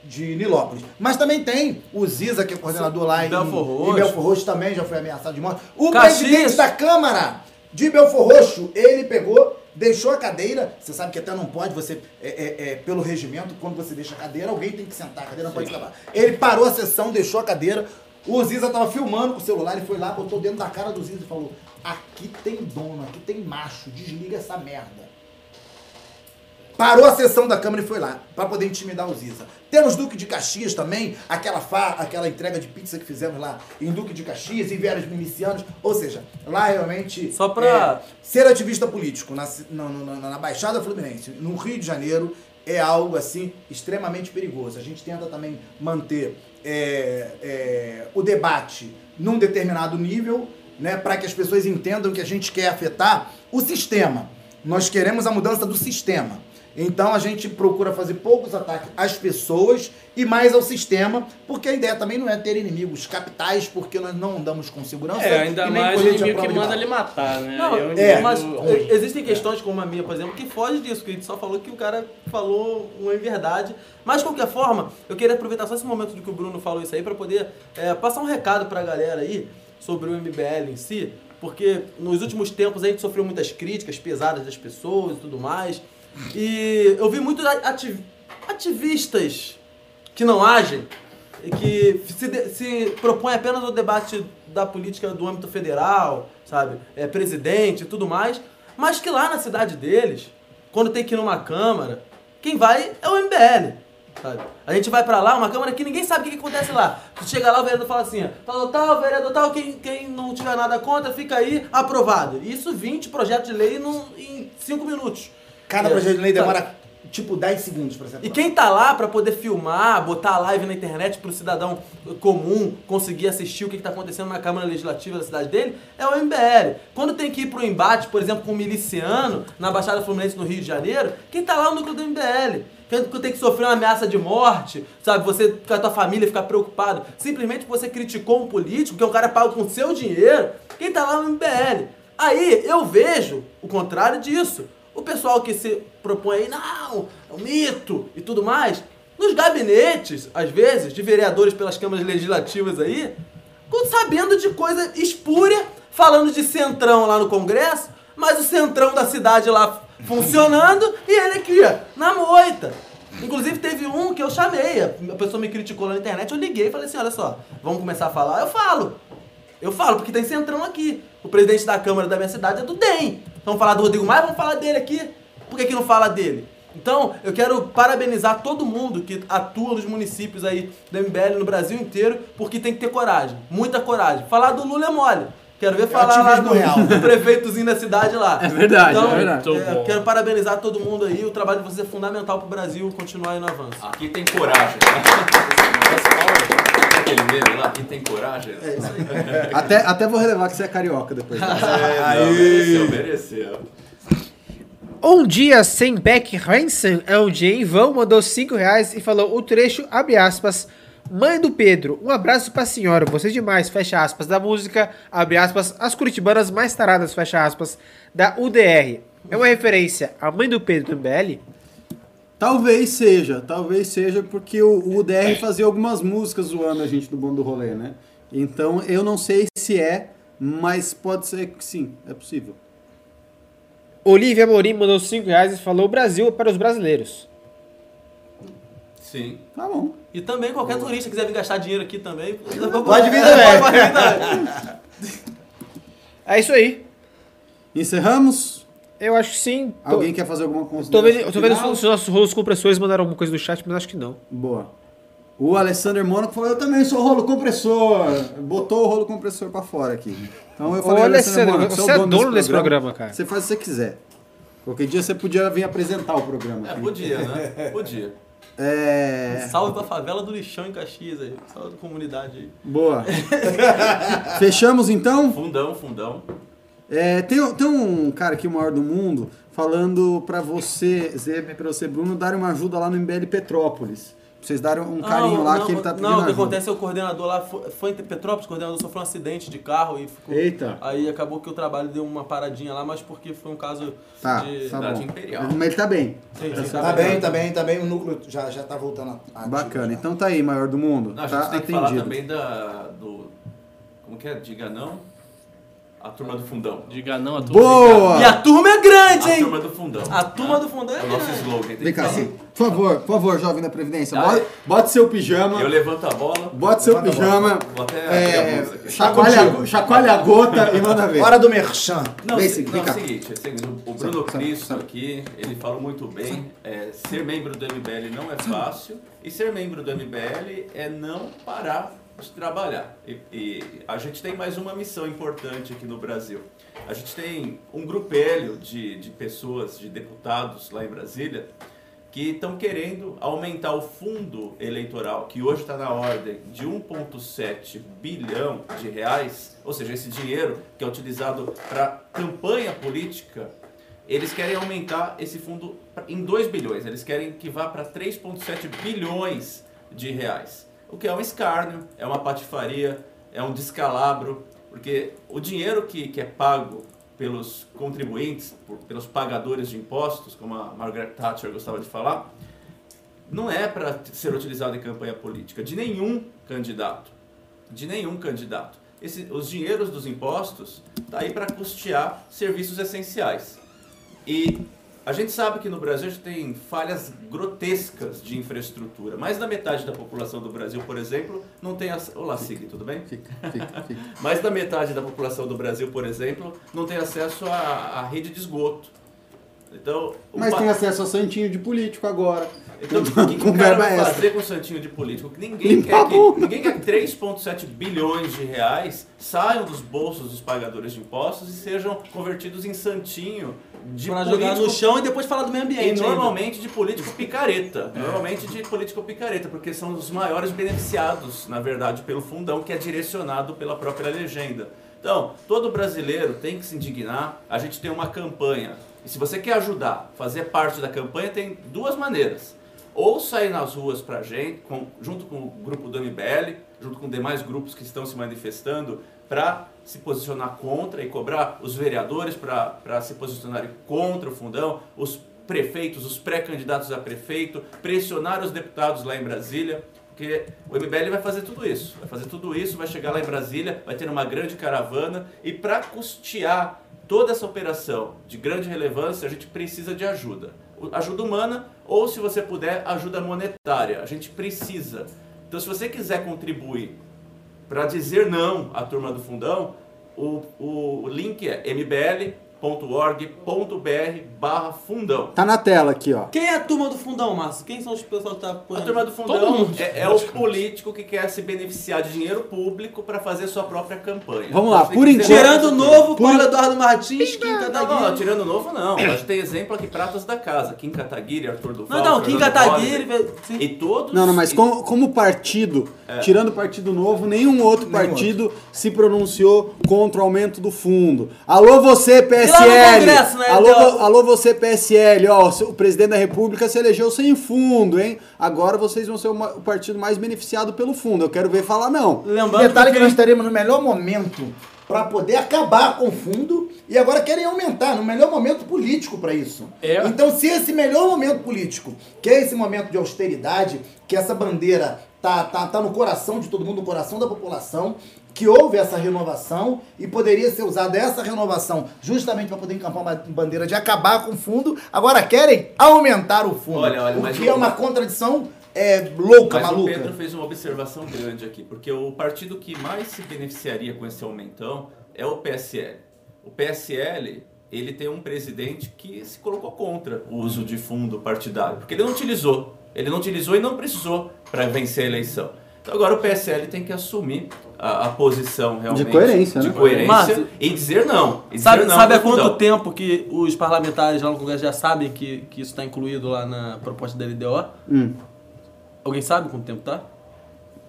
de Nilópolis. Mas também tem o Ziza, que é coordenador lá em Belfort Roxo. em Belfort Roxo, também já foi ameaçado de morte. O Caxias. presidente da Câmara de Belfort Roxo, ele pegou, deixou a cadeira. Você sabe que até não pode, você, é, é, é, pelo regimento, quando você deixa a cadeira, alguém tem que sentar, a cadeira não pode escapar. Ele parou a sessão, deixou a cadeira. O Ziza tava filmando com o celular, ele foi lá, botou dentro da cara do Ziza e falou: Aqui tem dono, aqui tem macho, desliga essa merda. Parou a sessão da Câmara e foi lá, pra poder intimidar o Ziza. Temos Duque de Caxias também, aquela, fa aquela entrega de pizza que fizemos lá em Duque de Caxias, em Vieras Milicianos. Ou seja, lá realmente. Só pra- é, ser ativista político na, na, na- na Baixada Fluminense, no Rio de Janeiro, é algo assim extremamente perigoso. A gente tenta também manter é, é, o debate num determinado nível, né, para que as pessoas entendam que a gente quer afetar o sistema. Nós queremos a mudança do sistema. Então a gente procura fazer poucos ataques às pessoas e mais ao sistema, porque a ideia também não é ter inimigos capitais, porque nós não andamos com segurança. É, ainda e nem mais o inimigo que manda ele matar, né? Não, um é, inimigo mas existem questões como a minha, por exemplo, que foge disso, que a gente só falou que o cara falou uma verdade. Mas, de qualquer forma, eu queria aproveitar só esse momento de que o Bruno falou isso aí para poder eh, passar um recado pra galera aí sobre o MBL em si, porque nos últimos tempos a gente sofreu muitas críticas pesadas das pessoas e tudo mais. E eu vi muitos ati- ativistas que não agem e que se, se propõe apenas o debate da política do âmbito federal, sabe? É, presidente e tudo mais, mas que lá na cidade deles, quando tem que ir numa câmara, quem vai é o MBL. Sabe? A gente vai pra lá, uma câmara que ninguém sabe o que, que acontece lá. Tu chega lá, o vereador fala assim, tal, tal, vereador tal, quem, quem não tiver nada contra, fica aí, aprovado. Isso 20 projetos de lei num- em 5 minutos. Cada É, projeto de lei demora tipo 10 segundos, por exemplo. E quem tá lá pra poder filmar, botar a live na internet pro cidadão comum conseguir assistir o que, que tá acontecendo na Câmara Legislativa da cidade dele é o MBL. Quando tem que ir pro embate, por exemplo, com um miliciano na Baixada Fluminense no Rio de Janeiro, quem tá lá é o núcleo do MBL. Quando tem que sofrer uma ameaça de morte, sabe? Você com a tua família ficar preocupado, simplesmente porque você criticou um político, que é um cara pago com seu dinheiro, quem tá lá é o MBL. Aí eu vejo o contrário disso. O pessoal que se propõe aí, não, é um mito e tudo mais, nos gabinetes, às vezes, de vereadores pelas câmaras legislativas aí, sabendo de coisa espúria, falando de centrão lá no Congresso, mas o centrão da cidade lá funcionando e ele aqui, ó, na moita. Inclusive teve um que eu chamei, a pessoa me criticou lá na internet, eu liguei e falei assim, olha só, vamos começar a falar? Eu falo. Eu falo, porque tem centrão aqui. O presidente da Câmara da minha cidade é do DEM. Vamos falar do Rodrigo Maia, vamos falar dele aqui. Por que, que não fala dele? Então, eu quero parabenizar todo mundo que atua nos municípios aí do MBL no Brasil inteiro, porque tem que ter coragem, muita coragem. Falar do Lula é mole. Quero ver falar lá do, real. do prefeitozinho da cidade lá. É verdade, então, é verdade. É, quero parabenizar todo mundo aí. O trabalho de vocês é fundamental pro Brasil continuar aí no avanço. Aqui tem coragem. Aquele meme lá, aqui tem coragem. É isso aí. Até, até vou relevar que você é carioca depois. mereceu, mereceu. Um dia sem Beck Hansen é um dia em vão, mandou 5 reais e falou o trecho, abre aspas, Mãe do Pedro, um abraço pra senhora, você é demais, fecha aspas, da música, abre aspas, as curitibanas mais taradas, fecha aspas, da UDR. É uma referência à Mãe do Pedro do MBL? Talvez seja, talvez seja porque o, o UDR fazia algumas músicas zoando a gente do Bom do Rolê, né? Então eu não sei se é, mas pode ser que sim, é possível. Olivia Morim mandou 5 reais e falou Brasil é para os brasileiros. Sim. Tá bom. E também qualquer turista que quiser vir gastar dinheiro aqui também. Pode vir também. Pode vir também. É isso aí. Encerramos? Eu acho que sim. Tô- Alguém quer fazer alguma Tô consideração? tô vendo os nossos rolos compressores mandaram alguma coisa no chat, mas acho que não. Boa. O Alessandro Mônaco falou, eu também sou rolo compressor. Botou o rolo compressor pra fora aqui. Então eu falei, Ô, Alessandro Mônaco, você é dono desse programa, cara. Você faz o que você quiser. Qualquer dia você podia vir apresentar o programa. É, aqui. podia, né? Podia. É... Salve pra favela do lixão em Caxias aí. Salve da comunidade aí. Boa. Fechamos então? Fundão, fundão. É, tem, tem um cara aqui, o maior do mundo, falando pra você, Zé, pra você, Bruno, darem uma ajuda lá no MBL Petrópolis. Pra vocês darem um carinho Não, lá não, que ele tá pedindo Não, o que ajuda. acontece é o coordenador lá foi, foi em Petrópolis, o coordenador sofreu um acidente de carro e ficou. Eita. Aí acabou que o trabalho deu uma paradinha lá, mas porque foi um caso Tá, de. tá Cidade bom. Imperial. Mas ele tá bem. Sim, sim, Tá bem, tá bem, tá bem. O núcleo já, já tá voltando a Bacana. Então tá aí, maior do mundo. Não, a tá gente tem que atendido. falar também da. do. Como que é? Diga não? A turma do fundão. Diga não a todos. Boa! E a turma é grande, A hein? turma do fundão. A turma do fundão é É o nosso grande. slogan. tem Vem cá, que. Por favor, por favor, jovem da Previdência, Ah, bote, bote seu pijama. Eu levanto a bola. Bote seu a pijama. Vou até é, a bolsa aqui. chacoalha, chacoalha a gota e manda ver. Hora do merchan. Não, Vem, se- não, vem é cá. o seguinte, é o seguinte, o Bruno Sabe, Cristo sabe. aqui, ele falou muito bem, é, ser membro do MBL não é fácil, e ser membro do MBL é não parar trabalhar. E, e a gente tem mais uma missão importante aqui no Brasil. A gente tem um grupelho de, de pessoas, de deputados lá em Brasília, que estão querendo aumentar o fundo eleitoral, que hoje está na ordem de 1,7 bilhão de reais, ou seja, esse dinheiro que é utilizado para campanha política, eles querem aumentar esse fundo em 2 bilhões, eles querem que vá para 3,7 bilhões de reais. O que é um escárnio, é uma patifaria, é um descalabro, porque o dinheiro que, que é pago pelos contribuintes, por- pelos pagadores de impostos, como a Margaret Thatcher gostava de falar, não é para ser utilizado em campanha política de nenhum candidato, de nenhum candidato. Esse- os dinheiros dos impostos tá aí para custear serviços essenciais. E a gente sabe que no Brasil a gente tem falhas grotescas de infraestrutura. Mais da metade da população do Brasil, por exemplo, não tem acesso. Olá, Sig, tudo bem? Fica, fica, fica. Mais da metade da população do Brasil, por exemplo, não tem acesso à, à rede de esgoto. Então, Mas pa- tem acesso a santinho de político agora. então, o que, que com o cara vai fazer com o santinho de político? Ninguém quer que, ninguém quer que 3,7 bilhões de reais saiam dos bolsos dos pagadores de impostos e sejam convertidos em santinho de Pra jogar no político chão e depois falar do meio e ambiente. ainda. normalmente de político picareta. Normalmente de político picareta, porque são os maiores beneficiados, na verdade, pelo fundão que é direcionado pela própria legenda. Então, todo brasileiro tem que se indignar. A gente tem uma campanha. E se você quer ajudar, fazer parte da campanha, tem duas maneiras. Ou sair nas ruas pra gente, com- junto com o grupo do MBL, junto com demais grupos que estão se manifestando, para se posicionar contra e cobrar os vereadores para se posicionarem contra o fundão, os prefeitos, os pré-candidatos a prefeito, pressionar os deputados lá em Brasília, porque o MBL vai fazer tudo isso. Vai fazer tudo isso, vai chegar lá em Brasília, vai ter uma grande caravana e para custear toda essa operação de grande relevância, a gente precisa de ajuda. Ajuda humana ou, se você puder, ajuda monetária. A gente precisa. Então, se você quiser contribuir para dizer não à turma do fundão, o, o link é mbl.org.br barra fundão. Tá na tela aqui, ó. Quem é a turma do fundão, Márcio? Quem são os pessoal que tá A apoiando? turma do Todo fundão mundo, é, é o político que quer se beneficiar de dinheiro público para fazer sua própria campanha. Vamos lá, Então, por enquanto- Tirando o não novo, Por- Paulo Eduardo Martins, Kim Não, não, Kataguiri. tirando o novo não. A gente tem exemplo aqui, Pratas da Casa. Kim Kataguiri, Arthur Duval, Não, não, Kim Kataguiri. Sim. E todos... Não, não, mas e- como, como partido, É. tirando o Partido Novo, nenhum outro partido se pronunciou contra o aumento do fundo. Alô você, PSL! Né, alô, vo- alô você, PSL! Ó, o presidente da República se elegeu sem fundo, hein? Agora vocês vão ser o partido mais beneficiado pelo fundo. Eu quero ver falar não. Lembrando Detalhe que nós estaremos no melhor momento para poder acabar com o fundo e agora querem aumentar, no melhor momento político para isso. É. Então, se esse melhor momento político, que é esse momento de austeridade, que essa bandeira tá, tá, tá no coração de todo mundo, no coração da população, que houve essa renovação e poderia ser usada essa renovação justamente para poder encampar uma bandeira de acabar com o fundo, agora querem aumentar o fundo. Olha, olha, o que é uma contradição é, louca, Mas maluca. o Pedro fez uma observação grande aqui, porque o partido que mais se beneficiaria com esse aumentão é o PSL. O PSL ele tem um presidente que se colocou contra o uso de fundo partidário, porque ele não utilizou. Ele não utilizou e não precisou para vencer a eleição. Então agora o PSL tem que assumir a, a posição realmente coerência, de né? coerência Márcio, e dizer não. E dizer Sabe, não sabe há quanto fundão. tempo que os parlamentares lá no Congresso já sabem que, que isso está incluído lá na proposta da LDO? Hum, Alguém sabe quanto tempo tá?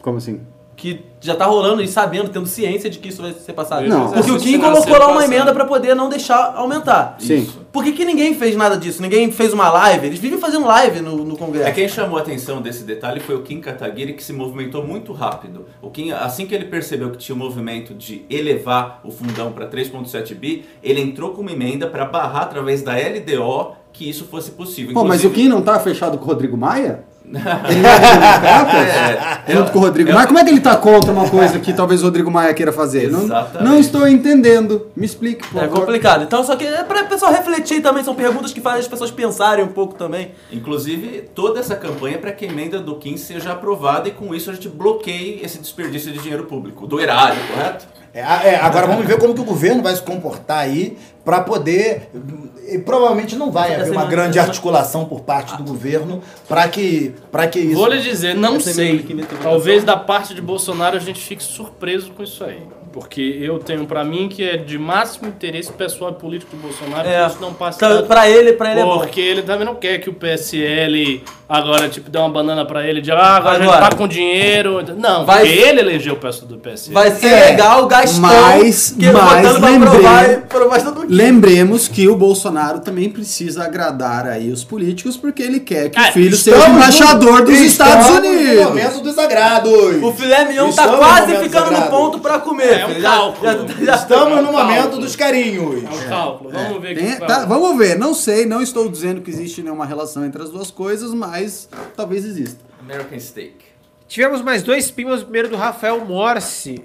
como assim? Que já tá rolando e sabendo, tendo ciência de que isso vai ser passado. Não. Porque o Kim vai colocou lá uma emenda pra poder não deixar aumentar. Sim. Por que, que ninguém fez nada disso? Ninguém fez uma live? Eles vivem fazendo live no, no Congresso. É quem chamou a atenção desse detalhe foi o Kim Kataguiri, que se movimentou muito rápido. O Kim, assim que ele percebeu que tinha o movimento de elevar o fundão para 3.7 bi, ele entrou com uma emenda para barrar através da LDO que isso fosse possível. Pô, mas o Inclusive- Kim não tá fechado com o Rodrigo Maia? Ele não é do Democratas? É, Junto com o Rodrigo é- Maia? Como é que ele tá contra uma coisa que talvez o Rodrigo Maia queira fazer? Não, não estou entendendo. Me explique, por É favor. complicado. Então, só que é pra pessoal refletir também. São perguntas que fazem as pessoas pensarem um pouco também. Inclusive, toda essa campanha para que a emenda do Kim seja aprovada e com isso a gente bloqueie esse desperdício de dinheiro público, do erário, correto? É, é, agora vamos ver como que o governo vai se comportar aí para poder. E provavelmente não vai haver uma grande articulação por parte do governo para que, pra que isso. Vou lhe dizer, não sei. Talvez da parte de Bolsonaro a gente fique surpreso com isso aí. Porque eu tenho pra mim que é de máximo interesse pessoal e político do Bolsonaro É. que isso não passe Então, pra ele, pra ele é bom. Porque ele também não quer que o PSL agora, tipo, dê uma banana pra ele de ah, agora, a gente Agora. tá com dinheiro. Não, Vai- porque ele elegeu o pessoal do PSL. Vai ser É, legal o Gastão mas- que mas lembrei- aprovar e proposta do Kim. Lembremos que o Bolsonaro também precisa agradar aí os políticos porque ele quer que Ah, o filho seja embaixador no- dos Estados estamos No Unidos. momento dos agrados. O filé mignon tá Estamos no quase ficando no ponto pra comer. É um. Já- cálculo. já- já- Estamos É um no momento cálculo. dos carinhos. É um cálculo. Vamos ver o que Tem- tá, vamos ver, não sei, não estou dizendo que existe nenhuma relação entre as duas coisas, mas talvez exista. American Steak. Tivemos mais dois pimbas, o primeiro do Rafael Morse.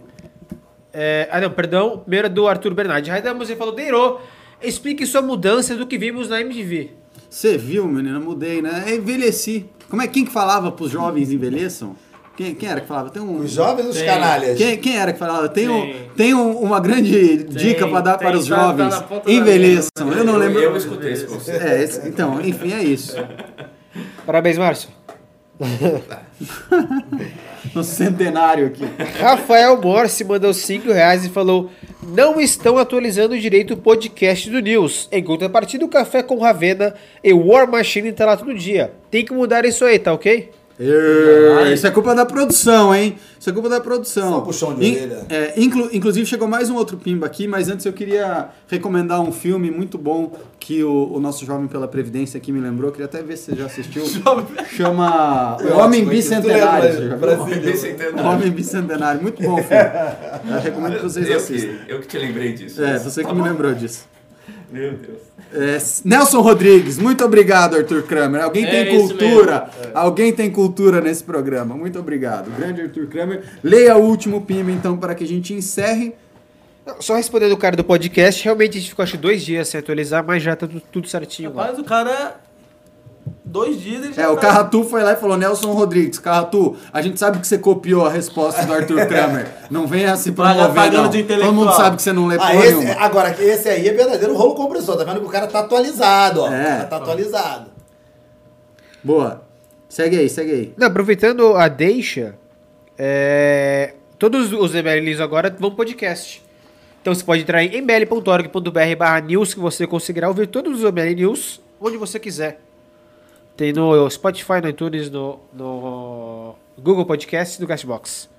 É, ah, não, perdão. O primeiro é do Arthur Bernardi. Raidamos, ele falou, Deiro, explique sua mudança do que vimos na MTV. Você viu, menina? Mudei, né? Eu envelheci. Como é quem que falava pros jovens envelheçam? Quem, quem era que falava? Tem um. Os jovens os Tem. canalhas. Quem, quem era que falava? Tem, um, Tem. tem um- uma grande dica para dar tem, para os tá- tá jovens. da envelheçam. Eu não lembro. Eu, escutei esse conceito. É, esse- então, enfim, é isso. Parabéns, Márcio. No centenário aqui. Rafael Morse mandou 5 reais e falou: Não estão atualizando direito o podcast do News. Em contrapartida, o Café com Ravena e War Machine tá lá todo dia. Tem que mudar isso aí, tá ok? Isso é culpa da produção, hein? Isso é culpa da produção. Só puxão de In- orelha. é, inclu- inclusive chegou mais um outro pimba aqui, mas antes eu queria recomendar um filme muito bom que o, o nosso jovem pela Previdência aqui me lembrou. Queria até ver se você já assistiu. Chama O Homem Bicentenário. Homem bicentenário. O Homem Bicentenário. Muito bom o filme. Eu recomendo que vocês Eu assistam. que, eu que te lembrei disso. É, você que me lembrou disso. Meu Deus. É, Nelson Rodrigues, muito obrigado, Arthur Kramer. Alguém É tem cultura? mesmo, Alguém tem cultura nesse programa. Muito obrigado. Grande Arthur Kramer. Leia o último pima, então, para que a gente encerre. Só respondendo o cara do podcast, realmente a gente ficou acho que dois dias sem atualizar, mas já tá tudo, tudo certinho. Rapaz, o cara. Dois dias ele já É, o tá- Carratu foi lá e falou: Nelson Rodrigues, Carratu, a gente sabe que você copiou a resposta do Arthur Kramer. Não venha se promover, não. de Todo mundo sabe que você não lê Ah, porra esse, nenhuma. agora, esse aí é verdadeiro rolo compressor. Tá vendo que o cara tá atualizado, ó. É. Tá atualizado. Boa. Segue aí, segue aí. Não, aproveitando a deixa, é, todos os MLs agora vão pro podcast. Então você pode entrar em mbl.org.br barra news que você conseguirá ouvir todos os ML News onde você quiser. Tem no Spotify, no iTunes, no, no Google Podcast e no Castbox.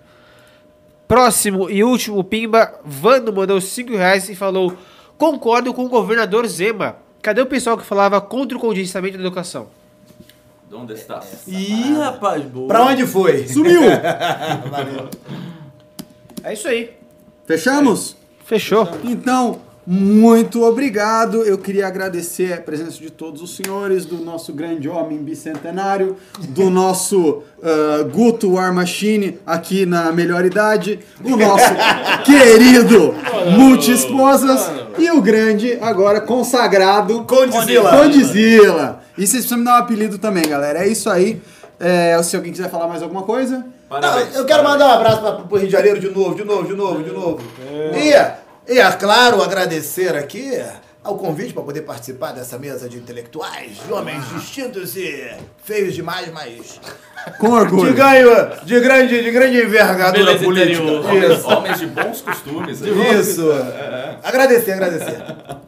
Próximo e último Pimba, Vando mandou 5 reais e falou Concordo com o governador Zema. Cadê o pessoal que falava contra o contingenciamento da educação? Onde está? Ih, rapaz, boa. Pra onde foi? Sumiu! É isso aí. Fechamos? Fechou. Então, muito obrigado. Eu queria agradecer a presença de todos os senhores, do nosso grande homem bicentenário, do nosso ah, Guto War Machine aqui na melhor idade, o nosso querido Multi-Esposas e o grande, agora consagrado Condizila. Condizila. E vocês precisam me dar um apelido também, galera. É isso aí. É, se alguém quiser falar mais alguma coisa. Parabéns. eu quero parabéns. mandar um abraço pra, pro Rio de Janeiro de novo, de novo, de novo, de novo. E, e é claro, agradecer aqui ao convite para poder participar dessa mesa de intelectuais, de homens distintos e feios demais, mas Com orgulho. de ganho, de grande, de grande envergadura Beleza política. interior. Isso. homens de bons costumes. né? Isso. Agradecer, agradecer.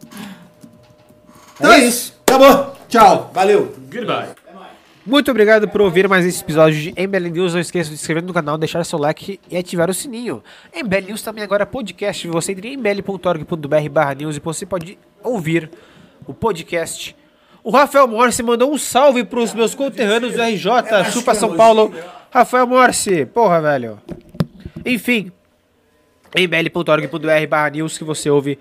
Então é isso. Acabou. Tchau. Valeu. Goodbye. Muito obrigado por ouvir mais esse episódio de MBL News. Não esqueça de se inscrever no canal, deixar seu like e ativar o sininho. MBL News também agora é podcast. Você entra em mbl.org.br barra news e você pode ouvir o podcast. O Rafael Morse mandou um salve para os meus conterrâneos do RJ, Chupa São Paulo. Rafael Morse, porra, velho. Enfim, mbl.org.br barra news que você ouve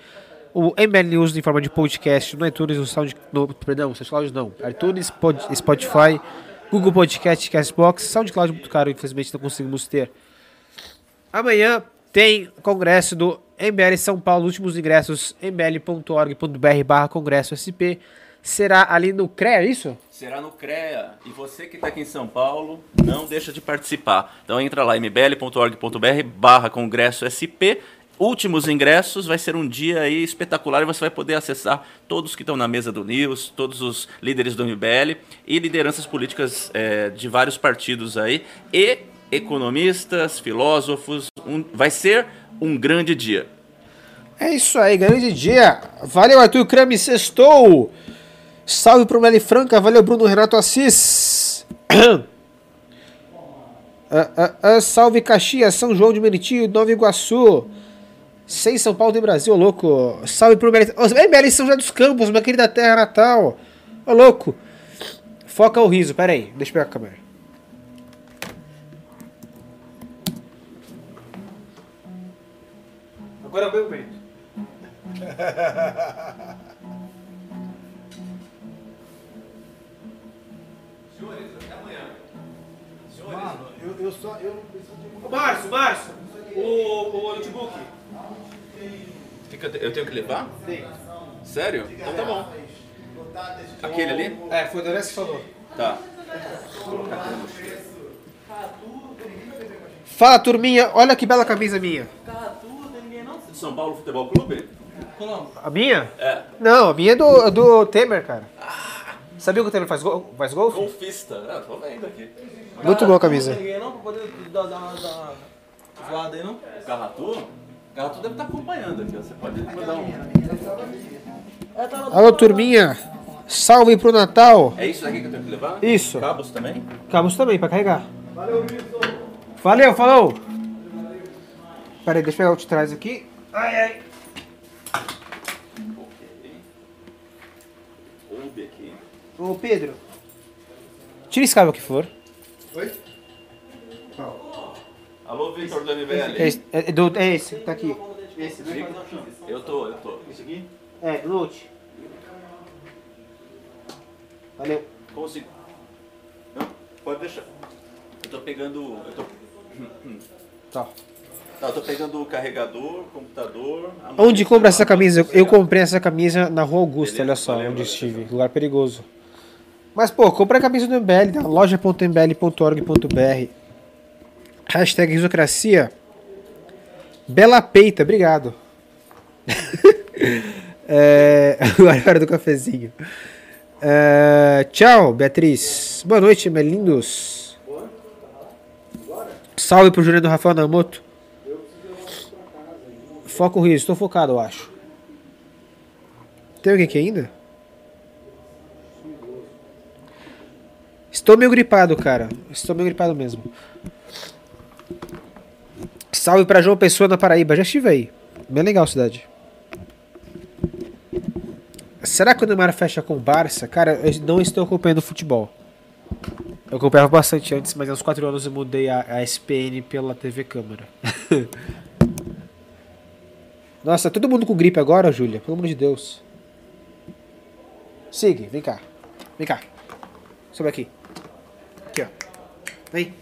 o MBL News em forma de podcast no iTunes, no Sound, no, perdão, SoundCloud não, iTunes, Pod- Spotify, Google Podcast, Castbox, SoundCloud muito caro, infelizmente não conseguimos ter. Amanhã tem congresso do MBL São Paulo, últimos ingressos, mbl.org.br barra congresso SP, será ali no CREA, é isso? Será no CREA. E você que está aqui em São Paulo, não deixa de participar. Então entra lá, mbl.org.br barra congresso SP. Últimos ingressos, vai ser um dia aí espetacular e você vai poder acessar todos que estão na mesa do News, todos os líderes do MBL e lideranças políticas eh, de vários partidos aí e economistas, filósofos. Um- vai ser um grande dia. É isso aí, grande dia. Valeu, Arthur Crame, sextou. Salve pro Meli Franca, valeu, Bruno Renato Assis. Ah, ah, ah, salve Caxias, São João de Meriti, Nova Iguaçu. Sem São Paulo tem Brasil, ô louco. Salve pro Meli. Ô, Meli São José dos Campos, minha querida terra natal. Ô louco. Foca o riso, pera aí, deixa eu pegar a câmera. Agora é o meu momento. Mano, eu, eu só. Eu não preciso de Ô, Márcio, Márcio, o, o notebook. Fica- eu tenho que levar? Sério? Então tá bom. Aquele ali? É, foi o Dorés que falou. Tá. Fala, turminha, olha que bela camisa minha. De São Paulo Futebol Clube? A minha? É. Não, a minha é do, do Temer, cara. Sabia que o Temer faz, gol, faz golfe? Golfista. Ah, tô vendo aqui. Muito boa a camisa. Ninguém não, pra poder dar uma zoada aí, não? O O Carratu deve estar acompanhando aqui. ó. Você pode mandar um. Tá Alô, turminha. Salve pro Natal. É isso aqui que eu tenho que levar? Isso. Cabos também? Cabos também, pra carregar. Valeu, falou. Pera aí, deixa eu pegar o de trás aqui. Ai, ai. Ô, Pedro. Tira esse cabo que for. Alô, Vitor do MBL. É esse, é, do- é esse, tá aqui. Esse, Eu tô, eu tô. É, do Note. Valeu. Consigo. Não, pode deixar. Eu tô pegando. Eu tô. Tá. Não, eu tô pegando o carregador, computador. Onde compra essa camisa? Eu comprei essa camisa na Rua Augusta, Beleza, olha só, valeu, onde estive. Lugar perigoso. Mas, pô, compra a camisa do MBL, da loja.mbl.org.br. Hashtag risocracia. Bela peita, obrigado. é, agora é hora do cafezinho. É, tchau, Beatriz. Boa noite, meus lindos. Salve pro Juliano Rafael Namoto. Foca o riso, estou focado, eu acho. Tem alguém aqui ainda? Estou meio gripado, cara. Estou meio gripado mesmo. Salve pra João Pessoa na Paraíba. Já estive aí. Bem legal a cidade. Será que o Neymar fecha com o Barça? Cara, eu não estou acompanhando futebol. Eu acompanhava bastante antes, mas aos 4 anos eu mudei a, a SPN pela TV Câmara. Nossa, todo mundo com gripe agora, Júlia? Pelo amor de Deus. Sig, vem cá. Vem cá. Sobe aqui. Aqui, ó. Vem.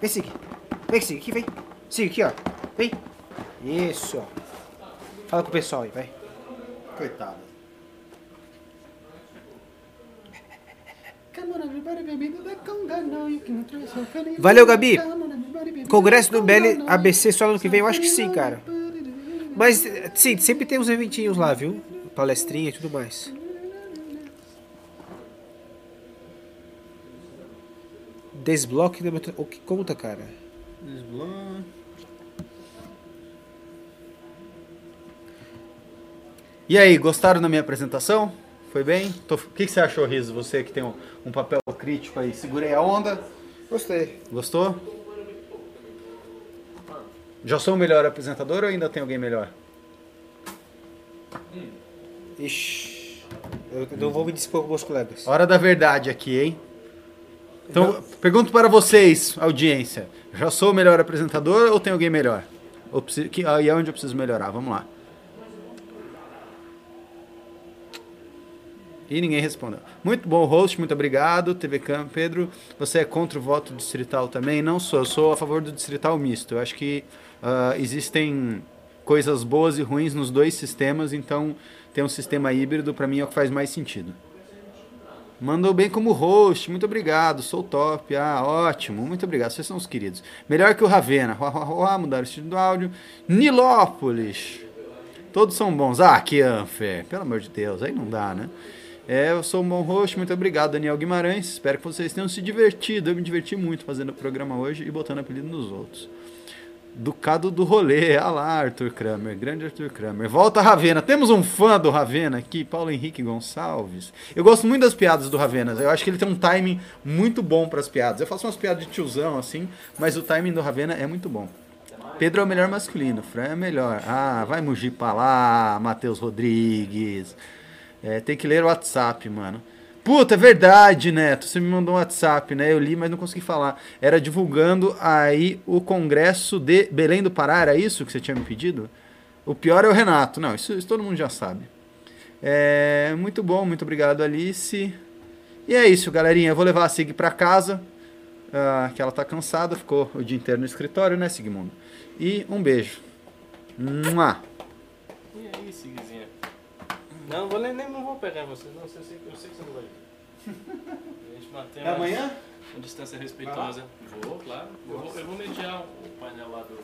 Vem, Sig. Vem, Sig. Aqui, vem. Sig, aqui, ó. Vem. Isso. Fala com o pessoal aí, vai. Coitado. Valeu, Gabi. Congresso do MBL ABC só ano que vem? Eu acho que sim, cara. Mas, sim, sempre tem uns eventinhos lá, viu? palestrinha e tudo mais. Desbloque da. O que conta, cara? E aí, gostaram da minha apresentação? Foi bem? Tô- O que, que você achou, Riso? Você que tem um, um papel crítico aí. Segurei a onda. Gostei. Gostou? Já sou o melhor apresentador ou ainda tem alguém melhor? Ixi. Eu não vou me dispor com meus colegas. Hora da verdade aqui, hein? Então, pergunto para vocês, audiência. Já sou o melhor apresentador ou tem alguém melhor? Ou preciso, que, ah, e aonde eu preciso melhorar? Vamos lá. E ninguém respondeu. Muito bom host, muito obrigado. TV Cam, Pedro, você é contra o voto distrital também? Não sou, eu sou a favor do distrital misto. Eu acho que ah, existem coisas boas e ruins nos dois sistemas, então ter um sistema híbrido para mim é o que faz mais sentido. Mandou bem como host, muito obrigado, sou top. Ah, ótimo, muito obrigado, vocês são os queridos. Melhor que o Ravena, ruá, mudaram o estilo do áudio. Nilópolis, todos são bons. Ah, que pelo amor de Deus, aí não dá, né? É, eu sou um bom host, muito obrigado, Daniel Guimarães. Espero que vocês tenham se divertido. Eu me diverti muito fazendo o programa hoje e botando apelido nos outros. Ducado do rolê, ah lá, Arthur Kramer, grande Arthur Kramer. Volta Ravena, temos um fã do Ravena aqui, Paulo Henrique Gonçalves. Eu gosto muito das piadas do Ravena, eu acho que ele tem um timing muito bom para as piadas. Eu faço umas piadas de tiozão assim, mas o timing do Ravena é muito bom. Pedro é o melhor masculino, Fran é melhor. Ah, vai mugir pra lá, Matheus Rodrigues. É, tem que ler o WhatsApp, mano. Puta, é verdade, Neto. Você me mandou um WhatsApp, né? Eu li, mas não consegui falar. Era divulgando aí o congresso de Belém do Pará, era isso que você tinha me pedido? O pior é o Renato. Não, isso, isso todo mundo já sabe. É, muito bom, muito obrigado, Alice. E é isso, galerinha. Eu vou levar a Sig pra casa, ah, que ela tá cansada, ficou o dia inteiro no escritório, né, Sigmundo? E um beijo. Mua. Não, vou, nem, nem não vou pegar você, não. Eu sei, eu sei que você não vai vir. A gente mantém É amanhã? uma distância respeitosa. Vou, claro. Eu vou, eu vou mediar o painel lá do.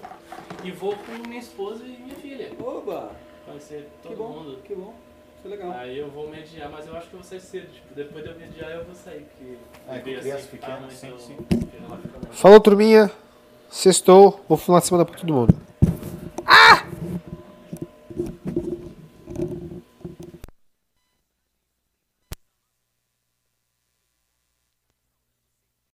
E vou com minha esposa e minha filha. Oba! Vai ser todo Que bom, mundo. que bom. Isso é legal. Aí eu vou mediar, mas eu acho que eu vou sair cedo. Tipo, depois de eu mediar eu vou sair. Porque Ah, com bebê criança assim, pequena, tá sim, sim. fica muito- Falou, turminha. Sextou. Vou final de semana pra todo mundo.